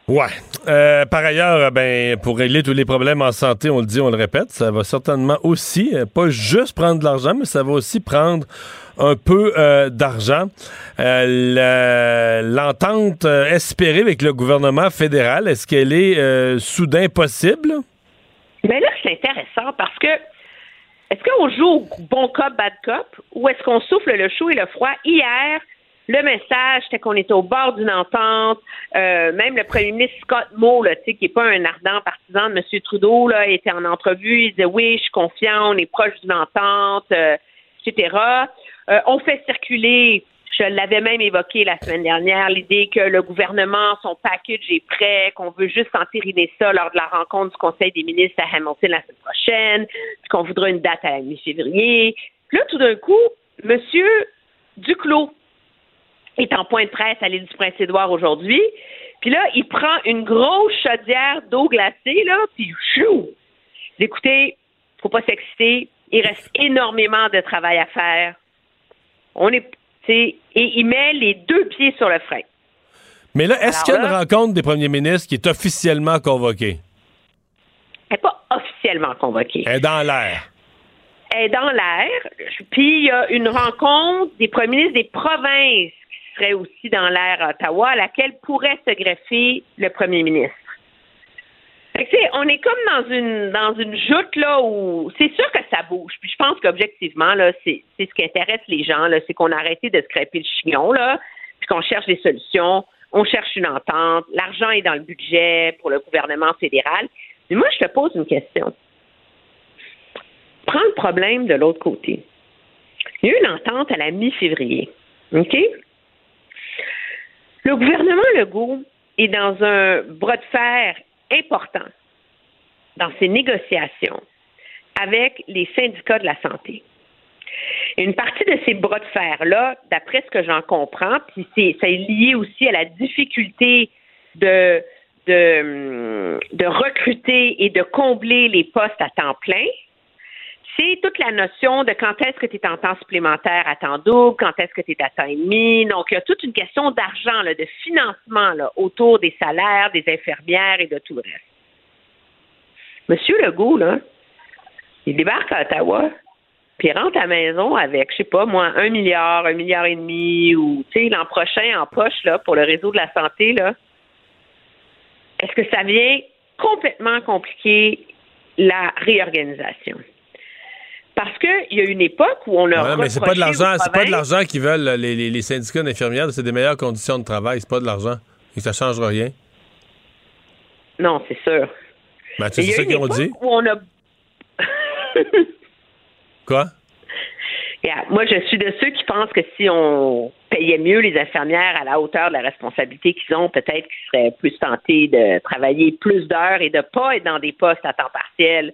Ouais. Euh, par ailleurs, ben, pour régler tous les problèmes en santé, on le dit, on le répète, ça va certainement aussi, euh, pas juste prendre de l'argent, mais ça va aussi prendre un peu euh, d'argent. L'entente espérée avec le gouvernement fédéral, est-ce qu'elle est soudain possible? Mais là, c'est intéressant parce que est-ce qu'on joue bon cop, bad cop ou est-ce qu'on souffle le chaud et le froid? Hier, le message, c'était qu'on était au bord d'une entente. Euh, même le premier ministre Scott Moe, là, qui n'est pas un ardent partisan de M. Trudeau, là, était en entrevue. Il disait oui, je suis confiant, on est proche d'une entente, euh, etc. Euh, on fait circuler je l'avais même évoqué la semaine dernière, l'idée que le gouvernement, son package est prêt, qu'on veut juste entériner ça lors de la rencontre du Conseil des ministres à Hamilton la semaine prochaine, qu'on voudra une date à la mi-février. Là, tout d'un coup, M. Duclos est en point de presse à l'île du Prince-Édouard aujourd'hui. Puis là, il prend une grosse chaudière d'eau glacée, là, puis chou! Écoutez, faut pas s'exciter. Il reste énormément de travail à faire. On est et il met les deux pieds sur le frein. Mais là, est-ce qu'il y a une rencontre des premiers ministres qui est officiellement convoquée? Elle n'est pas officiellement convoquée. Elle est dans l'air. Elle est dans l'air. Puis il y a une rencontre des premiers ministres des provinces qui serait aussi dans l'air à Ottawa, à laquelle pourrait se greffer le premier ministre. On est comme dans une dans une joute là où c'est sûr que ça bouge. Puis je pense qu'objectivement là, c'est c'est ce qui intéresse les gens là, c'est qu'on a arrêté de scraper le chignon là, puis qu'on cherche des solutions, on cherche une entente, l'argent est dans le budget pour le gouvernement fédéral. Mais moi, je te pose une question. Prends le problème de l'autre côté. Il y a eu une entente à la mi-février. OK? Le gouvernement Legault est dans un bras de fer important dans ses négociations avec les syndicats de la santé. Une partie de ces bras de fer-là, d'après ce que j'en comprends, puis c'est, lié aussi à la difficulté de recruter et de combler les postes à temps plein, c'est toute la notion de quand est-ce que tu es en temps supplémentaire à temps double, quand est-ce que tu es à temps et demi. Donc, il y a toute une question d'argent, de financement là, autour des salaires, des infirmières et de tout le reste. Monsieur Legault, il débarque à Ottawa, puis il rentre à la maison avec, je sais pas, moi, un milliard, un milliard et demi, ou, tu sais, l'an prochain en poche, là, pour le réseau de la santé, là. Est-ce que ça vient complètement compliquer la réorganisation? Parce qu'il y a une époque où on a. Ouais, mais c'est pas de l'argent, c'est pas de l'argent qu'ils veulent les, les, les syndicats d'infirmières, c'est des meilleures conditions de travail, c'est pas de l'argent. Et ça changera rien. Non, c'est sûr. Ben, c'est ça qu'ils ont dit? Où on a... Quoi? Yeah. Moi, je suis de ceux qui pensent que si on payait mieux les infirmières à la hauteur de la responsabilité qu'ils ont, peut-être qu'ils seraient plus tentés de travailler plus d'heures et de pas être dans des postes à temps partiel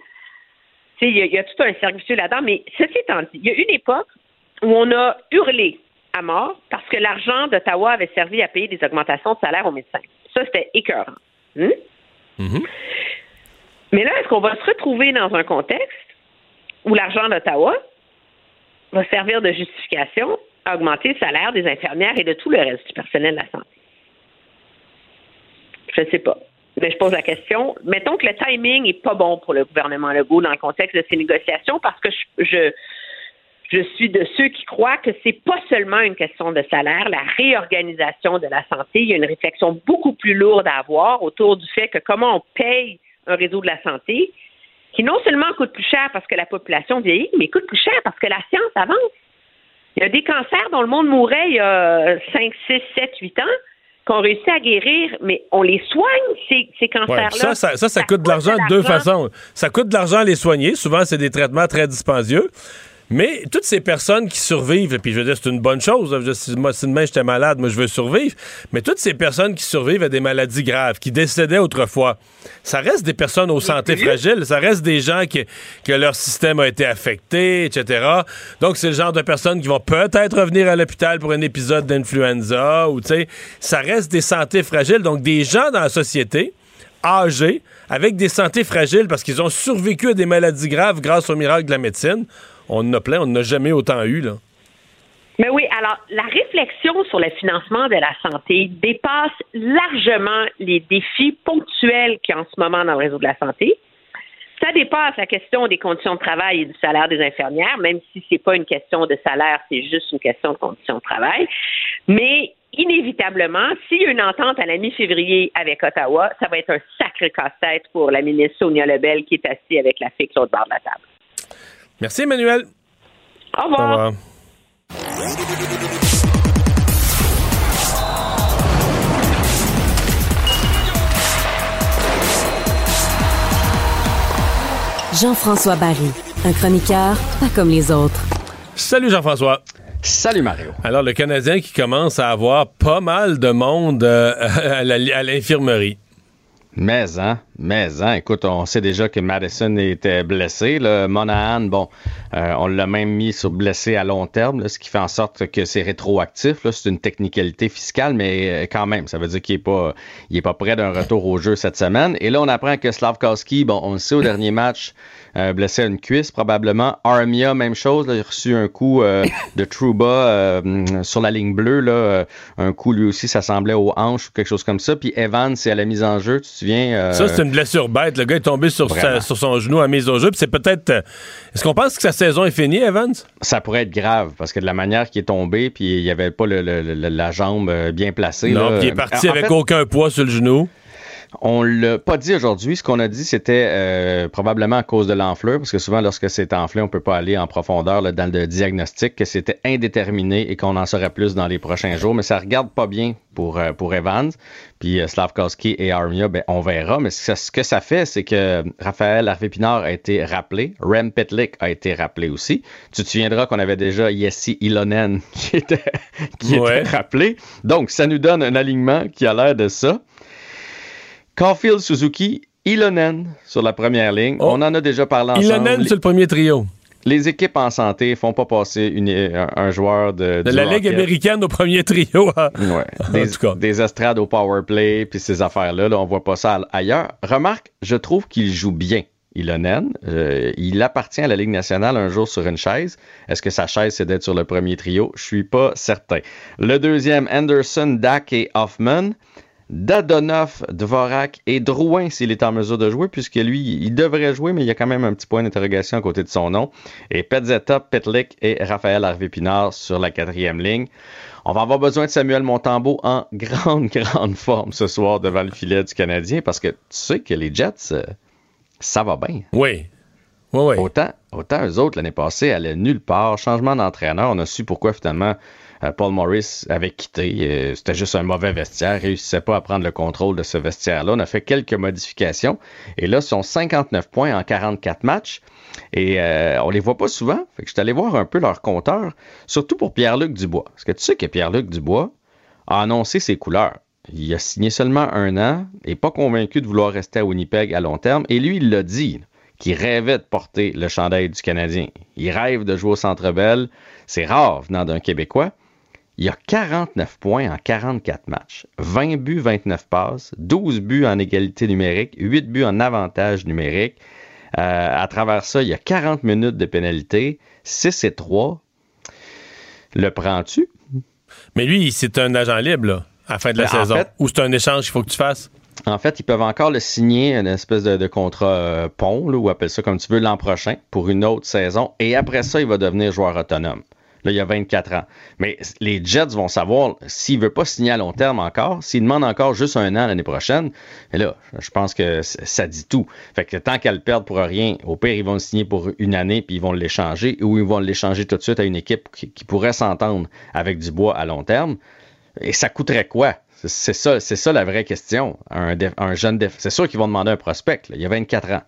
il y, y, a tout un service là-dedans, mais ceci étant dit, il y a une époque où on a hurlé à mort parce que l'argent d'Ottawa avait servi à payer des augmentations de salaire aux médecins. Ça, c'était écœurant. Hmm? Mm-hmm. Mais là, est-ce qu'on va se retrouver dans un contexte où l'argent d'Ottawa va servir de justification à augmenter le salaire des infirmières et de tout le reste du personnel de la santé? Je ne sais pas mais je pose la question. Mettons que le timing est pas bon pour le gouvernement Legault dans le contexte de ces négociations parce que je, je, suis de ceux qui croient que c'est pas seulement une question de salaire, la réorganisation de la santé. Il y a une réflexion beaucoup plus lourde à avoir autour du fait que comment on paye un réseau de la santé qui non seulement coûte plus cher parce que la population vieillit, mais coûte plus cher parce que la science avance. Il y a des cancers dont le monde mourait il y a 5, 6, 7, 8 ans qu'on réussit à guérir, mais on les soigne, ces, ces cancers-là. ça, ça, ça, ça, coûte de l'argent de deux façons. Ça coûte de l'argent à les soigner. Souvent, c'est des traitements très dispendieux. Mais toutes ces personnes qui survivent, puis je veux dire, c'est une bonne chose. si, moi, si demain j'étais malade, moi, je veux survivre. Mais toutes ces personnes qui survivent à des maladies graves, qui décédaient autrefois, ça reste des personnes aux santé fragiles. Ça reste des gens qui, que leur système a été affecté, etc. Donc, c'est le genre de personnes qui vont peut-être revenir à l'hôpital pour un épisode d'influenza ou, tu sais, ça reste des santé fragiles. Donc, des gens dans la société âgés, avec des santé fragiles parce qu'ils ont survécu à des maladies graves grâce au miracle de la médecine on en a plein, on n'a jamais autant eu, là. Mais oui, alors la réflexion sur le financement de la santé dépasse largement les défis ponctuels qu'il y a en ce moment dans le réseau de la santé. Ça dépasse la question des conditions de travail et du salaire des infirmières, même si c'est pas une question de salaire, c'est juste une question de conditions de travail. Mais inévitablement, s'il y a une entente à la mi-février avec Ottawa, ça va être un sacré casse-tête pour la ministre Sonia Lebel qui est assise avec la fille l'autre bord de la table. Merci, Emmanuel. Au revoir. Jean-François Barry, un chroniqueur pas comme les autres. Salut Jean-François. Salut Mario. Alors le Canadien qui commence à avoir pas mal de monde euh, à l'infirmerie. Mais, hein, mais, hein, écoute, on sait déjà que Madison était blessé. Le Monahan, bon, euh, on l'a même mis sur blessé à long terme, ce qui fait en sorte que c'est rétroactif. C'est une technicalité fiscale, mais euh, quand même, ça veut dire qu'il n'est pas, il pas prêt d'un retour au jeu cette semaine. Et là, on apprend que Slavkowski, bon, on le sait au dernier match, euh, blessé à une cuisse probablement. Armia, même chose, il a reçu un coup de Trouba sur la ligne bleue, là, un coup lui aussi, ça semblait aux hanches ou quelque chose comme ça. Puis Evans, c'est à la mise en jeu, tu te souviens? Ça, c'est une blessure bête. Le gars est tombé sur, sur son genou à mise au jeu. Puis c'est peut-être. Est-ce qu'on pense que sa saison est finie, Evans? Ça pourrait être grave parce que de la manière qu'il est tombé, puis il n'y avait pas la jambe bien placée. Non, puis il est parti avec aucun poids sur le genou. On l'a pas dit aujourd'hui. Ce qu'on a dit, c'était euh, probablement à cause de l'enflure, parce que souvent, lorsque c'est enflé, on peut pas aller en profondeur là, dans le diagnostic, que c'était indéterminé et qu'on en saurait plus dans les prochains jours. Mais ça regarde pas bien pour, euh, pour Evans. Puis euh, Slavkowski et Armia, ben, on verra. Mais ce, que ça fait, c'est que Raphaël Harvey-Pinard a été rappelé. Rem Petlik a été rappelé aussi. Tu te souviendras qu'on avait déjà Yessi Ilonen qui était, qui était rappelé. Donc, ça nous donne un alignement qui a l'air de ça. Caulfield, Suzuki, Ilonen sur la première ligne. On en a déjà parlé ensemble. Ilonen sur le premier trio. Les équipes en santé font pas passer un, joueur de, de la Ligue américaine au premier trio. Hein. Ouais. Des, des, estrades au power play, puis ces affaires-là, là, on voit pas ça ailleurs. Remarque, je trouve qu'il joue bien. Ilonen. Euh, il appartient à la Ligue nationale un jour sur une chaise. Est-ce que sa chaise, c'est d'être sur le premier trio? Je suis pas certain. Le deuxième, Anderson, Dak et Hoffman. Dadonov, Dvorak et Drouin s'il est en mesure de jouer, puisque lui, il devrait jouer, mais il y a quand même un petit point d'interrogation à côté de son nom. Et Petzetta, Petlik et Raphaël Harvey-Pinard sur la quatrième ligne. On va avoir besoin de Samuel Montambeau en grande, grande forme ce soir devant le filet du Canadien, parce que tu sais que les Jets, euh, ça va bien. Oui. Oui, oui. Autant, autant eux autres, l'année passée, allaient nulle part. Changement d'entraîneur, on a su pourquoi finalement Paul Morris avait quitté. Euh, c'était juste un mauvais vestiaire. Il réussissait pas à prendre le contrôle de ce vestiaire-là. On a fait quelques modifications. Et là, sont 59 points en 44 matchs. Et euh, on les voit pas souvent. Je suis allé voir un peu leur compteur, surtout pour Pierre-Luc Dubois. Parce que tu sais que Pierre-Luc Dubois a annoncé ses couleurs. Il a signé seulement un an et pas convaincu de vouloir rester à Winnipeg à long terme. Et lui, il l'a dit, qu'il rêvait de porter le chandail du Canadien. Il rêve de jouer au Centre Bell. C'est rare venant d'un Québécois. Il y a 49 points en 44 matchs, 20 buts, 29 passes, 12 buts en égalité numérique, 8 buts en avantage numérique. Euh, à travers ça, il y a 40 minutes de pénalité, 6 et 3. Le prends-tu? Mais lui, c'est un agent libre, là, à la fin de la ben, saison. Ou c'est un échange qu'il faut que tu fasses? En fait, ils peuvent encore le signer, une espèce de, contrat euh, pont, ou appelle ça comme tu veux, l'an prochain, pour une autre saison. Et après ça, il va devenir joueur autonome. Il y a 24 ans. Mais les Jets vont savoir s'il ne veut pas signer à long terme encore, s'il demande encore juste un an l'année prochaine. Et là, je pense que ça dit tout. Fait que tant qu'elle perd pour rien, au pire, ils vont le signer pour une année puis ils vont l'échanger ou ils vont l'échanger tout de suite à une équipe qui, pourrait s'entendre avec du bois à long terme. Et ça coûterait quoi? C'est ça, c'est ça la vraie question. Un, un jeune c'est sûr qu'ils vont demander un prospect. Il y a 24 ans.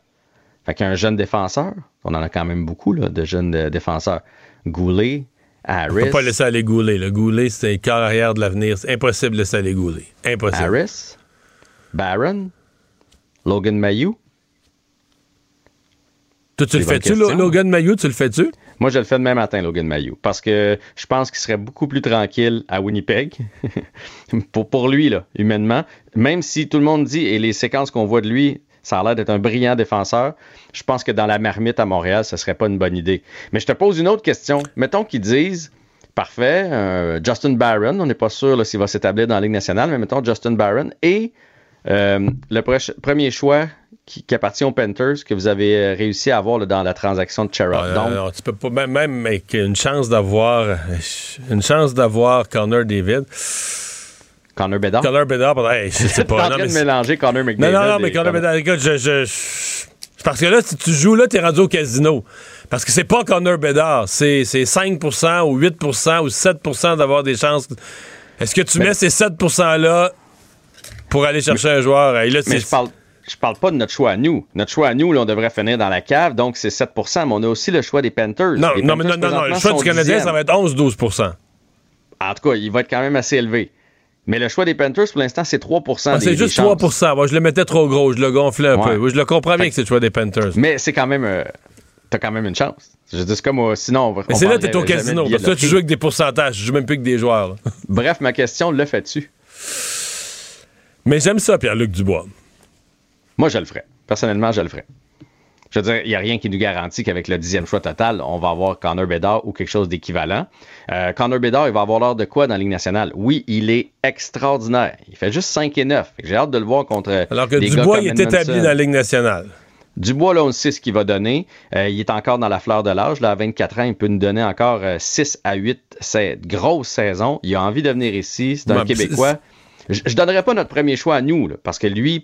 Fait qu'un jeune défenseur, on en a quand même beaucoup de jeunes euh, défenseurs. Goulet, Harris. Peut pas laisser aller Goulet. Le Goulet, c'est un carrière de l'avenir. C'est impossible de laisser aller Goulet. Impossible. Harris, Barron, Logan Mayou. Toi, tu le fais-tu, Logan Mayou? Tu le fais-tu? Moi, je le fais demain matin, Logan Mayou, parce que je pense qu'il serait beaucoup plus tranquille à Winnipeg. pour, pour lui, là, humainement. Même si tout le monde dit, et les séquences qu'on voit de lui, ça a l'air d'être un brillant défenseur. Je pense que dans la marmite à Montréal, ce serait pas une bonne idée. Mais je te pose une autre question. Mettons qu'ils disent, parfait, euh, Justin Barron, on n'est pas sûr s'il va s'établir dans la Ligue nationale, mais mettons Justin Barron et euh, le premier choix qui, appartient aux Panthers que vous avez euh, réussi à avoir dans la transaction de Cherub. Ah, tu peux pas même, même avec une chance d'avoir une chance d'avoir Connor David. Connor Bedard. Connor Bedard, hey, je sais pas. en train de mélanger Connor McDavid. Non, non, non, mais Connor Bedard, écoute, je, je, Parce que là, si tu joues là, t'es rendu au casino. Parce que c'est pas Connor Bedard, c'est 5% ou 8% ou 7% d'avoir des chances. Est-ce que tu mets ces 7 %-là pour aller chercher un joueur? mais je parle, je parle pas de notre choix à nous. Notre choix à nous, là, on devrait finir dans la cave, donc c'est 7% mais on a aussi le choix des Panthers. Non, non, mais non, non, non, le choix du Canadien, ça va être 11-12% En tout cas, il va être quand même assez élevé. Mais le choix des Panthers, pour l'instant, c'est 3 ah, C'est juste 3 Moi, je le mettais trop gros. Je le gonflais un peu. Je le comprends bien que c'est le choix des Panthers. Mais c'est quand même. Euh, t'as quand même une chance. Je dis, comme euh, sinon. Mais c'est là que t'es au casino. Parce que là, tu joues avec des pourcentages. Tu joues même plus que des joueurs. Bref, ma question, le fais-tu? Mais j'aime ça, Pierre-Luc Dubois. Moi, je le ferais. Personnellement, je le ferais. Je veux dire, il n'y a rien qui nous garantit qu'avec le dixième choix total, on va avoir Connor Bedard ou quelque chose d'équivalent. Euh, Connor Bedard, il va avoir l'air de quoi dans la Ligue nationale? Oui, il est extraordinaire. Il fait juste 5 et 9. J'ai hâte de le voir contre. Alors que Dubois, il est établi dans la Ligue nationale. Dubois, là, on sait ce qu'il va donner. Euh, il est encore dans la fleur de l'âge. Là, à 24 ans, il peut nous donner encore 6 euh, à 8 c'est grosse saison. Il a envie de venir ici. C'est un Québécois. Je, ne donnerais pas notre premier choix à nous, parce que lui,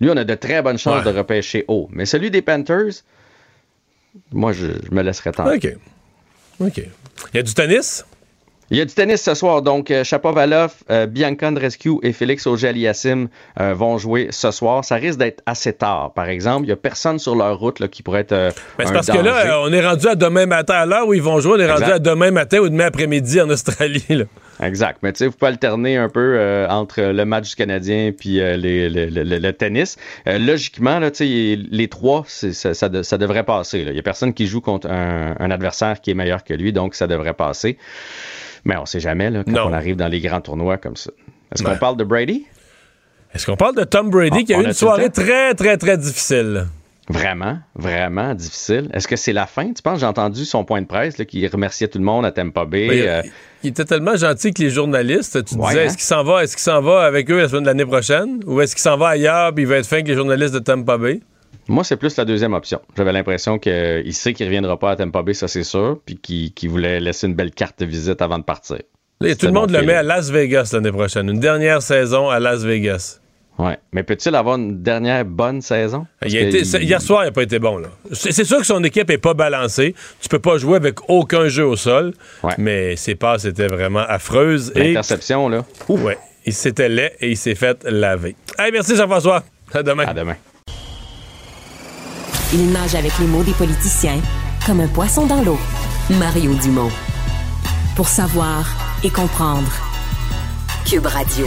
lui, on a de très bonnes chances de repêcher haut. Mais celui des Panthers, moi, je, me laisserais tenter. OK. OK. Il y a du tennis? Il y a du tennis ce soir, donc euh, Chapovalov, euh, Bianca Rescue et Félix Auger-Aliassime euh, vont jouer ce soir. Ça risque d'être assez tard, par exemple. Il n'y a personne sur leur route là, qui pourrait être. Euh, c'est parce que là, on est rendu à demain matin à l'heure où ils vont jouer. On est rendu à demain matin ou demain après-midi en Australie. Là. Exact. Mais tu sais, vous pouvez alterner un peu entre le match du Canadien puis le tennis. logiquement, là, les trois, ça, ça, devrait passer. Il n'y a personne qui joue contre un, un adversaire qui est meilleur que lui, donc ça devrait passer. Mais on ne sait jamais là, quand on arrive dans les grands tournois comme ça. Est-ce qu'on parle de Brady? Est-ce qu'on parle de Tom Brady ah, qui a eu une soirée très, très, très difficile? Vraiment, vraiment difficile. Est-ce que c'est la fin? Tu penses, j'ai entendu son point de presse là, qui remerciait tout le monde à Tampa Bay. Ben, euh, il, était tellement gentil que les journalistes. Tu disais, hein? est-ce qu'il s'en va, est-ce qu'il s'en va avec eux la semaine de l'année prochaine? Ou est-ce qu'il s'en va ailleurs et il va être fin avec les journalistes de Tampa Bay? Moi, c'est plus la deuxième option. J'avais l'impression qu'il sait qu'il ne reviendra pas à Tampa Bay, ça c'est sûr, puis qu'il voulait laisser une belle carte de visite avant de partir. tout le monde le met à Las Vegas l'année prochaine. Une dernière saison à Las Vegas. Oui. Mais peut-il avoir une dernière bonne saison? Hier soir, il n'a pas été bon. C'est sûr que son équipe n'est pas balancée. Tu peux pas jouer avec aucun jeu au sol. Mais ses passes étaient vraiment affreuses. L'interception, là. Oui. Il s'était laid et il s'est fait laver. Hey, merci Jean-François. À demain. À demain. Il nage avec les mots des politiciens comme un poisson dans l'eau. Mario Dumont. Pour savoir et comprendre. Cube Radio.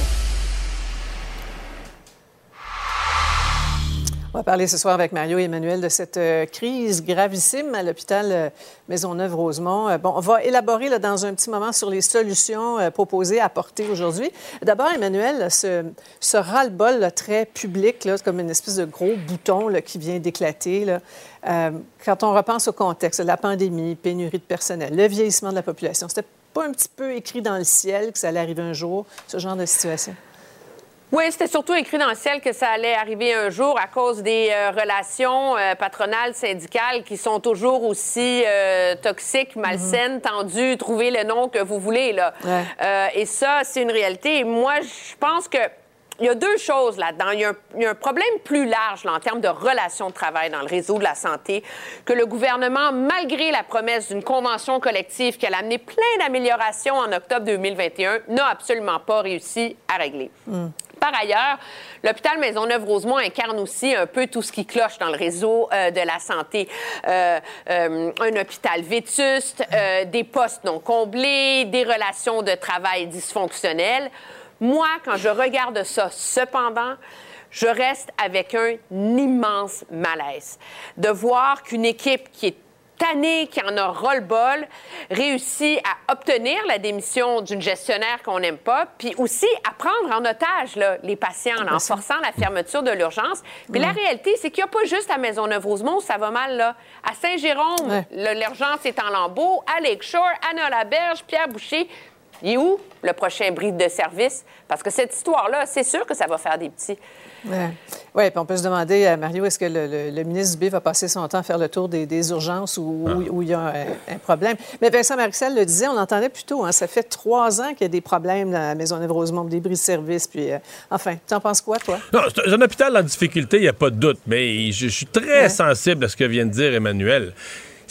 On va parler ce soir avec Mario et Emmanuel de cette euh, crise gravissime à l'hôpital euh, Maisonneuve-Rosemont. Euh, bon, on va élaborer là, dans un petit moment sur les solutions proposées, apportées aujourd'hui. D'abord, Emmanuel, ce, ras-le-bol très public, là, comme une espèce de gros bouton qui vient d'éclater. quand on repense au contexte, la pandémie, pénurie de personnel, le vieillissement de la population, c'était pas un petit peu écrit dans le ciel que ça allait arriver un jour, ce genre de situation? Oui, c'était surtout écrit dans le ciel que ça allait arriver un jour à cause des euh, relations euh, patronales, syndicales qui sont toujours aussi euh, toxiques, malsaines, mhm. tendues, trouvez le nom que vous voulez. Là. et ça, c'est une réalité. moi, je pense que il y a deux choses là-dedans. Il, y a un problème plus large en termes de relations de travail dans le réseau de la santé que le gouvernement, malgré la promesse d'une convention collective qui a amené plein d'améliorations en octobre 2021, n'a absolument pas réussi à régler. Mm. Par ailleurs, l'hôpital Maisonneuve-Rosemont incarne aussi un peu tout ce qui cloche dans le réseau euh, de la santé. Euh, euh, un hôpital vétuste, des postes non comblés, des relations de travail dysfonctionnelles. Moi, quand je regarde ça, cependant, je reste avec un immense malaise de voir qu'une équipe qui est tannée, qui en a ras-le-bol, réussit à obtenir la démission d'une gestionnaire qu'on n'aime pas, puis aussi à prendre en otage les patients en forçant la fermeture de l'urgence. Mais la réalité, c'est qu'il n'y a pas juste à Maisonneuve-Rosemont où ça va mal. Là. À Saint-Jérôme, l'urgence est en lambeaux. À Lakeshore, à la berge Pierre Boucher, il est où le prochain bris de service? Parce que cette histoire-là, c'est sûr que ça va faire des petits. Oui, puis on peut se demander, à euh, Mario, est-ce que le, ministre Dubé va passer son temps à faire le tour des, urgences où, ah. où, il y a un, problème? Mais Vincent Maricel le disait, on l'entendait plus tôt, hein, ça fait trois ans qu'il y a des problèmes dans la Maisonneuve-Rosemont, des bris de service, puis euh, enfin, tu en penses quoi, toi? Non, c'est un hôpital en difficulté, il n'y a pas de doute, mais je, suis très sensible à ce que vient de dire Emmanuel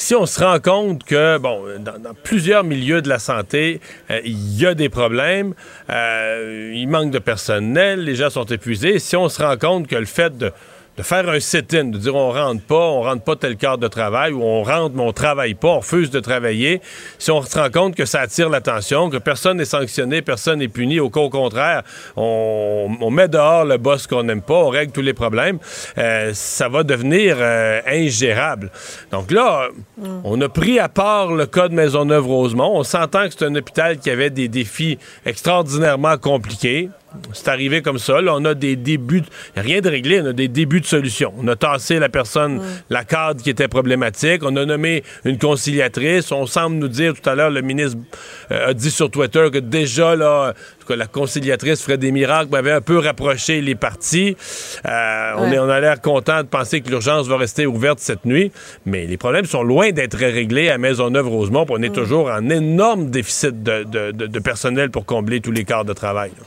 si on se rend compte que, bon, dans, plusieurs milieux de la santé, euh, il y a des problèmes, euh, il manque de personnel, les gens sont épuisés, si on se rend compte que le fait de de faire un sit-in, de dire on rentre pas, on rentre pas tel cadre de travail, ou on rentre mais on travaille pas, on refuse de travailler, si on se rend compte que ça attire l'attention, que personne n'est sanctionné, personne n'est puni, au contraire, on, met dehors le boss qu'on n'aime pas, on règle tous les problèmes, euh, ça va devenir euh, ingérable. Donc là, on a pris à part le cas de Maisonneuve-Rosemont. On s'entend que c'est un hôpital qui avait des défis extraordinairement compliqués c'est arrivé comme ça. Là, on a des débuts, rien de réglé, on a des débuts de solutions. On a tassé la personne, Mm. la cadre qui était problématique. On a nommé une conciliatrice. On semble nous dire tout à l'heure, le ministre euh, a dit sur Twitter que déjà, là, que la conciliatrice ferait des miracles, mais avait un peu rapproché les partis. Euh, on, Ouais. est, on a l'air content de penser que l'urgence va rester ouverte cette nuit, mais les problèmes sont loin d'être réglés à Maisonneuve-Rosemont. On est toujours en énorme déficit de, de- de- de personnel pour combler tous les quarts de travail. là.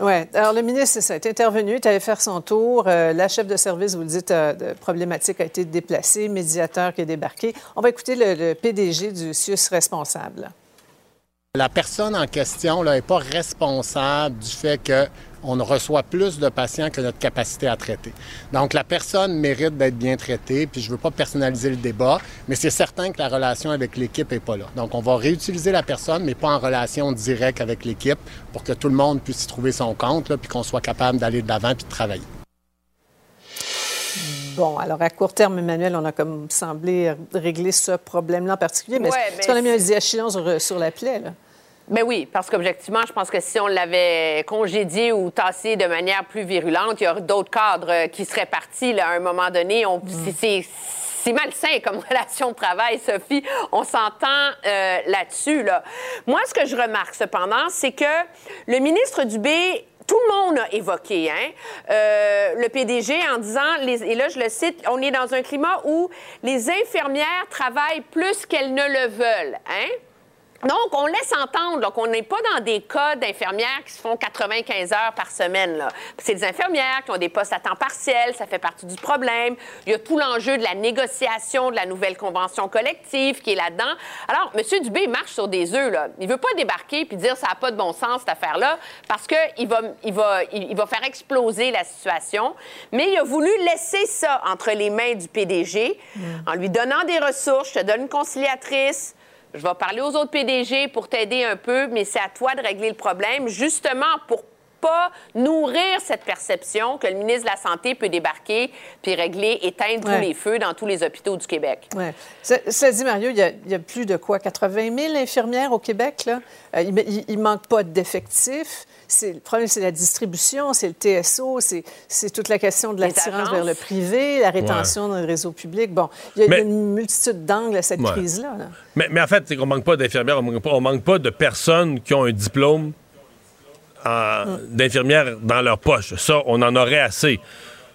Oui. Alors, le ministre, ça, est intervenu, est allé faire son tour. Euh, la chef de service, vous le dites, euh, de problématique a été déplacée, médiateur qui est débarqué. On va écouter le, le PDG du CIUS responsable. La personne en question n'est pas responsable du fait qu'on reçoit plus de patients que notre capacité à traiter. Donc, la personne mérite d'être bien traitée, puis je ne veux pas personnaliser le débat, mais c'est certain que la relation avec l'équipe n'est pas là. Donc, on va réutiliser la personne, mais pas en relation directe avec l'équipe pour que tout le monde puisse y trouver son compte, là, puis qu'on soit capable d'aller de l'avant puis de travailler. Bon, alors à court terme, Emmanuel, on a comme semblé régler ce problème-là en particulier, mais Ouais, est-ce qu'on a mis un diachylon sur, sur la plaie, là? Mais oui, parce qu'objectivement, je pense que si on l'avait congédié ou tassé de manière plus virulente, il y aurait d'autres cadres euh, qui seraient partis là, à un moment donné. On- c'est- C'est malsain comme relation de travail, Sophie. On s'entend euh, là-dessus. Là. Moi, ce que je remarque cependant, c'est que le ministre Dubé tout le monde a évoqué hein, euh, le PDG en disant, les- et là je le cite, on est dans un climat où les infirmières travaillent plus qu'elles ne le veulent. Hein? Donc, on laisse entendre qu'on n'est pas dans des cas d'infirmières qui se font 95 heures par semaine. C'est des infirmières qui ont des postes à temps partiel, ça fait partie du problème. Il y a tout l'enjeu de la négociation de la nouvelle convention collective qui est là-dedans. Alors, M. Dubé marche sur des œufs. Là. Il veut pas débarquer puis dire ça n'a pas de bon sens, cette affaire-là, parce qu'il va, il va, il, il va faire exploser la situation. Mais il a voulu laisser ça entre les mains du PDG en lui donnant des ressources. Je te donne une conciliatrice. Je vais parler aux autres PDG pour t'aider un peu, mais c'est à toi de régler le problème, justement pour pas nourrir cette perception que le ministre de la Santé peut débarquer puis régler, éteindre Ouais. tous les feux dans tous les hôpitaux du Québec. Oui. Cela dit, Mario, il y, a, il y a plus de quoi? 80 000 infirmières au Québec, là? Euh, il ne manque pas d'effectifs. C'est- Le problème, c'est la distribution, c'est le TSO, c'est c'est toute la question de l'attirance vers le privé, la rétention dans le réseau public. Bon, il y a Mais- une multitude d'angles à cette Ouais. crise-là. là. Mais, mais en fait, c'est qu'on manque pas d'infirmières, on manque pas, on manque pas de personnes qui ont un diplôme en- d'infirmières dans leur poche. Ça, on en aurait assez.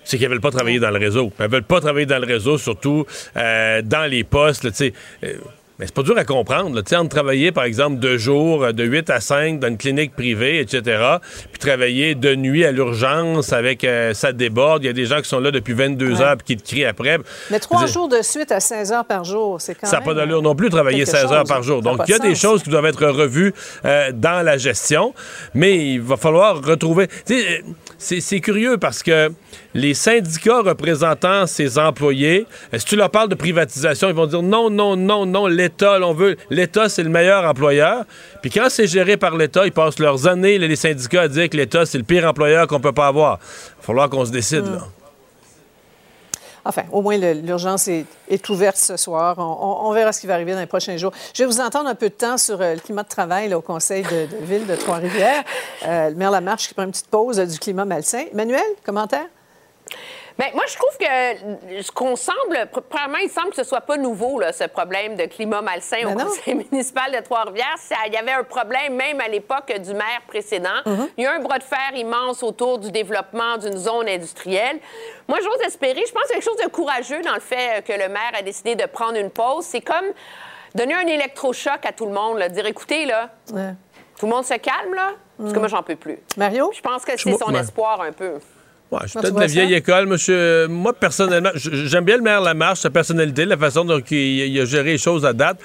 C'est qu'elles veulent pas travailler dans le réseau. Elles veulent pas travailler dans le réseau, surtout euh, dans les postes. là, tu sais. Euh, mais c'est pas dur à comprendre. Là. Tu sais, entre travailler, par exemple, deux jours, euh, de 8 à 5 dans une clinique privée, etc., puis travailler de nuit à l'urgence avec euh, ça déborde. Il y a des gens qui sont là depuis 22 Ouais. heures puis qui te crient après. Mais trois dire, jours de suite à 16 heures par jour, c'est quand ça n'a même... pas d'allure non plus travailler quelque 16 heures par jour. Ça Donc, il y a de des choses qui doivent être revues euh, dans la gestion, mais il va falloir retrouver. Euh, c'est curieux parce que les syndicats représentant ces employés, euh, si tu leur parles de privatisation, ils vont dire non, non, non, non, l'État, on veut. L'État, c'est le meilleur employeur. Puis quand c'est géré par l'État, ils passent leurs années, les syndicats, à dire que l'État, c'est le pire employeur qu'on peut pas avoir. Il va qu'on se décide, là. Enfin, au moins, l'urgence est, ouverte ce soir. On, verra ce qui va arriver dans les prochains jours. Je vais vous entendre un peu de temps sur euh, le climat de travail au Conseil de, ville de Trois-Rivières. Euh, le maire Lamarche qui prend une petite pause du climat malsain. Emmanuel, commentaire? Bien, moi, je trouve que ce qu'on semble, pr- premièrement, il semble que ce soit pas nouveau, là, ce problème de climat malsain au Ben non. conseil municipal de Trois-Rivières. Il y avait un problème même à l'époque du maire précédent. Mm-hmm. Il y a un bras de fer immense autour du développement d'une zone industrielle. Moi, j'ose espérer, je pense qu'il y a quelque chose de courageux dans le fait que le maire a décidé de prendre une pause. C'est comme donner un électrochoc à tout le monde, là, dire, écoutez, là, Ouais. tout le monde se calme, là, parce que moi, j'en peux plus. Mario? Je pense que c'est son ouais. espoir un peu. Ouais, je suis peut-être de la vieille ça? école, monsieur. Moi, personnellement, j'aime bien le maire Lamarche, sa personnalité, la façon dont il, a géré les choses à date.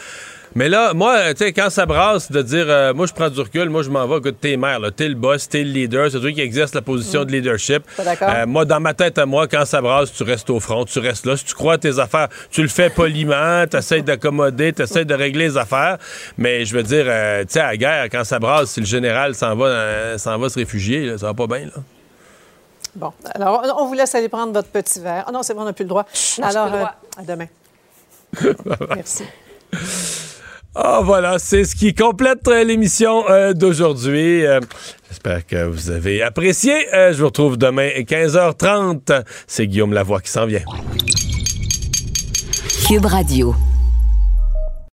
Mais là, moi, tu sais, quand ça brasse de dire, euh, moi, je prends du recul, moi, je m'en vais, écoute, t'es maire, t'es le boss, t'es le leader, c'est toi qui exerce la position de leadership. Euh, moi, dans ma tête à moi, quand ça brasse, tu restes au front, tu restes là. Si tu crois à tes affaires, tu le fais poliment, t'essayes d'accommoder, t'essayes de régler les affaires. Mais je veux dire, euh, tu sais, à la guerre, quand ça brasse, si le général s'en va, s'en va se réfugier, là, ça va pas bien, là. Bon, alors, on vous laisse aller prendre votre petit verre. Ah non, c'est bon, on n'a plus le droit. Non, alors, plus le droit. euh, à demain. Merci. Ah voilà, c'est ce qui complète euh, l'émission euh, d'aujourd'hui. Euh, j'espère que vous avez apprécié. je vous retrouve demain à 15h30. C'est Guillaume Lavoie qui s'en vient. Cube Radio.